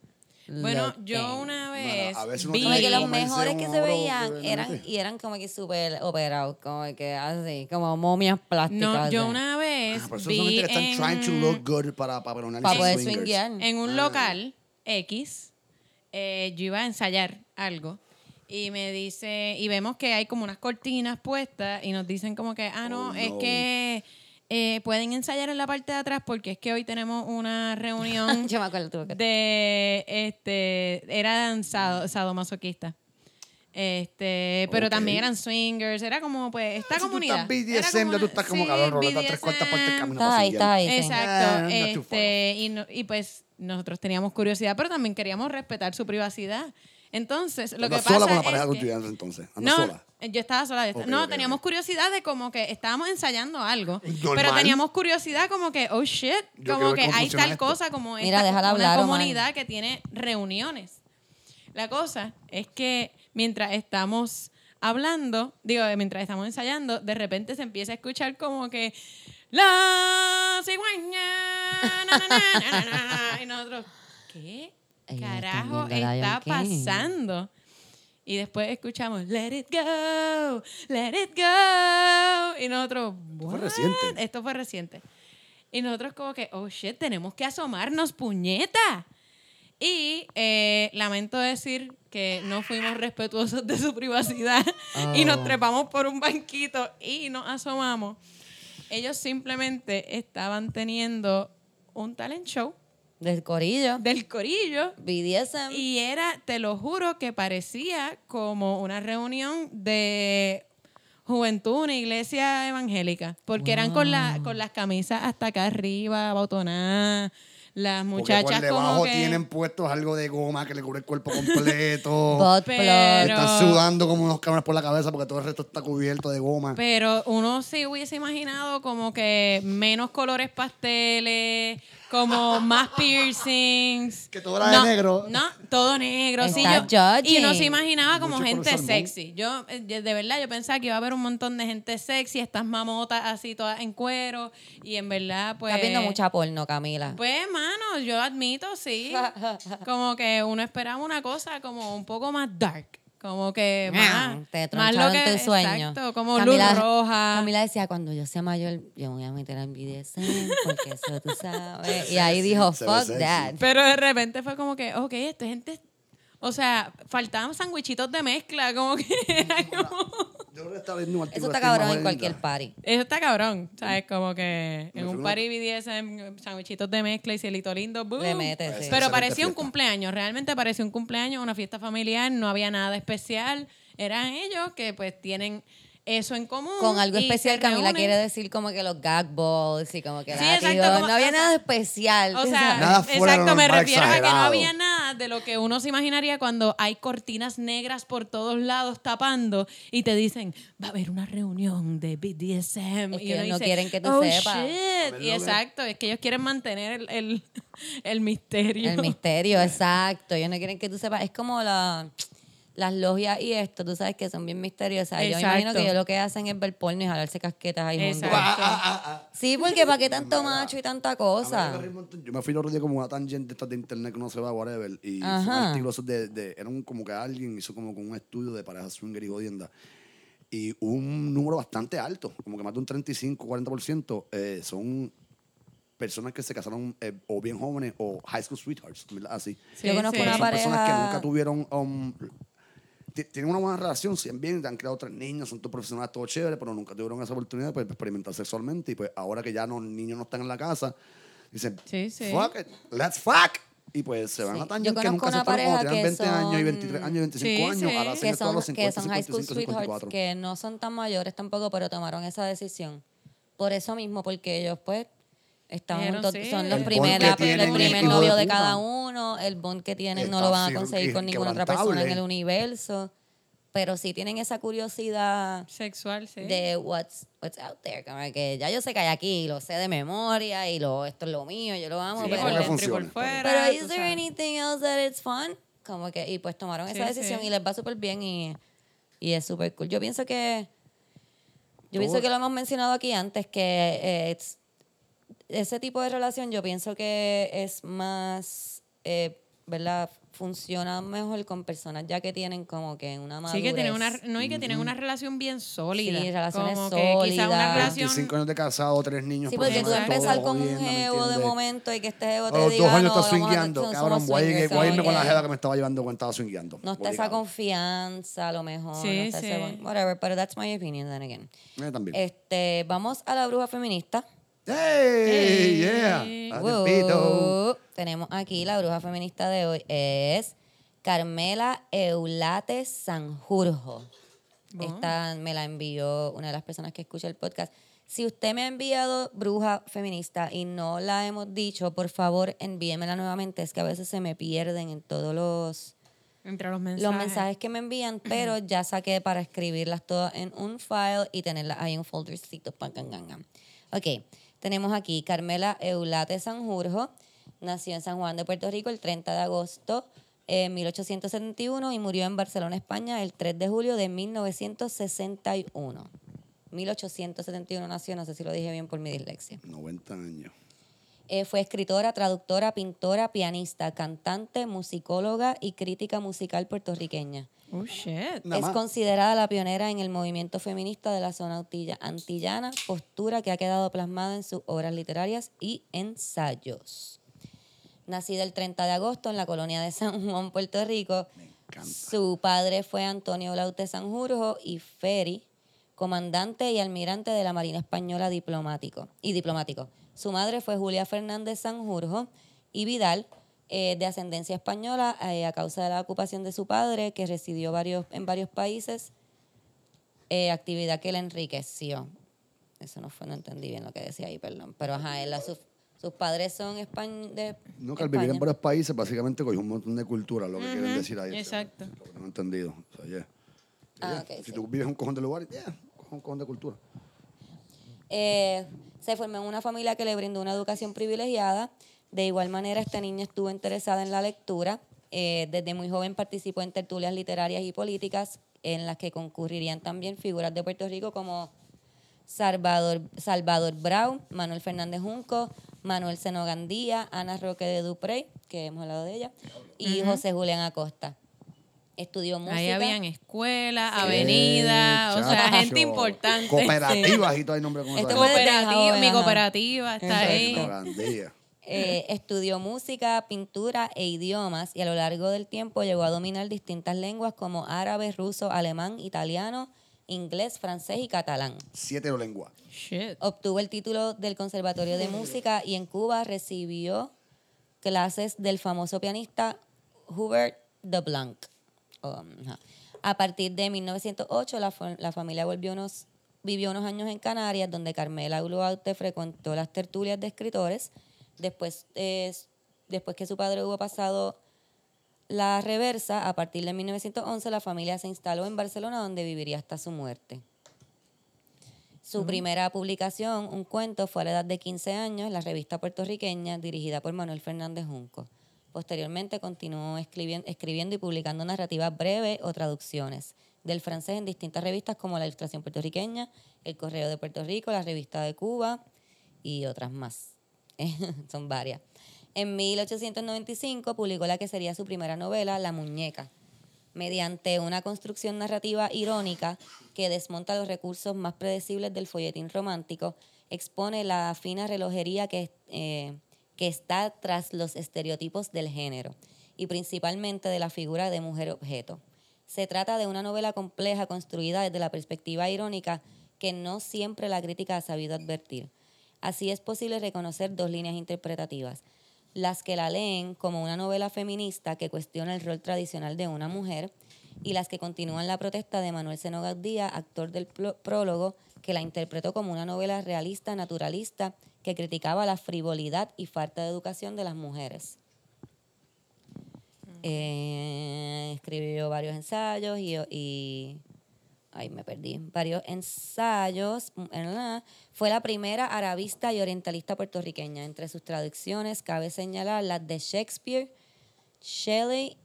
S2: Bueno, yo una
S3: Bueno,
S2: vez
S3: a veces uno
S2: vi...
S1: Como que los mejores que se veían eran y eran como que súper operados, como que así, como momias plásticas.
S2: No, yo una vez
S3: Ah, pero eso
S2: vi
S3: son gente que están
S2: en,
S3: trying to look good para, para poner
S1: Para poder swinguear.
S2: en
S3: Ah.
S2: un local X, eh, yo iba a ensayar algo y me dice, y vemos que hay como unas cortinas puestas y nos dicen como que, ah, no,
S3: Oh,
S2: es que eh, pueden ensayar en la parte de atrás porque es que hoy tenemos una reunión
S1: Yo me acuerdo tú que
S2: de, este, eran sado, sadomasoquistas. Este, pero
S3: Ok.
S2: también eran swingers, era como pues esta
S3: Si tú
S2: comunidad.
S3: estás
S2: Era
S3: BDSM,
S2: como
S3: tú estás como
S2: sí,
S3: cabrón, roleta tres cuartas partes del camino
S1: Estás
S3: para
S1: ahí, estás ahí.
S2: Exacto.
S3: Ah,
S2: este, y, no- y pues nosotros teníamos curiosidad, pero también queríamos respetar su privacidad. Entonces, lo que
S3: ¿Andas
S2: pasa
S3: sola con la
S2: es
S3: pareja
S2: que-
S3: tuya entonces? ¿Andas
S2: no,
S3: sola?
S2: Yo estaba sola. yo estaba-
S3: Ok,
S2: no,
S3: ok,
S2: teníamos
S3: ok.
S2: curiosidad de como que estábamos ensayando algo,
S3: Normal.
S2: pero teníamos curiosidad como que, oh shit,
S3: Yo
S2: como que hay tal
S3: esto.
S2: cosa como
S1: Mira,
S2: esta, una
S1: hablar,
S2: comunidad que tiene reuniones. La cosa es que mientras estamos hablando, digo, mientras estamos ensayando, de repente se empieza a escuchar como que la cigüeña, na, na, na, na, na, na", y nosotros, ¿qué carajo
S1: está
S2: pasando? Y después escuchamos, let it go, let it go. Y nosotros,
S3: fue
S2: "What?".
S3: reciente.
S2: Esto fue reciente. Y nosotros como que, oh shit, tenemos que asomarnos, puñeta. Y eh, lamento decir que no fuimos respetuosos de su privacidad y nos
S1: Oh.
S2: trepamos por un banquito y nos asomamos. Ellos simplemente estaban teniendo un talent show
S1: Del corillo.
S2: del corillo
S1: BDSM.
S2: y era, te lo juro, que parecía como una reunión de juventud, una iglesia evangélica, porque eran con, la, con las camisas hasta acá arriba, abotonadas, las
S3: Porque
S2: muchachas
S3: por debajo
S2: como que...
S3: tienen puestos algo de goma que le cubre el cuerpo completo.
S2: Pero-
S3: Están sudando como unos cabrones por la cabeza porque todo el resto está cubierto de goma.
S2: Pero uno se hubiese imaginado como que menos colores pasteles, como más piercings.
S3: Que todo era de
S2: No,
S3: negro.
S2: No, todo negro. sí, yo, y uno se imaginaba como
S3: Mucho
S2: gente sexy. Yo, eh, de verdad, yo pensaba que iba a haber un montón de gente sexy, estas mamotas así todas en cuero. Y en verdad, pues...
S1: Estás viendo mucha porno, Camila.
S2: Pues, mano, yo admito, sí. Como que uno esperaba una cosa como un poco más dark. Como que más,
S1: Te
S2: más lo
S1: troncharon
S2: que,
S1: tu sueño.
S2: Exacto, como
S1: Camila-
S2: luz roja.
S1: Camila decía, cuando yo sea mayor, yo me voy a meter en BDSM, porque eso tú sabes. Y ahí dijo, fuck that.
S2: Pero de repente fue como que, ok, esta gente... O sea, faltaban sandwichitos de mezcla, como que era como...
S3: Yo creo que está viendo un
S1: Eso está cabrón en cualquier party.
S2: Eso está cabrón, ¿sabes? Como que en un party BDSM, sandwichitos de mezcla y cielito lindo, boom.
S1: Le metes, sí.
S2: Pero parecía un cumpleaños, realmente parecía un cumpleaños, una fiesta familiar, no había nada especial. Eran ellos que pues tienen eso en común.
S1: Con algo especial, Camila quiere decir como que los gag balls y como que
S2: Sí, exacto, como-
S1: no había nada especial.
S2: O sea.
S3: Nada fuera
S2: exacto, me refiero a que no había nada más de lo que uno se imaginaría cuando hay cortinas negras por todos lados tapando y te dicen, va a haber una reunión de BDSM.
S1: Es
S2: y
S1: que ellos no
S2: dice,
S1: quieren que tú
S2: "Oh,
S1: sepas".
S2: shit".
S3: ver,
S2: Y exacto, es que ellos quieren mantener el, el, el misterio.
S1: El misterio, exacto. Ellos no quieren que tú sepas. Es como la, las logias y esto, tú sabes que son bien misteriosas. Yo imagino que ellos lo que hacen es ver porno y jalarse casquetas ahí juntos.
S2: Exacto.
S3: Ah, ah, ah, ah.
S1: Sí, porque ¿para qué tanto macho y tanta
S3: A mí
S1: cosa?
S3: Yo me fui el otro día como una tangente de estas de internet que no se va, whatever. Y fue un
S1: Ajá.
S3: artículo esos de, de- Era un, como que alguien hizo como con un estudio de parejas swinger y jodienda. Y un número bastante alto, como que más de un 35, 40%, eh, son personas que se casaron eh, o bien jóvenes o high school sweethearts, ¿verdad? así.
S2: Sí,
S1: Yo conozco
S2: sí.
S1: una
S3: son personas que nunca tuvieron... um, tienen una buena relación, sí, bien, han creado tres niños, son todos profesionales, todo chévere, pero nunca tuvieron esa oportunidad pues, de experimentar sexualmente. Y pues ahora que ya los niños no están en la casa, dicen,
S2: Sí, sí.
S3: fuck it, let's fuck. Y pues se van
S1: Sí.
S3: a
S1: Yo
S3: tangent que nunca se fueron cuando tenían
S1: que
S3: 20 años y
S1: son-
S3: 23 años y 25
S2: Sí,
S3: años. Ahora
S1: que son,
S3: los
S1: que
S3: 50,
S1: son high school
S3: 55,
S1: sweethearts,
S3: 54.
S1: que no son tan mayores tampoco, pero tomaron esa decisión. Por eso mismo, porque ellos pues están
S2: Dijeron,
S1: juntos,
S2: sí.
S1: son los
S2: El
S1: primer,
S3: bond que
S1: la-
S3: tienen,
S1: el primer
S3: hijo de
S1: novio de
S3: puta.
S1: cada uno, el bond que tienen no
S3: Está
S1: lo van a conseguir con ninguna otra persona en el universo, pero sí tienen esa curiosidad
S2: Sexual, sí.
S1: de what's, what's out there, como que ya yo sé que hay aquí, lo sé de memoria y lo, esto es lo mío, yo lo amo,
S3: Sí,
S1: pero...
S2: por
S3: ¿cómo le
S2: dentro y por
S3: funciona?
S2: fuera.
S1: Pero
S2: tú
S1: is there
S2: sabes.
S1: anything else that it's fun? Como que, y pues tomaron esa
S2: Sí,
S1: decisión
S2: sí.
S1: y les va súper bien y, y es súper cool. Yo pienso que, yo pienso que lo hemos mencionado aquí antes, que eh, it's- ese tipo de relación yo pienso que es más, eh, ¿verdad? Funciona mejor con personas ya que tienen como que una madurez.
S2: Sí, que tienen una, no, y que tienen una relación bien sólida.
S1: Sí, relaciones
S2: Como que quizá una
S1: sólidas.
S2: relación...
S3: 25 años de casado, tres niños.
S1: Sí, porque tú empezar con un
S3: jodiendo, ¿me
S1: jevo de momento y que este jevo
S3: A
S1: te
S3: los
S1: diga,
S3: dos años
S1: no,
S3: está
S1: vamos a-
S3: swingueando. Cabrón, voy a, a irme con la
S1: que-
S3: jeva que me estaba llevando cuando estaba swingueando.
S1: No está esa confianza, a lo mejor.
S2: Sí,
S1: no está
S2: sí.
S1: whatever, pero that's my opinion, then again.
S3: Eh, también.
S1: Este, vamos a la bruja feminista.
S3: ¡Hey!
S2: Hey.
S3: ¡Yeah!
S1: Wow. Tenemos aquí la bruja feminista de hoy. Es Carmela Eulate Sanjurjo. Esta me la envió una de las personas que escucha el podcast. Si usted me ha enviado bruja feminista y no la hemos dicho, por favor envíemela nuevamente. Es que a veces se me pierden en todos los,
S2: Entre los mensajes.
S1: los mensajes que me envían, pero ya saqué para escribirlas todas en un file y tenerlas ahí en un foldercito. Pan, gan, gan, gan. Ok, tenemos aquí Carmela Eulate Sanjurjo. Nació en San Juan de Puerto Rico el 30 de agosto de 1871 y murió en Barcelona, España, el 3 de julio de 1961. 1871 nació, no sé si lo dije bien por mi dislexia.
S3: 90 años.
S1: Eh, fue escritora, traductora, pintora, pianista, cantante, musicóloga y crítica musical puertorriqueña.
S2: Oh, shit.
S1: Es considerada la pionera en el movimiento feminista de la zona autilla- antillana, postura que ha quedado plasmada en sus obras literarias y ensayos. Nacida el 30 de agosto en la colonia de San Juan, Puerto Rico,
S3: encanta.
S1: su padre fue Antonio Laute Sanjurjo y Ferry, comandante y almirante de la Marina Española diplomático y diplomático. Su madre fue Julia Fernández Sanjurjo y Vidal, eh, de ascendencia española, eh, a causa de la ocupación de su padre, que residió varios, en varios países, eh, actividad que le enriqueció. Eso no fue, no entendí bien lo que decía ahí, perdón. Pero ajá, él, a sus, sus padres son españ de
S3: No, que al vivir en varios países, básicamente cogió un montón de cultura, lo que quieren decir ahí.
S2: exacto.
S3: lo que no he entendido. O sea, yeah.
S1: Ah,
S3: Yeah.
S1: ok,
S3: si
S1: sí.
S3: tú vives en un cojón de lugar, yeah, un cojón de cultura.
S1: Eh, se formó en una familia que le brindó una educación privilegiada. De igual manera, esta niña estuvo interesada en la lectura. Eh, desde muy joven participó en tertulias literarias y políticas en las que concurrirían también figuras de Puerto Rico como Salvador, Salvador Brown, Manuel Fernández Junco, Manuel Seno Gandía, Ana Roque de Duprey, que hemos hablado de ella, y José Julián Acosta. Estudió música.
S2: Ahí habían escuela,
S1: Sí.
S2: avenida, o sea, gente importante.
S3: Cooperativas y todo hay nombre
S1: desde
S2: Cooperativa, mi cooperativa está ahí.
S1: Eh, estudió música, pintura e idiomas y a lo largo del tiempo llegó a dominar distintas lenguas como árabe, ruso, alemán, italiano, inglés, francés y catalán.
S3: Siete lenguas.
S2: Shit.
S1: Obtuvo el título del Conservatorio de Música y en Cuba recibió clases del famoso pianista Hubert de Blanc. Um. A partir de 1908, la, la familia volvió unos, vivió unos años en Canarias, donde Carmela Uluaute frecuentó las tertulias de escritores. Después, eh, después que su padre hubo pasado la reversa, a partir de 1911 la familia se instaló en Barcelona donde viviría hasta su muerte. Su primera publicación, un cuento, fue a la edad de 15 años en la revista puertorriqueña dirigida por Manuel Fernández Junco. Posteriormente continuó escribien- escribiendo y publicando narrativas breves o traducciones del francés en distintas revistas como La Ilustración Puertorriqueña, El Correo de Puerto Rico, La Revista de Cuba y otras más. Son varias. En 1895 publicó la que sería su primera novela, La Muñeca, mediante una construcción narrativa irónica que desmonta los recursos más predecibles del folletín romántico, expone la fina relojería que, eh, que está tras los estereotipos del género y principalmente de la figura de mujer objeto. Se trata de una novela compleja construida desde la perspectiva irónica que no siempre la crítica ha sabido advertir. Así es posible reconocer dos líneas interpretativas. Las que la leen como una novela feminista que cuestiona el rol tradicional de una mujer y las que continúan la protesta de Manuel Seno Gaudía, actor del prólogo, que la interpretó como una novela realista, naturalista, que criticaba la frivolidad y falta de educación de las mujeres. Eh, escribió varios ensayos y, y ay, me perdí, varios ensayos. mm. Fue la primera arabista y orientalista puertorriqueña. Entre sus traducciones cabe señalar las de Shakespeare, Shelley,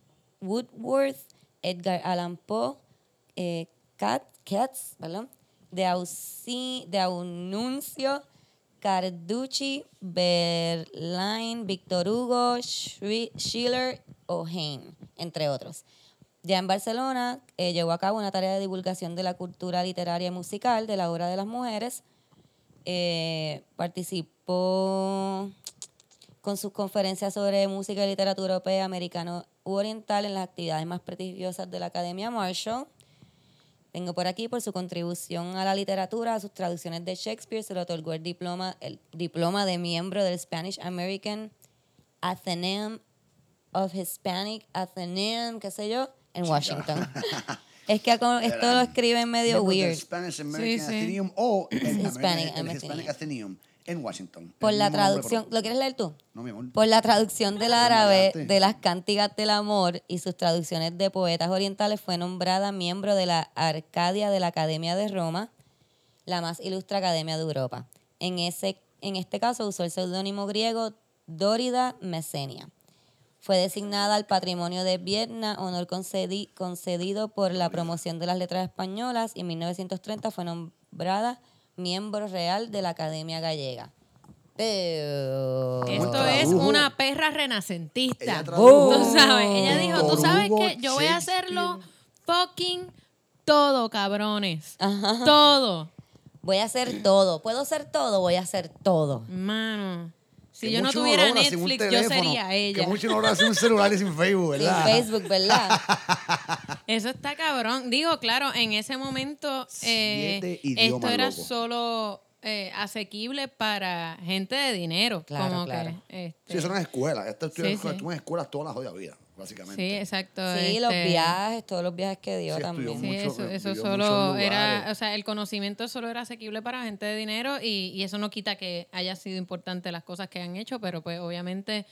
S1: Woodworth, Edgar Allan Poe, eh, Kat, Katz, perdón, de, Ausi, de Aununcio, Carducci, Berlain, Víctor Hugo, Schiller o Heine, entre otros. Ya en Barcelona eh, llevó a cabo una tarea de divulgación de la cultura literaria y musical de la obra de las mujeres. Eh, participó con sus conferencias sobre música y literatura europea, americano u oriental en las actividades más prestigiosas de la Academia Marshall. Tengo por aquí por su contribución a la literatura, a sus traducciones de Shakespeare, se le otorgó el diploma, el diploma de miembro del Spanish American Athenaeum of Hispanic Athenaeum, qué sé yo, en Washington. es que esto lo escriben medio weird.
S3: Spanish American
S2: Sí, sí.
S3: Athenaeum o el,
S1: Hispanic
S3: American- el Hispanic
S1: Athenaeum.
S3: En Washington.
S1: Por la
S3: nombre,
S1: traducción, ¿lo quieres leer tú?
S3: No, mi amor.
S1: Por la traducción del árabe de las cántigas del amor y sus traducciones de poetas orientales fue nombrada miembro de la Arcadia de la Academia de Roma, la más ilustre academia de Europa. En, ese, en este caso usó el seudónimo griego Dórida Mesenia. Fue designada al Patrimonio de Vietna, honor concedi- concedido por la promoción de las letras españolas y en 1930 fue nombrada miembro real de la Academia Gallega. Pero...
S2: Esto es una perra renacentista. Tú sabes, ella dijo, tú sabes que yo voy a hacerlo fucking todo, cabrones. Todo.
S1: Voy a hacer todo. ¿Puedo hacer todo? Voy a hacer todo.
S2: Mano. Si
S3: Que
S2: yo no tuviera
S3: sin
S2: Netflix, yo sería
S3: Que
S2: ella.
S3: mucho no logra sin un celular y sin Facebook,
S1: Sin
S3: ¿verdad?
S1: Facebook, ¿verdad?
S2: Eso está cabrón. Digo, claro, en ese momento eh, esto era
S3: loco.
S2: solo eh, asequible para gente de dinero.
S1: Claro,
S2: como
S1: claro.
S2: Que, este,
S3: Sí, eso no es escuela. Esto
S2: Sí, sí.
S3: estuvo en escuelas toda la jodida vida, básicamente.
S2: sí, exacto.
S1: Sí, los
S2: este,
S1: viajes, todos los viajes que dio
S3: Sí,
S1: también.
S2: Sí,
S3: mucho,
S2: eso, eso solo era, o sea, el conocimiento solo era asequible para gente de dinero y, y eso no quita que haya sido importante las cosas que han hecho, pero pues obviamente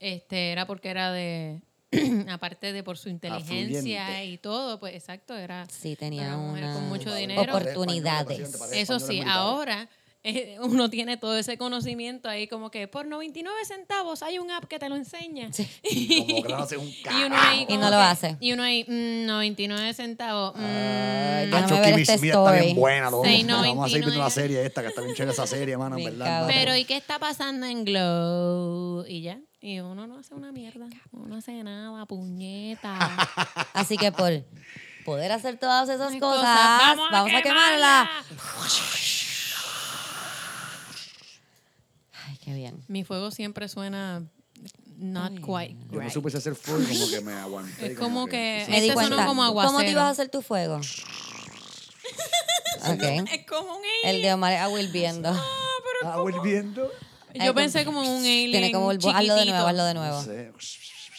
S2: este era porque era de, aparte de por su inteligencia
S3: Afluyente.
S2: y todo, pues exacto, era
S1: Sí, tenía
S2: una mujer con mucho dinero.
S1: Oportunidades.
S2: Eso sí, ahora eh, uno tiene todo ese conocimiento ahí como que por 99 centavos hay un app que te lo enseña.
S3: Como que no hace un
S2: Y uno ahí
S1: Y no lo
S2: que-
S1: hace.
S2: Y uno ahí, mm, 99 centavos. mm,
S1: Ay,
S3: Nacho,
S1: Déjame ver
S3: Kimi
S1: este
S3: Smith está bien buena, loco.
S2: Seis
S3: Vamos a seguir viendo
S2: 99.
S3: la serie esta, que está bien chévere esa serie, mano, en verdad.
S1: cabrón.
S2: Pero ¿y qué está pasando en Glow? Y ya. Y uno no hace una mierda. Uno no hace nada, puñeta.
S1: Así que por poder hacer todas esas cosas,
S2: cosas,
S1: vamos, a, quemarla. Qué bien.
S2: Mi fuego siempre suena not quite
S3: Yo no
S2: right.
S3: supe si hacer full, como que me aguanté.
S2: Es como que-
S1: di
S2: Este sonó
S1: cuenta.
S2: como
S1: ¿Cómo te
S2: aguacero.
S1: ibas a hacer tu fuego? ok.
S2: Es como un
S1: El
S2: alien.
S1: de Omar es viendo.
S3: Ah, volviendo.
S2: Yo pensé como un alien
S1: Tiene como el... Hazlo de nuevo, hazlo de nuevo.
S3: No sé.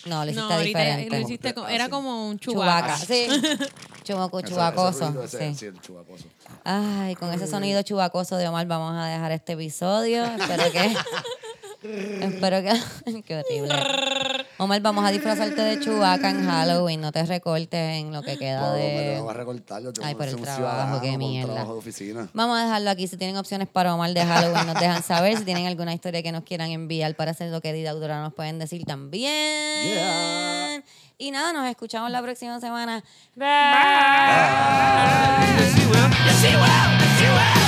S1: No, lo hiciste
S2: No, ahorita
S1: diferente.
S2: lo hiciste como- era como un
S1: Chubaca,
S2: chubaca.
S1: sí.
S3: Ese
S1: chubacoso.
S3: ese-
S1: sí.
S3: sí, el chubacoso.
S1: Ay, con ese sonido chubacoso de Omar vamos a dejar este episodio. Espero que. espero que. qué horrible. Omar, vamos a disfrazarte de Chewbacca en Halloween. No te recortes en lo que queda
S3: No, me lo
S1: de...
S3: voy a recortar. Yo tengo
S1: Ay, por el trabajo, qué mierda.
S3: trabajo de oficina.
S1: Vamos a dejarlo aquí. Si tienen opciones para Omar de Halloween, nos dejan saber. Si tienen alguna historia que nos quieran enviar para hacer lo que Dida Autora nos pueden decir también.
S3: Yeah.
S1: Y nada, nos escuchamos la próxima semana.
S4: Yes, you will.